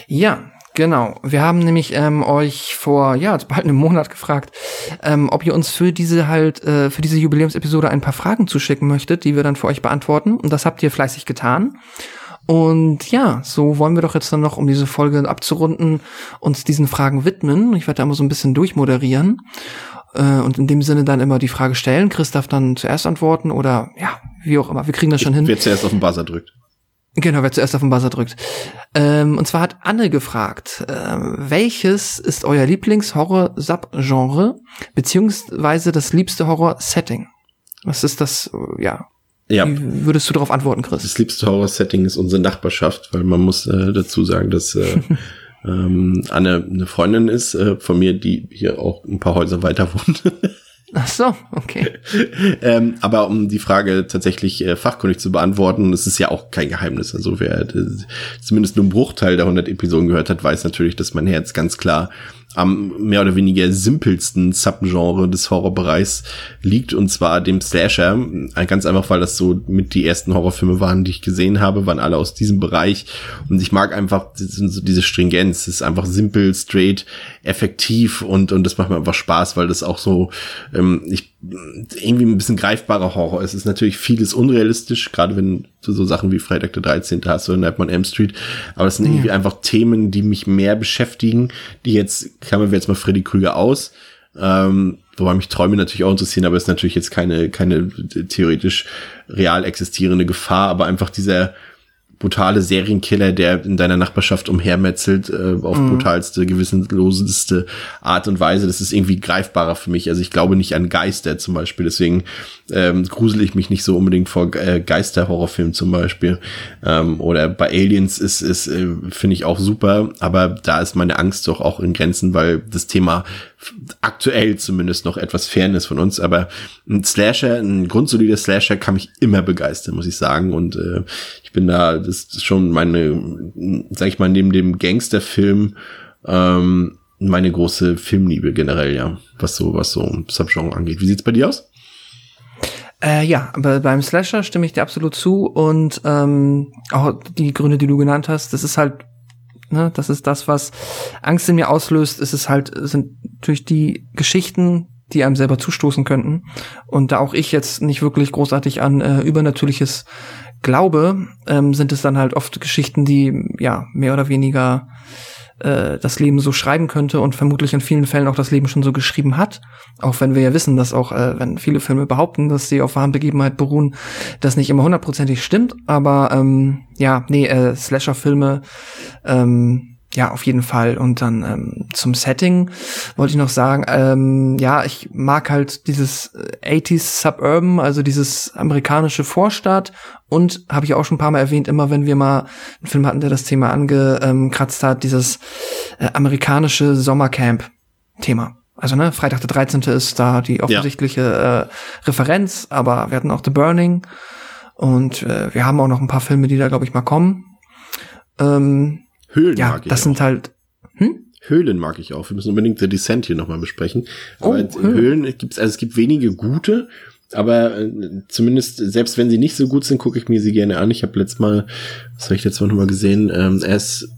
Ja, Genau. Wir haben nämlich ähm, euch vor ja bald einem Monat gefragt, ähm, ob ihr uns für diese halt äh, für diese Jubiläumsepisode ein paar Fragen zuschicken möchtet, die wir dann für euch beantworten. Und das habt ihr fleißig getan. Und ja, so wollen wir doch jetzt dann noch, um diese Folge abzurunden, uns diesen Fragen widmen. Ich werde da immer so ein bisschen durchmoderieren äh, und in dem Sinne dann immer die Frage stellen. Chris darf dann zuerst antworten oder ja, wie auch immer. Wir kriegen das schon hin. Wer zuerst auf den Buzzer drückt. Genau, wer zuerst auf den Buzzer drückt. Ähm, und zwar hat Anne gefragt, äh, welches ist euer Lieblings-Horror-Subgenre beziehungsweise das liebste Horror-Setting? Was ist das, äh, ja, ja. Wie würdest du darauf antworten, Chris? Das liebste Horror-Setting ist unsere Nachbarschaft, weil man muss äh, dazu sagen, dass äh, ähm, Anne eine Freundin ist äh, von mir, die hier auch ein paar Häuser weiter wohnt. Ach so, okay. ähm, aber um die Frage tatsächlich äh, fachkundig zu beantworten, das ist ja auch kein Geheimnis. Also wer äh, zumindest nur einen Bruchteil der 100 Episoden gehört hat, weiß natürlich, dass mein Herz ganz klar am mehr oder weniger simpelsten Subgenre des Horrorbereichs liegt und zwar dem Slasher. Ganz einfach, weil das so mit die ersten Horrorfilme waren, die ich gesehen habe, waren alle aus diesem Bereich und ich mag einfach diese Stringenz. Es ist einfach simpel, straight, effektiv und und das macht mir einfach Spaß, weil das auch so ähm, ich irgendwie ein bisschen greifbarer Horror. Es ist natürlich vieles unrealistisch, gerade wenn du so Sachen wie Freitag der 13. hast oder Nightmare on Elm Street. Aber es sind ja. irgendwie einfach Themen, die mich mehr beschäftigen, die jetzt, klammern wir jetzt mal Freddy Krüger aus, ähm, wobei mich Träume natürlich auch interessieren, aber es ist natürlich jetzt keine, keine theoretisch real existierende Gefahr, aber einfach dieser, brutale Serienkiller, der in deiner Nachbarschaft umhermetzelt, äh, auf mhm. brutalste, gewissenloseste Art und Weise. Das ist irgendwie greifbarer für mich. Also ich glaube nicht an Geister zum Beispiel. Deswegen ähm, grusel ich mich nicht so unbedingt vor äh, Geister-Horrorfilmen zum Beispiel. Ähm, oder bei Aliens ist, ist äh, finde ich auch super. Aber da ist meine Angst doch auch in Grenzen, weil das Thema aktuell zumindest noch etwas fern ist von uns. Aber ein Slasher, ein grundsolider Slasher kann mich immer begeistern, muss ich sagen. Und äh, bin da, das ist schon meine, sag ich mal, neben dem Gangsterfilm, ähm, meine große Filmliebe generell, ja, was so, was so Subgenre angeht. Wie sieht's bei dir aus? Äh, ja, aber beim Slasher stimme ich dir absolut zu und ähm, auch die Gründe, die du genannt hast, das ist halt, ne, das ist das, was Angst in mir auslöst. Es ist halt, sind durch die Geschichten, die einem selber zustoßen könnten. Und da auch ich jetzt nicht wirklich großartig an äh, Übernatürliches glaube, ähm, sind es dann halt oft Geschichten, die ja mehr oder weniger äh, das Leben so schreiben könnte und vermutlich in vielen Fällen auch das Leben schon so geschrieben hat. Auch wenn wir ja wissen, dass auch, äh, wenn viele Filme behaupten, dass sie auf wahren Begebenheit beruhen, das nicht immer hundertprozentig stimmt. Aber ähm, ja, nee, äh, Slasher-Filme ähm, ja, auf jeden Fall. Und dann ähm, zum Setting wollte ich noch sagen, ähm, ja, ich mag halt dieses 80s Suburban, also dieses amerikanische Vorstadt. Und habe ich auch schon ein paar Mal erwähnt, immer wenn wir mal einen Film hatten, der das Thema angekratzt hat, dieses äh, amerikanische Sommercamp-Thema. Also ne, Freitag der 13. ist da die offensichtliche ja. äh, Referenz, aber wir hatten auch The Burning und äh, wir haben auch noch ein paar Filme, die da, glaube ich, mal kommen. Ähm, Höhlen ja, mag ich das auch. sind halt. Höhlen mag ich auch. Wir müssen unbedingt The Descent hier nochmal besprechen. Oh, Aber Höhlen gibt's, also es gibt wenige gute, aber äh, zumindest, selbst wenn sie nicht so gut sind, gucke ich mir sie gerne an. Ich habe letztes Mal, was habe ich letztes Mal nochmal gesehen, ähm, As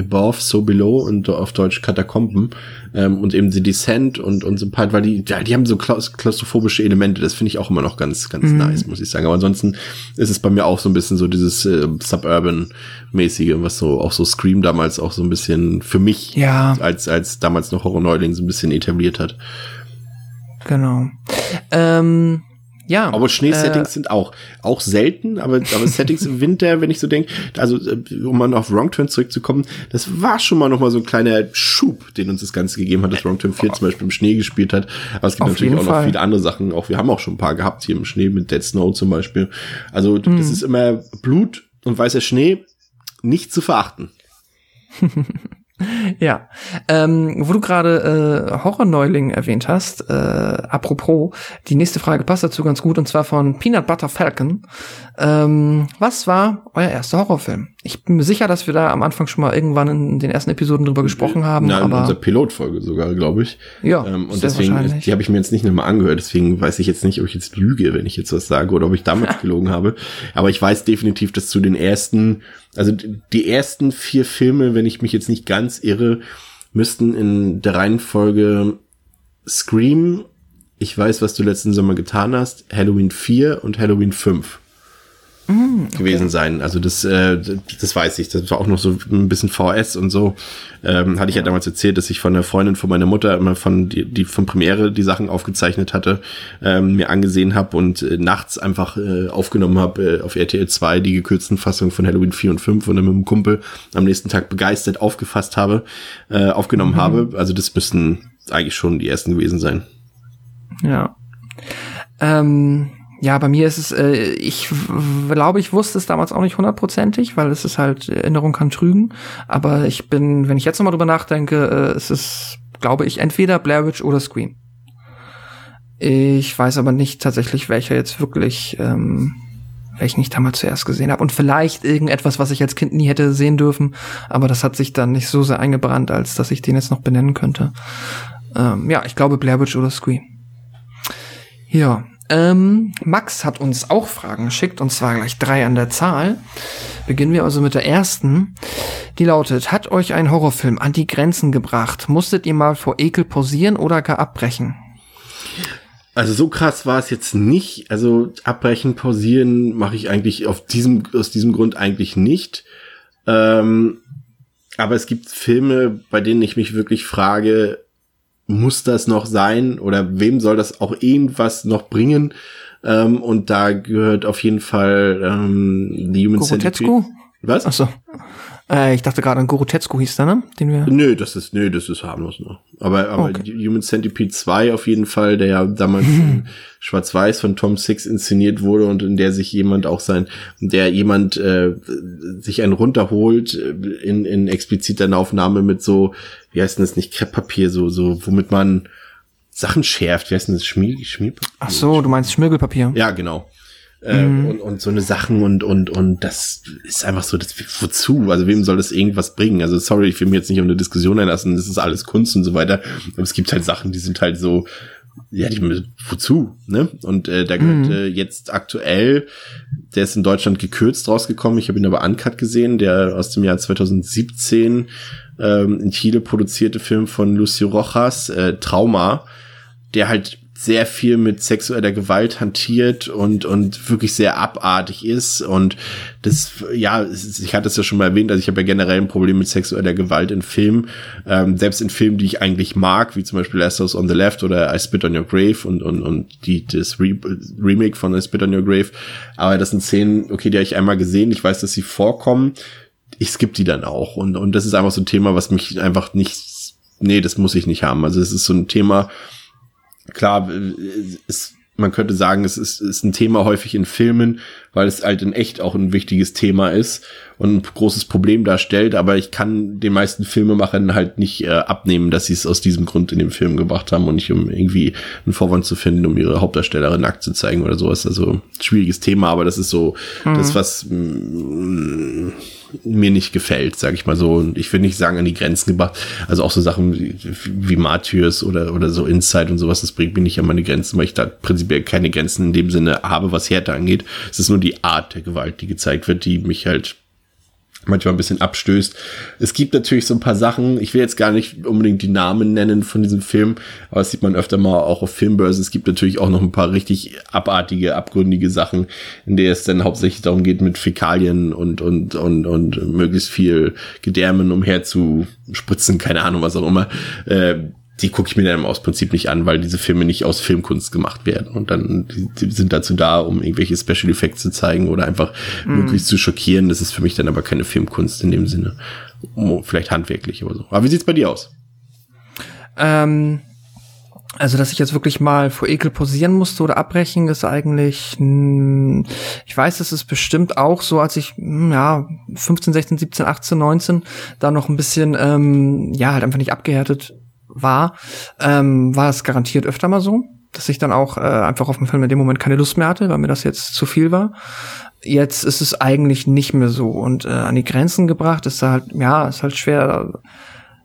Above, So Below und auf Deutsch Katakomben ähm, und eben The Descent und, und so ein paar, weil die, ja, die haben so klaus klaustrophobische Elemente, das finde ich auch immer noch ganz, ganz Mhm. nice, muss ich sagen. Aber ansonsten ist es bei mir auch so ein bisschen so dieses äh, Suburban-mäßige, was so auch so Scream damals auch so ein bisschen für mich Ja. als, als damals noch Horror-Neuling so ein bisschen etabliert hat. Genau. Ähm, ja. Aber Schneesettings äh, sind auch, auch selten, aber, aber Settings im Winter, wenn ich so denke, also äh, um mal auf Wrong Turn zurückzukommen, das war schon mal noch mal so ein kleiner Schub, den uns das Ganze gegeben hat, dass Wrong Turn 4 zum Beispiel im Schnee gespielt hat. Aber es gibt natürlich auch noch Fall. viele andere Sachen. Auch wir haben auch schon ein paar gehabt hier im Schnee mit Dead Snow zum Beispiel. Also Mhm. das ist immer Blut und weißer Schnee nicht zu verachten. Ja, ähm, wo du gerade äh, Horror-Neuling erwähnt hast, äh, apropos, die nächste Frage passt dazu ganz gut und zwar von Peanut Butter Falcon. Ähm, was war euer erster Horrorfilm? Ich bin mir sicher, dass wir da am Anfang schon mal irgendwann in den ersten Episoden drüber gesprochen haben, Na, in aber unserer Pilotfolge sogar, glaube ich. Ja, ähm, und deswegen, die habe ich mir jetzt nicht nochmal angehört, deswegen weiß ich jetzt nicht, ob ich jetzt lüge, wenn ich jetzt was sage oder ob ich damals gelogen habe. Aber ich weiß definitiv, dass zu den ersten, also die ersten vier Filme, wenn ich mich jetzt nicht ganz irre, müssten in der Reihenfolge Scream, Ich weiß, was du letzten Sommer getan hast, Halloween 4 und Halloween 5 Mm, gewesen sein. Also das, äh, das weiß ich. Das war auch noch so ein bisschen VS und so. Ähm, hatte ich ja damals erzählt, dass ich von einer Freundin von meiner Mutter immer von die, die von Premiere die Sachen aufgezeichnet hatte, ähm, mir angesehen habe und äh, nachts einfach äh, aufgenommen habe äh, auf RTL 2 die gekürzten Fassungen von Halloween 4 und 5 und dann mit dem Kumpel am nächsten Tag begeistert aufgefasst habe, äh, aufgenommen Mhm. habe. Also das müssten eigentlich schon die ersten gewesen sein. Ja. Ähm, ja, bei mir ist es, äh, ich glaube, ich wusste es damals auch nicht hundertprozentig, weil es ist halt, Erinnerung kann trügen. Aber ich bin, wenn ich jetzt nochmal drüber nachdenke, äh, es ist, glaube ich, entweder Blair Witch oder Scream. Ich weiß aber nicht tatsächlich, welcher jetzt wirklich, ähm, welchen ich damals zuerst gesehen habe. Und vielleicht irgendetwas, was ich als Kind nie hätte sehen dürfen. Aber das hat sich dann nicht so sehr eingebrannt, als dass ich den jetzt noch benennen könnte. Ähm, ja, ich glaube Blair Witch oder Scream. Ja, ähm, Max hat uns auch Fragen geschickt, und zwar gleich drei an der Zahl. Beginnen wir also mit der ersten. Die lautet, hat euch ein Horrorfilm an die Grenzen gebracht? Musstet ihr mal vor Ekel pausieren oder gar abbrechen? Also so krass war es jetzt nicht. Also abbrechen, pausieren mache ich eigentlich auf diesem, aus diesem Grund eigentlich nicht. Ähm, aber es gibt Filme, bei denen ich mich wirklich frage, muss das noch sein oder wem soll das auch irgendwas noch bringen? Ähm, und da gehört auf jeden Fall ähm, die Human? Centipede. Was? Achso. Äh, ich dachte gerade an Gorotetsu hieß der, ne? Den wir Nö, das ist, nö, das ist harmlos noch. Aber, aber Okay. Human Centipede 2 auf jeden Fall, der ja damals in Schwarz-Weiß von Tom Six inszeniert wurde und in der sich jemand auch sein, der jemand äh, sich einen runterholt äh, in, in expliziter Aufnahme mit so, wie heißt denn das nicht, Krepppapier, so, so, womit man Sachen schärft, wie heißt denn das, Schmier, Schmierpapier? Ach so, du meinst Schmirgelpapier. Ja, genau. Äh, Mhm. und, und so eine Sachen und, und, und das ist einfach so, das, wozu? Also wem soll das irgendwas bringen? Also sorry, ich will mir jetzt nicht um eine Diskussion einlassen, das ist alles Kunst und so weiter. Aber es gibt halt Sachen, die sind halt so, ja, die, wozu? Ne? Und äh, da gehört Mhm. äh, jetzt aktuell, der ist in Deutschland gekürzt rausgekommen, ich habe ihn aber uncut gesehen, der aus dem Jahr 2017 ähm, in Chile produzierte Film von Lucio Rojas, äh, Trauma, der halt sehr viel mit sexueller Gewalt hantiert und und wirklich sehr abartig ist. Und das ja ich hatte es ja schon mal erwähnt also ich habe ja generell ein Problem mit sexueller Gewalt in Filmen. Ähm, selbst in Filmen die ich eigentlich mag wie zum Beispiel Last House on the Left oder I Spit on Your Grave und und und die das Re Remake von I Spit on Your Grave. Aber das sind Szenen okay die habe ich einmal gesehen ich weiß dass sie vorkommen. Ich skippe die dann auch. Und und das ist einfach so ein Thema was mich einfach nicht nee das muss ich nicht haben. Also es ist so ein Thema klar, äh, es man könnte sagen, es ist, ist ein Thema häufig in Filmen, weil es halt in echt auch ein wichtiges Thema ist und ein großes Problem darstellt. Aber ich kann den meisten Filmemachern halt nicht äh, abnehmen, dass sie es aus diesem Grund in dem Film gebracht haben und nicht um irgendwie einen Vorwand zu finden, um ihre Hauptdarstellerin nackt zu zeigen oder sowas. Also schwieriges Thema, aber das ist so mhm. das, was mh, mm, mir nicht gefällt, sage ich mal so. Und ich will nicht sagen an die Grenzen gebracht. Also auch so Sachen wie, wie Martyrs oder, oder so Inside und sowas, das bringt mich nicht an meine Grenzen, weil ich da prinzipiell keine Grenzen in dem Sinne habe, was Härte angeht. Es ist nur die Art der Gewalt, die gezeigt wird, die mich halt manchmal ein bisschen abstößt. Es gibt natürlich so ein paar Sachen, ich will jetzt gar nicht unbedingt die Namen nennen von diesem Film, aber das sieht man öfter mal auch auf Filmbörsen. Es gibt natürlich auch noch ein paar richtig abartige, abgründige Sachen, in der es dann hauptsächlich darum geht, mit Fäkalien und, und, und, und möglichst viel Gedärmen umher zu spritzen, keine Ahnung, was auch immer. Äh, die gucke ich mir dann aus Prinzip nicht an, weil diese Filme nicht aus Filmkunst gemacht werden. Und dann die, die sind dazu da, um irgendwelche Special Effects zu zeigen oder einfach mm. möglichst zu schockieren. Das ist für mich dann aber keine Filmkunst in dem Sinne. Vielleicht handwerklich oder so. Aber wie sieht's bei dir aus? Ähm, also, dass ich jetzt wirklich mal vor Ekel posieren musste oder abbrechen, ist eigentlich, mh, ich weiß, es ist bestimmt auch so, als ich, mh, ja, 15, 16, 17, 18, 19 da noch ein bisschen, ähm, ja, halt einfach nicht abgehärtet war, ähm, war es garantiert öfter mal so, dass ich dann auch äh, einfach auf dem Film in dem Moment keine Lust mehr hatte, weil mir das jetzt zu viel war. Jetzt ist es eigentlich nicht mehr so und äh, an die Grenzen gebracht ist halt, ja, ist halt schwer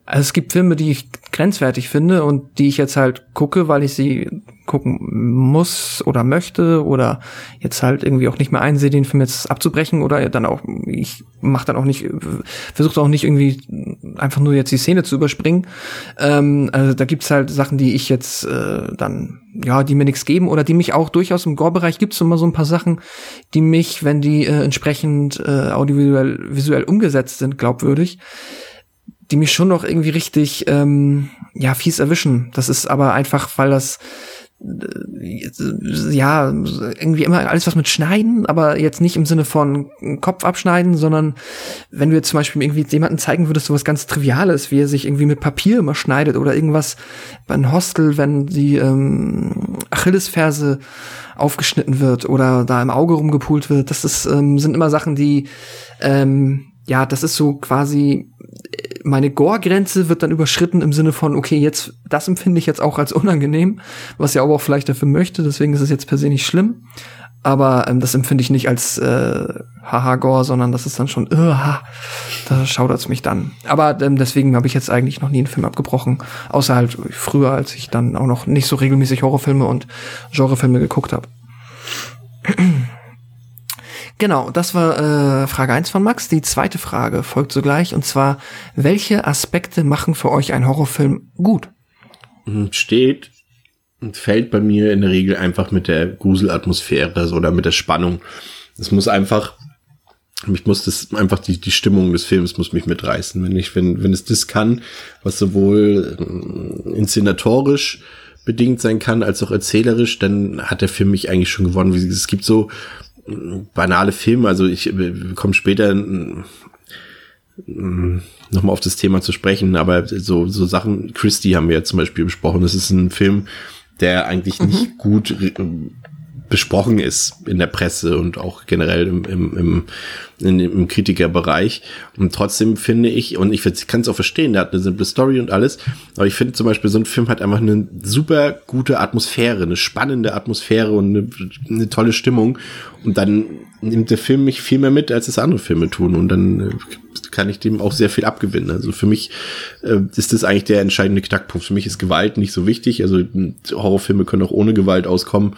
also es gibt Filme, die ich grenzwertig finde und die ich jetzt halt gucke, weil ich sie gucken muss oder möchte oder jetzt halt irgendwie auch nicht mehr einsehe, den Film jetzt abzubrechen oder dann auch, ich mache dann auch nicht, versuche auch nicht irgendwie einfach nur jetzt die Szene zu überspringen. Ähm, also da gibt's halt Sachen, die ich jetzt äh, dann, ja, die mir nichts geben oder die mich auch durchaus im Gore-Bereich gibt's immer so ein paar Sachen, die mich, wenn die äh, entsprechend äh, audiovisuell visuell umgesetzt sind, glaubwürdig, die mich schon noch irgendwie richtig ähm, ja fies erwischen. Das ist aber einfach, weil das äh, ja irgendwie immer alles was mit Schneiden, aber jetzt nicht im Sinne von Kopf abschneiden, sondern wenn du jetzt zum Beispiel irgendwie jemanden zeigen würdest, so was ganz Triviales, wie er sich irgendwie mit Papier immer schneidet oder irgendwas bei einem Hostel, wenn die ähm, Achillesferse aufgeschnitten wird oder da im Auge rumgepult wird, das ist, ähm, sind immer Sachen, die ähm, ja, das ist so quasi meine Gore-Grenze wird dann überschritten im Sinne von, okay, jetzt, das empfinde ich jetzt auch als unangenehm, was ja aber auch vielleicht dafür möchte, deswegen ist es jetzt per se nicht schlimm. Aber ähm, das empfinde ich nicht als äh, Haha-Gore, sondern das ist dann schon, uh, da schaudert's mich dann. Aber ähm, deswegen habe ich jetzt eigentlich noch nie einen Film abgebrochen, außer halt früher, als ich dann auch noch nicht so regelmäßig Horrorfilme und Genrefilme geguckt habe. Genau, das war äh, Frage eins von Max. Die zweite Frage folgt sogleich und zwar, welche Aspekte machen für euch einen Horrorfilm gut? Hm, steht und fällt bei mir in der Regel einfach mit der Gruselatmosphäre oder mit der Spannung. Es muss einfach, mich muss das einfach die, die Stimmung des Films muss mich mitreißen. Wenn ich, wenn, wenn es das kann, was sowohl äh, inszenatorisch bedingt sein kann, als auch erzählerisch, dann hat der Film mich eigentlich schon gewonnen. Es gibt so banale Filme, also ich komme später nochmal auf das Thema zu sprechen, aber so, so Sachen, Christie haben wir ja zum Beispiel besprochen. Das ist ein Film, der eigentlich mhm. nicht gut besprochen ist in der Presse und auch generell im, im, im, im Kritikerbereich. Und trotzdem finde ich, und ich kann es auch verstehen, der hat eine simple Story und alles, aber ich finde zum Beispiel, so ein Film hat einfach eine super gute Atmosphäre, eine spannende Atmosphäre und eine, eine tolle Stimmung. Und dann nimmt der Film mich viel mehr mit, als es andere Filme tun. Und dann äh, kann ich dem auch sehr viel abgewinnen. Also für mich äh, ist das eigentlich der entscheidende Knackpunkt. Für mich ist Gewalt nicht so wichtig. Also Horrorfilme können auch ohne Gewalt auskommen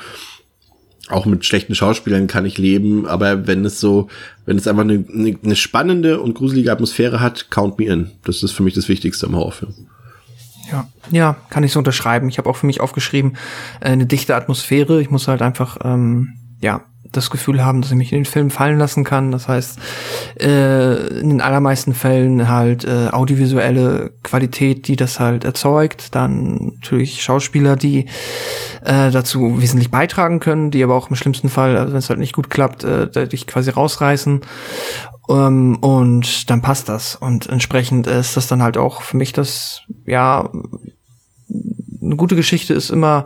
auch mit schlechten Schauspielern kann ich leben, aber wenn es so, wenn es einfach eine, eine, spannende und gruselige Atmosphäre hat, count me in. Das ist für mich das Wichtigste im Horrorfilm. Ja, ja, kann ich so unterschreiben. Ich habe auch für mich aufgeschrieben, äh, eine dichte Atmosphäre. Ich muss halt einfach, ähm, ja, das Gefühl haben, dass ich mich in den Film fallen lassen kann. Das heißt, äh, in den allermeisten Fällen halt äh, audiovisuelle Qualität, die das halt erzeugt. Dann natürlich Schauspieler, die äh, dazu wesentlich beitragen können, die aber auch im schlimmsten Fall, also wenn es halt nicht gut klappt, äh, dich quasi rausreißen. Ähm, und dann passt das. Und entsprechend ist das dann halt auch für mich das, ja, eine gute Geschichte ist immer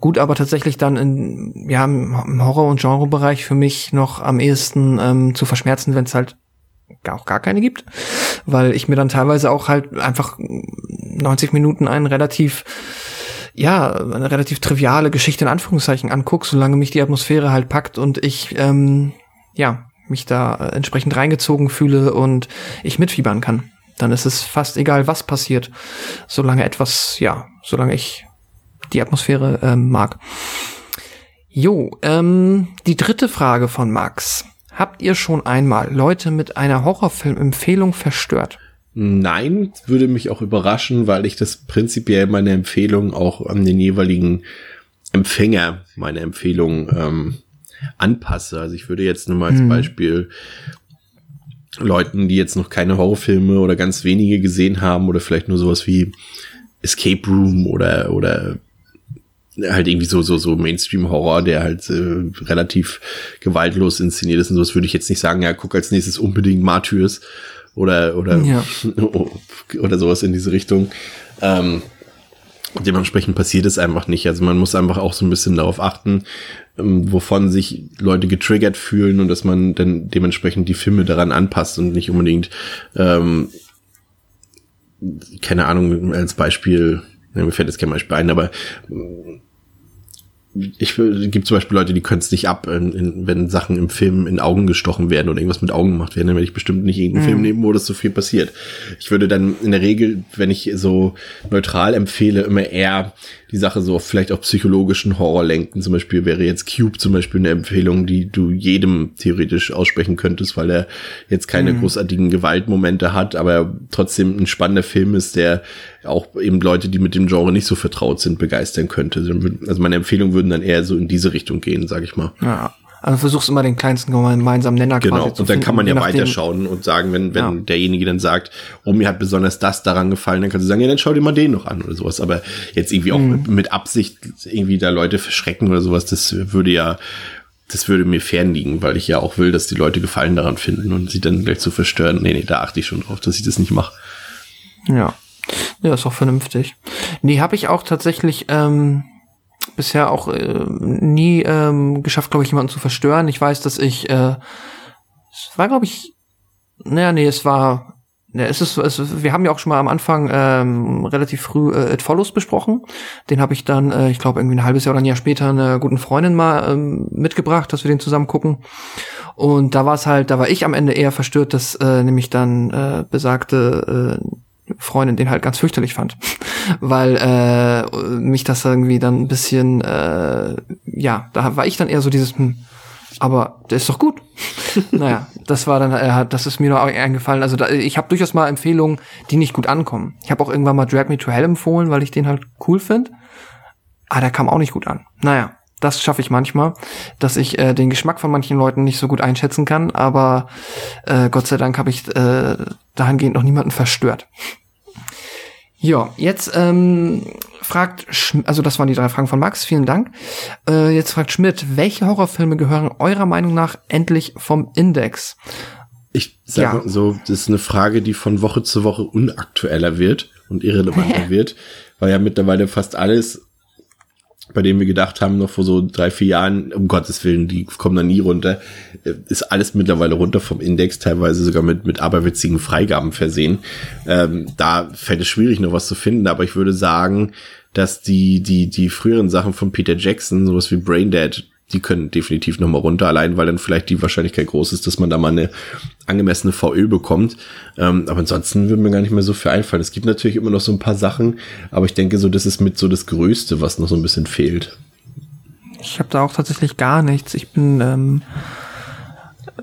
gut, aber tatsächlich dann in, ja, im Horror- und Genrebereich für mich noch am ehesten ähm, zu verschmerzen, wenn es halt auch gar keine gibt, weil ich mir dann teilweise auch halt einfach 90 Minuten einen relativ ja, eine relativ triviale Geschichte in Anführungszeichen anguck, solange mich die Atmosphäre halt packt und ich, ähm, ja, mich da entsprechend reingezogen fühle und ich mitfiebern kann. Dann ist es fast egal, was passiert, solange etwas, ja, solange ich die Atmosphäre ähm, mag. Jo, ähm, die dritte Frage von Max. Habt ihr schon einmal Leute mit einer Horrorfilmempfehlung verstört? Nein, würde mich auch überraschen, weil ich das prinzipiell meine Empfehlung auch an den jeweiligen Empfänger meine Empfehlung ähm, anpasse. Also ich würde jetzt nur mal als hm. Beispiel Leuten, die jetzt noch keine Horrorfilme oder ganz wenige gesehen haben oder vielleicht nur sowas wie Escape Room oder oder halt irgendwie so so so Mainstream Horror, der halt äh, relativ gewaltlos inszeniert ist und sowas würde ich jetzt nicht sagen, ja, guck als nächstes unbedingt Martyrs oder oder ja. oder sowas in diese Richtung. Ähm, dementsprechend passiert es einfach nicht. Also man muss einfach auch so ein bisschen darauf achten, ähm, wovon sich Leute getriggert fühlen und dass man dann dementsprechend die Filme daran anpasst und nicht unbedingt ähm, keine Ahnung als Beispiel, mir fällt jetzt kein Beispiel ein, aber ich gibt zum Beispiel Leute, die können es nicht ab, in, in, wenn Sachen im Film in Augen gestochen werden oder irgendwas mit Augen gemacht werden, dann werde ich bestimmt nicht irgendeinen mhm. Film nehmen, wo das so viel passiert. Ich würde dann in der Regel, wenn ich so neutral empfehle, immer eher die Sache so vielleicht auf psychologischen Horror lenken. Zum Beispiel wäre jetzt Cube zum Beispiel eine Empfehlung, die du jedem theoretisch aussprechen könntest, weil er jetzt keine mhm. großartigen Gewaltmomente hat, aber trotzdem ein spannender Film ist, der auch eben Leute, die mit dem Genre nicht so vertraut sind, begeistern könnte. Also meine Empfehlungen würden dann eher so in diese Richtung gehen, sag ich mal. Ja. Also versuchst immer den kleinsten gemeinsamen Nenner genau. quasi zu und dann finden, kann man ja weiterschauen und sagen, wenn, wenn ja. derjenige dann sagt, oh, mir hat besonders das daran gefallen, dann kannst du sagen, ja, dann schau dir mal den noch an oder sowas. Aber jetzt irgendwie auch mhm. mit Absicht irgendwie da Leute verschrecken oder sowas, das würde ja, das würde mir fernliegen, weil ich ja auch will, dass die Leute Gefallen daran finden und sie dann gleich zu verstören. Nee, nee, da achte ich schon drauf, dass ich das nicht mache. Ja. Ja, ist auch vernünftig. Nee, habe ich auch tatsächlich ähm, bisher auch äh, nie ähm, geschafft, glaube ich, jemanden zu verstören. Ich weiß, dass ich, äh, es war, glaube ich, naja, nee, es war, ja, es ist, es, wir haben ja auch schon mal am Anfang ähm, relativ früh äh, It Follows besprochen. Den habe ich dann, äh, ich glaube, irgendwie ein halbes Jahr oder ein Jahr später einer guten Freundin mal ähm, mitgebracht, dass wir den zusammen gucken. Und da war es halt, da war ich am Ende eher verstört, dass äh, nämlich dann äh, besagte äh, Freundin den halt ganz fürchterlich fand, weil äh, mich das irgendwie dann ein bisschen, äh, ja, da war ich dann eher so dieses, hm, aber der ist doch gut. naja, das war dann, äh, das ist mir noch eingefallen. Also da, ich habe durchaus mal Empfehlungen, die nicht gut ankommen. Ich habe auch irgendwann mal Drag Me to Hell empfohlen, weil ich den halt cool finde. Ah, der kam auch nicht gut an. Naja, das schaffe ich manchmal, dass ich äh, den Geschmack von manchen Leuten nicht so gut einschätzen kann, aber äh, Gott sei Dank habe ich äh, dahingehend noch niemanden verstört. Ja, jetzt ähm, fragt, Sch also das waren die drei Fragen von Max, vielen Dank. Äh, jetzt fragt Schmidt, welche Horrorfilme gehören eurer Meinung nach endlich vom Index? Ich sage ja. so, das ist eine Frage, die von Woche zu Woche unaktueller wird und irrelevanter wird, weil ja mittlerweile fast alles bei dem wir gedacht haben, noch vor so drei, vier Jahren, um Gottes Willen, die kommen da nie runter, äh, ist alles mittlerweile runter vom Index, teilweise sogar mit, mit aberwitzigen Freigaben versehen. Ähm, da fällt es schwierig, noch was zu finden, aber ich würde sagen, dass die, die, die früheren Sachen von Peter Jackson, sowas wie Braindead, die können definitiv nochmal runter, allein weil dann vielleicht die Wahrscheinlichkeit groß ist, dass man da mal eine angemessene VÖ bekommt. Ähm, aber ansonsten würde mir gar nicht mehr so viel einfallen. Es gibt natürlich immer noch so ein paar Sachen, aber ich denke so, das ist mit so das Größte, was noch so ein bisschen fehlt. Ich habe da auch tatsächlich gar nichts. Ich bin ähm,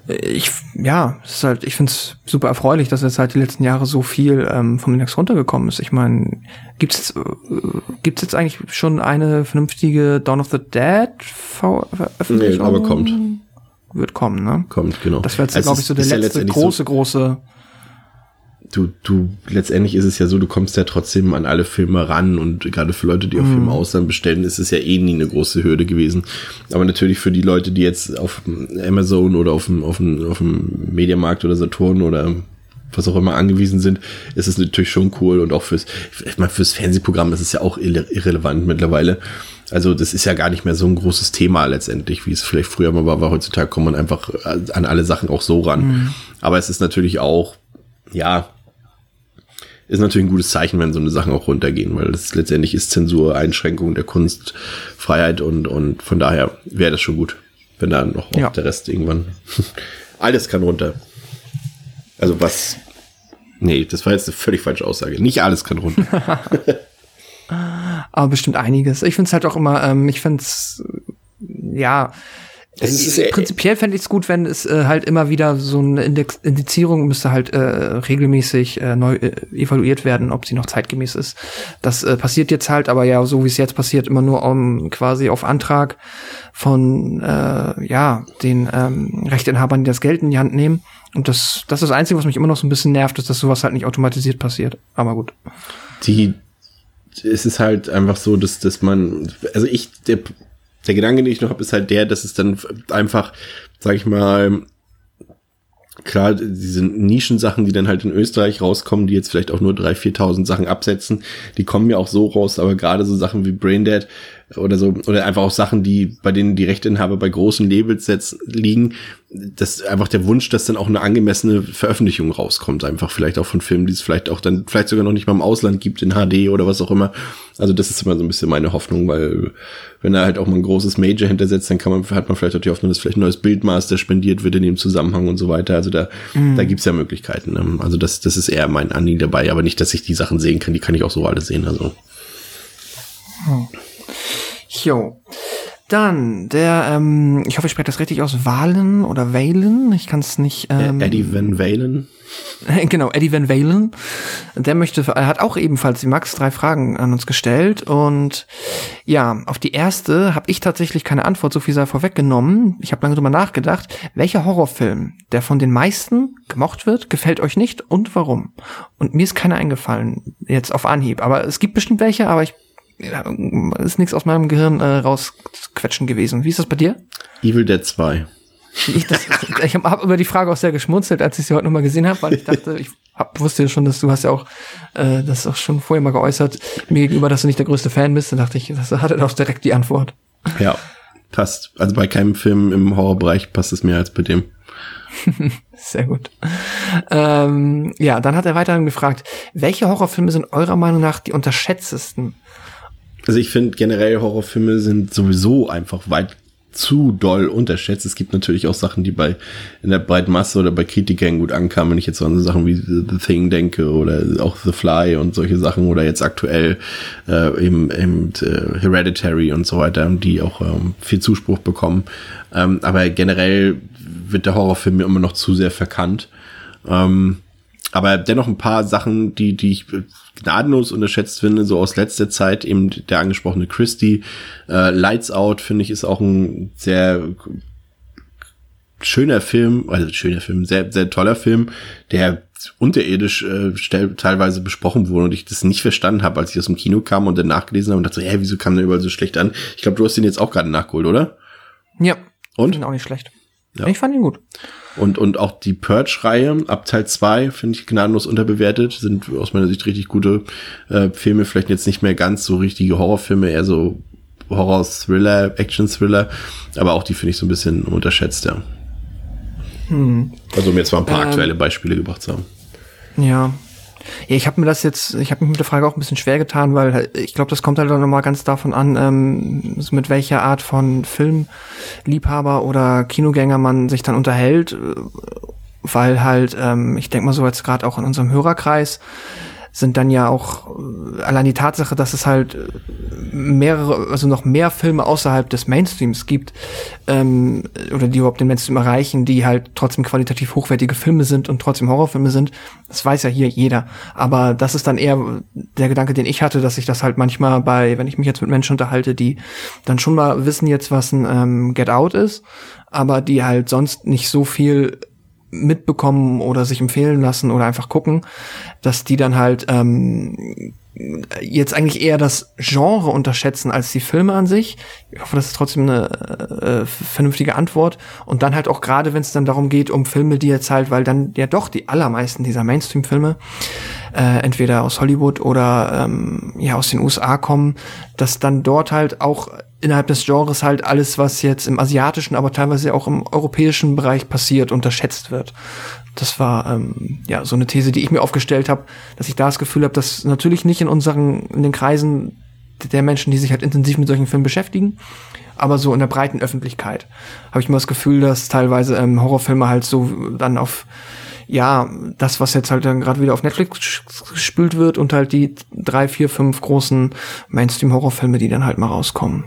ich, ja, es ist halt, ich finde es super erfreulich, dass jetzt halt die letzten Jahre so viel ähm, vom Index runtergekommen ist. Ich meine, gibt's äh, gibt's jetzt eigentlich schon eine vernünftige Dawn of the Dead Veröffentlichung? Nee, aber kommt. Wird kommen, ne? Kommt, genau. Das wäre jetzt, also glaube ich, so der letzte große, so große du, du, letztendlich ist es ja so, du kommst ja trotzdem an alle Filme ran und gerade für Leute, die auf mm. Filme Ausland bestellen, ist es ja eh nie eine große Hürde gewesen. Aber natürlich für die Leute, die jetzt auf Amazon oder auf dem, auf dem, auf dem Mediamarkt oder Saturn oder was auch immer angewiesen sind, ist es natürlich schon cool und auch fürs, ich meine, fürs Fernsehprogramm ist es ja auch irre irrelevant mittlerweile. Also das ist ja gar nicht mehr so ein großes Thema letztendlich, wie es vielleicht früher mal war, weil heutzutage kommt man einfach an alle Sachen auch so ran. Mhm. Aber es ist natürlich auch, ja, ist natürlich ein gutes Zeichen, wenn so eine Sachen auch runtergehen, weil das letztendlich ist Zensur, Einschränkung der Kunstfreiheit und, und von daher wäre das schon gut, wenn da noch ja. der Rest irgendwann alles kann runter. Also was, nee, das war jetzt eine völlig falsche Aussage. Nicht alles kann runter. Aber bestimmt einiges. Ich finde es halt auch immer, ähm, ich finde es, ja, es ist, prinzipiell fände ich es gut, wenn es äh, halt immer wieder so eine Index Indizierung müsste halt äh, regelmäßig äh, neu äh, evaluiert werden, ob sie noch zeitgemäß ist. Das äh, passiert jetzt halt, aber ja, so wie es jetzt passiert, immer nur um quasi auf Antrag von äh, ja den ähm, Rechteinhabern, die das Geld in die Hand nehmen. Und das, das ist das Einzige, was mich immer noch so ein bisschen nervt, ist, dass sowas halt nicht automatisiert passiert. Aber gut. Die es ist halt einfach so, dass, dass man, also ich, der der Gedanke, den ich noch habe, ist halt der, dass es dann einfach, sag ich mal, klar, diese Nischensachen, die dann halt in Österreich rauskommen, die jetzt vielleicht auch nur 3.000, 4.000 Sachen absetzen, die kommen ja auch so raus, aber gerade so Sachen wie Braindead oder so, oder einfach auch Sachen, die, bei denen die Rechteinhaber bei großen Labels jetzt liegen, das ist einfach der Wunsch, dass dann auch eine angemessene Veröffentlichung rauskommt, einfach vielleicht auch von Filmen, die es vielleicht auch dann, vielleicht sogar noch nicht mal im Ausland gibt, in HD oder was auch immer. Also das ist immer so ein bisschen meine Hoffnung, weil wenn er halt auch mal ein großes Major hintersetzt, dann kann man, hat man vielleicht auch die Hoffnung, dass vielleicht ein neues Bildmaster spendiert wird in dem Zusammenhang und so weiter. Also da, mhm. da gibt's ja Möglichkeiten. Ne? Also das, das ist eher mein Anliegen dabei, aber nicht, dass ich die Sachen sehen kann, die kann ich auch so alle sehen. Also. Hm. Jo. Dann der, ähm, ich hoffe, ich spreche das richtig aus, Wahlen oder Valen. Ich kann es nicht. Ähm, Eddie Van Valen. genau, Eddie Van Valen. Der möchte, er hat auch ebenfalls die Max drei Fragen an uns gestellt und ja, auf die erste habe ich tatsächlich keine Antwort, so viel sei vorweggenommen. Ich habe lange drüber nachgedacht, welcher Horrorfilm, der von den meisten gemocht wird, gefällt euch nicht und warum? Und mir ist keiner eingefallen jetzt auf Anhieb, aber es gibt bestimmt welche, aber ich ist nichts aus meinem Gehirn äh, rausquetschen gewesen. Wie ist das bei dir? Evil Dead 2. Ich, das, ich habe hab über die Frage auch sehr geschmunzelt, als ich sie heute nochmal gesehen habe, weil ich dachte, ich hab, wusste ja schon, dass du hast ja auch äh, das auch schon vorher mal geäußert, mir gegenüber, dass du nicht der größte Fan bist. Dann dachte ich, das hat er auch direkt die Antwort. Ja, passt. Also bei keinem Film im Horrorbereich passt es mehr als bei dem. Sehr gut. Ähm, ja, dann hat er weiterhin gefragt, welche Horrorfilme sind eurer Meinung nach die unterschätztesten? Also ich finde generell Horrorfilme sind sowieso einfach weit zu doll unterschätzt. Es gibt natürlich auch Sachen, die bei in der breiten Masse oder bei Kritikern gut ankamen, wenn ich jetzt an so Sachen wie The Thing denke oder auch The Fly und solche Sachen oder jetzt aktuell äh, eben, eben äh, Hereditary und so weiter, die auch ähm, viel Zuspruch bekommen. Ähm, aber generell wird der Horrorfilm mir immer noch zu sehr verkannt. Ähm, aber dennoch ein paar Sachen, die, die ich gnadenlos unterschätzt finde, so aus letzter Zeit, eben der angesprochene Christie, äh, Lights Out, finde ich, ist auch ein sehr schöner Film, also schöner Film, sehr, sehr toller Film, der unterirdisch äh, teilweise besprochen wurde und ich das nicht verstanden habe, als ich aus dem Kino kam und dann nachgelesen habe und dachte so, hä, wieso kam der überall so schlecht an? Ich glaube, du hast den jetzt auch gerade nachgeholt, oder? Ja. Und? Auch nicht schlecht. Ja. Ich fand ihn gut. Und, und auch die Purge-Reihe ab Teil 2 finde ich gnadenlos unterbewertet. Sind aus meiner Sicht richtig gute äh, Filme. Vielleicht jetzt nicht mehr ganz so richtige Horrorfilme, eher so Horror-Thriller, Action-Thriller. Aber auch die finde ich so ein bisschen unterschätzt, ja. Hm. Also um jetzt mal ein paar ähm, aktuelle Beispiele gebracht zu haben. Ja, ja, ich habe mir das jetzt, ich habe mich mit der Frage auch ein bisschen schwer getan, weil ich glaube, das kommt halt auch nochmal ganz davon an, ähm, mit welcher Art von Filmliebhaber oder Kinogänger man sich dann unterhält, weil halt, ähm, ich denke mal so jetzt gerade auch in unserem Hörerkreis, sind dann ja auch äh, allein die Tatsache, dass es halt äh, mehrere, also noch mehr Filme außerhalb des Mainstreams gibt, ähm, oder die überhaupt den Mainstream erreichen, die halt trotzdem qualitativ hochwertige Filme sind und trotzdem Horrorfilme sind. Das weiß ja hier jeder. Aber das ist dann eher der Gedanke, den ich hatte, dass ich das halt manchmal bei, wenn ich mich jetzt mit Menschen unterhalte, die dann schon mal wissen jetzt, was ein ähm, Get Out ist, aber die halt sonst nicht so viel mitbekommen oder sich empfehlen lassen oder einfach gucken, dass die dann halt ähm, jetzt eigentlich eher das Genre unterschätzen als die Filme an sich. Ich hoffe, das ist trotzdem eine äh, vernünftige Antwort. Und dann halt auch gerade, wenn es dann darum geht, um Filme, die jetzt halt, weil dann ja doch die allermeisten dieser Mainstream-Filme äh, entweder aus Hollywood oder ähm, ja aus den USA kommen, dass dann dort halt auch innerhalb des Genres halt alles, was jetzt im asiatischen, aber teilweise auch im europäischen Bereich passiert, unterschätzt wird. Das war ähm, ja so eine These, die ich mir aufgestellt habe, dass ich da das Gefühl habe, dass natürlich nicht in unseren, in den Kreisen der Menschen, die sich halt intensiv mit solchen Filmen beschäftigen, aber so in der breiten Öffentlichkeit habe ich immer das Gefühl, dass teilweise ähm, Horrorfilme halt so dann auf ja, das, was jetzt halt dann gerade wieder auf Netflix gespült wird und halt die drei, vier, fünf großen Mainstream-Horrorfilme, die dann halt mal rauskommen.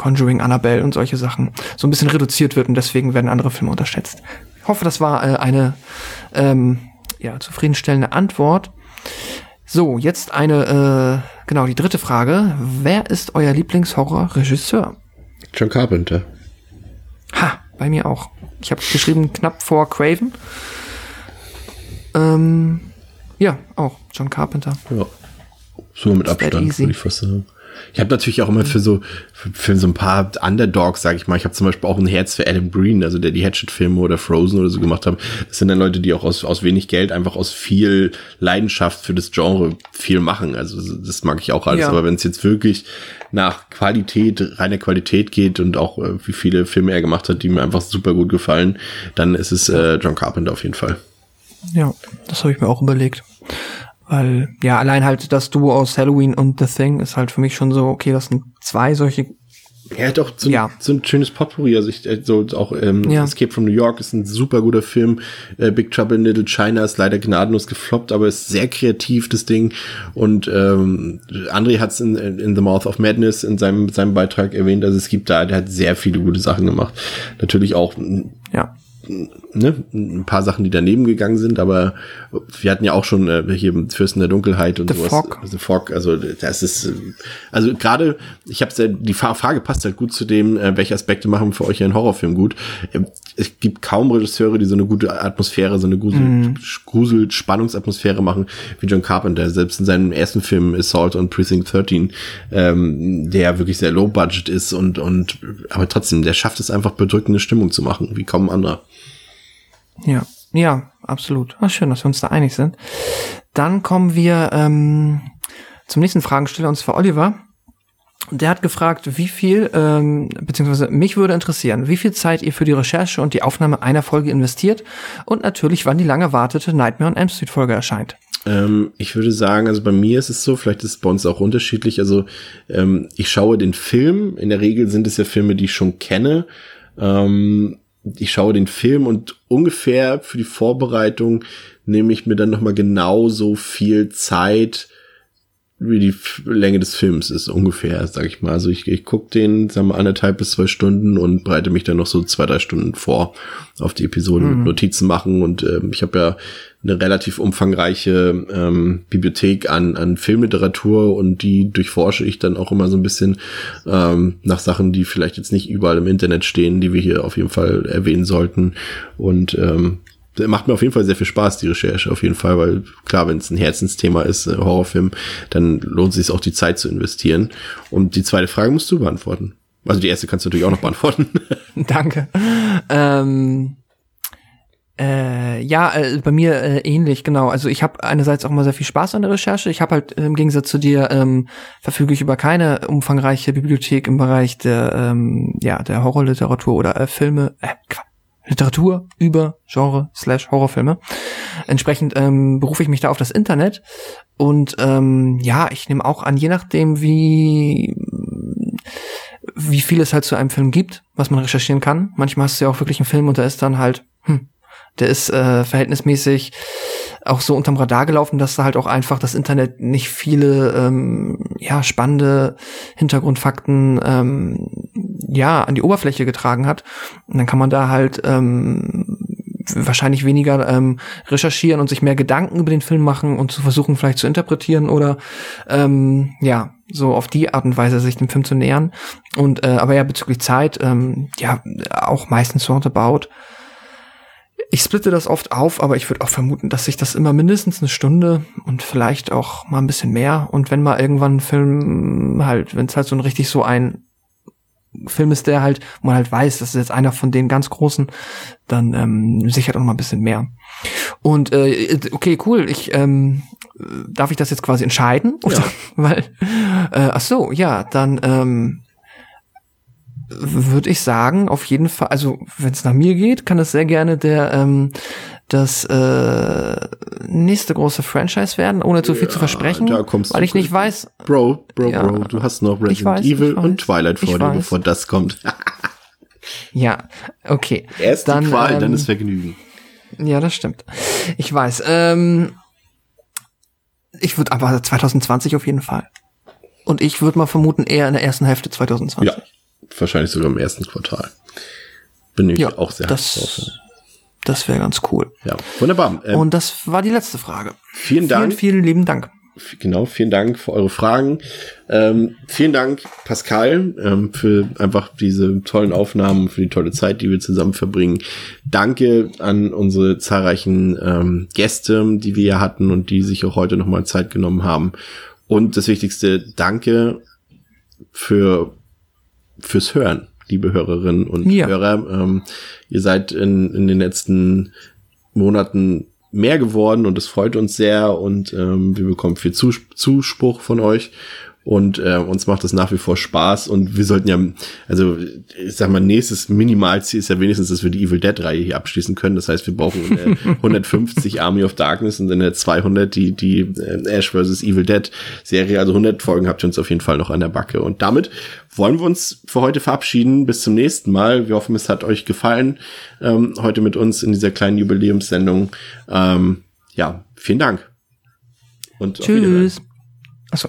Conjuring, Annabelle und solche Sachen so ein bisschen reduziert wird und deswegen werden andere Filme unterschätzt. Ich hoffe, das war äh, eine ähm, ja, zufriedenstellende Antwort. So, jetzt eine, äh, genau, die dritte Frage. Wer ist euer Lieblingshorror-Regisseur? John Carpenter. Ha, bei mir auch. Ich habe geschrieben knapp vor Craven. Ähm, ja, auch John Carpenter. Ja. So mit Abstand, würde ich fast sagen. Ich habe natürlich auch immer für so für, für, so ein paar Underdogs, sage ich mal. Ich habe zum Beispiel auch ein Herz für Adam Green, also der die Hatchet-Filme oder Frozen oder so gemacht haben. Das sind dann Leute, die auch aus, aus wenig Geld einfach aus viel Leidenschaft für das Genre viel machen. Also das mag ich auch alles. Ja. Aber wenn es jetzt wirklich nach Qualität, reiner Qualität geht und auch äh, wie viele Filme er gemacht hat, die mir einfach super gut gefallen, dann ist es äh, John Carpenter auf jeden Fall. Ja, das habe ich mir auch überlegt. Weil, ja, allein halt das Duo aus Halloween und The Thing ist halt für mich schon so, okay, das sind zwei solche. Er hat auch so, ja. ein, so ein schönes Potpourri. Also ich, äh, so auch ähm, ja. Escape from New York ist ein super guter Film. Äh, Big Trouble in Little China ist leider gnadenlos gefloppt, aber ist sehr kreativ, das Ding. Und ähm, André hat es in, in The Mouth of Madness in seinem, seinem Beitrag erwähnt. Also es gibt da, der hat sehr viele gute Sachen gemacht. Natürlich auch ja ne, ein paar Sachen, die daneben gegangen sind, aber wir hatten ja auch schon äh, hier Fürsten der Dunkelheit und The sowas. Fog. The Fog, also das ist, also gerade, ich habe die Frage passt halt gut zu dem, äh, welche Aspekte machen für euch einen Horrorfilm gut. Ähm, es gibt kaum Regisseure, die so eine gute Atmosphäre, so eine Grusel, mm. Grusel Spannungsatmosphäre machen wie John Carpenter. Selbst in seinem ersten Film Assault on Precinct 13, ähm, der wirklich sehr low budget ist und und aber trotzdem, der schafft es einfach bedrückende Stimmung zu machen, wie kaum ein anderer. Ja, ja, absolut. Ach, schön, dass wir uns da einig sind. Dann kommen wir ähm, zum nächsten Fragensteller, und zwar Oliver. Der hat gefragt, wie viel, ähm, beziehungsweise mich würde interessieren, wie viel Zeit ihr für die Recherche und die Aufnahme einer Folge investiert und natürlich, wann die lange erwartete Nightmare on Elm Street Folge erscheint. Ähm, ich würde sagen, also bei mir ist es so, vielleicht ist es bei uns auch unterschiedlich. Also ähm, ich schaue den Film, in der Regel sind es ja Filme, die ich schon kenne. Ähm, ich schaue den Film und ungefähr für die Vorbereitung nehme ich mir dann nochmal genauso viel Zeit, wie die Länge des Films ist, ungefähr, sag ich mal. Also ich, ich gucke den, sagen wir, anderthalb bis zwei Stunden und bereite mich dann noch so zwei, drei Stunden vor auf die Episode mhm. mit Notizen machen. Und ähm, ich habe ja eine relativ umfangreiche ähm, Bibliothek an, an Filmliteratur und die durchforsche ich dann auch immer so ein bisschen ähm, nach Sachen, die vielleicht jetzt nicht überall im Internet stehen, die wir hier auf jeden Fall erwähnen sollten. Und ähm, macht mir auf jeden Fall sehr viel Spaß, die Recherche, auf jeden Fall, weil klar, wenn es ein Herzensthema ist, äh, Horrorfilm, dann lohnt es sich auch die Zeit zu investieren. Und die zweite Frage musst du beantworten. Also die erste kannst du natürlich auch noch beantworten. Danke. Ähm, äh, ja, äh, bei mir äh, ähnlich, genau. Also ich habe einerseits auch mal sehr viel Spaß an der Recherche. Ich habe halt im Gegensatz zu dir ähm, verfüge ich über keine umfangreiche Bibliothek im Bereich der ähm, ja der Horrorliteratur oder äh, Filme. Äh, Literatur über Genre slash Horrorfilme. Entsprechend ähm, berufe ich mich da auf das Internet und ähm, ja, ich nehme auch an, je nachdem wie wie viel es halt zu einem Film gibt, was man recherchieren kann. Manchmal hast du ja auch wirklich einen Film und da ist dann halt, hm, der ist äh, verhältnismäßig auch so unterm Radar gelaufen, dass da halt auch einfach das Internet nicht viele ähm, ja spannende Hintergrundfakten ähm, ja an die Oberfläche getragen hat. Und dann kann man da halt ähm, wahrscheinlich weniger ähm, recherchieren und sich mehr Gedanken über den Film machen und zu versuchen vielleicht zu interpretieren oder ähm, ja so auf die Art und Weise sich dem Film zu nähern und äh, aber ja bezüglich Zeit ähm, ja auch meistens roundabout Ich splitte das oft auf, aber ich würde auch vermuten, dass sich das immer mindestens eine Stunde und vielleicht auch mal ein bisschen mehr. Und wenn mal irgendwann ein Film halt, wenn es halt so ein richtig so ein Film ist, der halt, wo man halt weiß, das ist jetzt einer von den ganz großen, dann ähm, sichert auch noch mal ein bisschen mehr. Und äh, okay, cool. Ich ähm, darf ich das jetzt quasi entscheiden? Oder? Weil, äh, ach so, ja, dann ähm, würde ich sagen, auf jeden Fall, also wenn es nach mir geht, kann es sehr gerne der ähm, das äh, nächste große Franchise werden, ohne zu viel zu versprechen, da kommst weil ich nicht weiß. Bro, Bro, Ja. Bro, du hast noch Resident weiß, Evil und Twilight vor dir, bevor das kommt. Ja, okay. Erst dann, die Qual, dann ähm, das Vergnügen. Ja, das stimmt. Ich weiß. Ähm, ich würde aber 2020 auf jeden Fall. Und ich würde mal vermuten, eher in der ersten Hälfte 2020. Ja, wahrscheinlich sogar im ersten Quartal. Bin ich Ja, auch sehr das- drauf. Das wäre ganz cool. Ja, wunderbar. Ähm, Und das war die letzte Frage. vielen Dank. Vielen, vielen lieben Dank. Genau, vielen Dank für eure Fragen. Ähm, vielen Dank, Pascal, ähm, für einfach diese tollen Aufnahmen, für die tolle Zeit, die wir zusammen verbringen. Danke an unsere zahlreichen ähm, Gäste, die wir hier hatten und die sich auch heute nochmal Zeit genommen haben. Und das Wichtigste, danke für fürs Hören, liebe Hörerinnen und Ja. Hörer. Ähm, ihr seid in, in den letzten Monaten mehr geworden und es freut uns sehr und ähm, wir bekommen viel Zus Zuspruch von euch und äh, uns macht es nach wie vor Spaß und wir sollten ja, also ich sag mal, nächstes Minimalziel ist ja wenigstens, dass wir die Evil Dead Reihe hier abschließen können. Das heißt, wir brauchen äh, 150 Army of Darkness und dann äh, 200 die die äh, Ash vs Evil Dead Serie. Also 100 Folgen habt ihr uns auf jeden Fall noch an der Backe und damit wollen wir uns für heute verabschieden. Bis zum nächsten Mal. Wir hoffen, es hat euch gefallen ähm, heute mit uns in dieser kleinen Jubiläumssendung. Ähm, ja, vielen Dank. Und. Tschüss. Achso,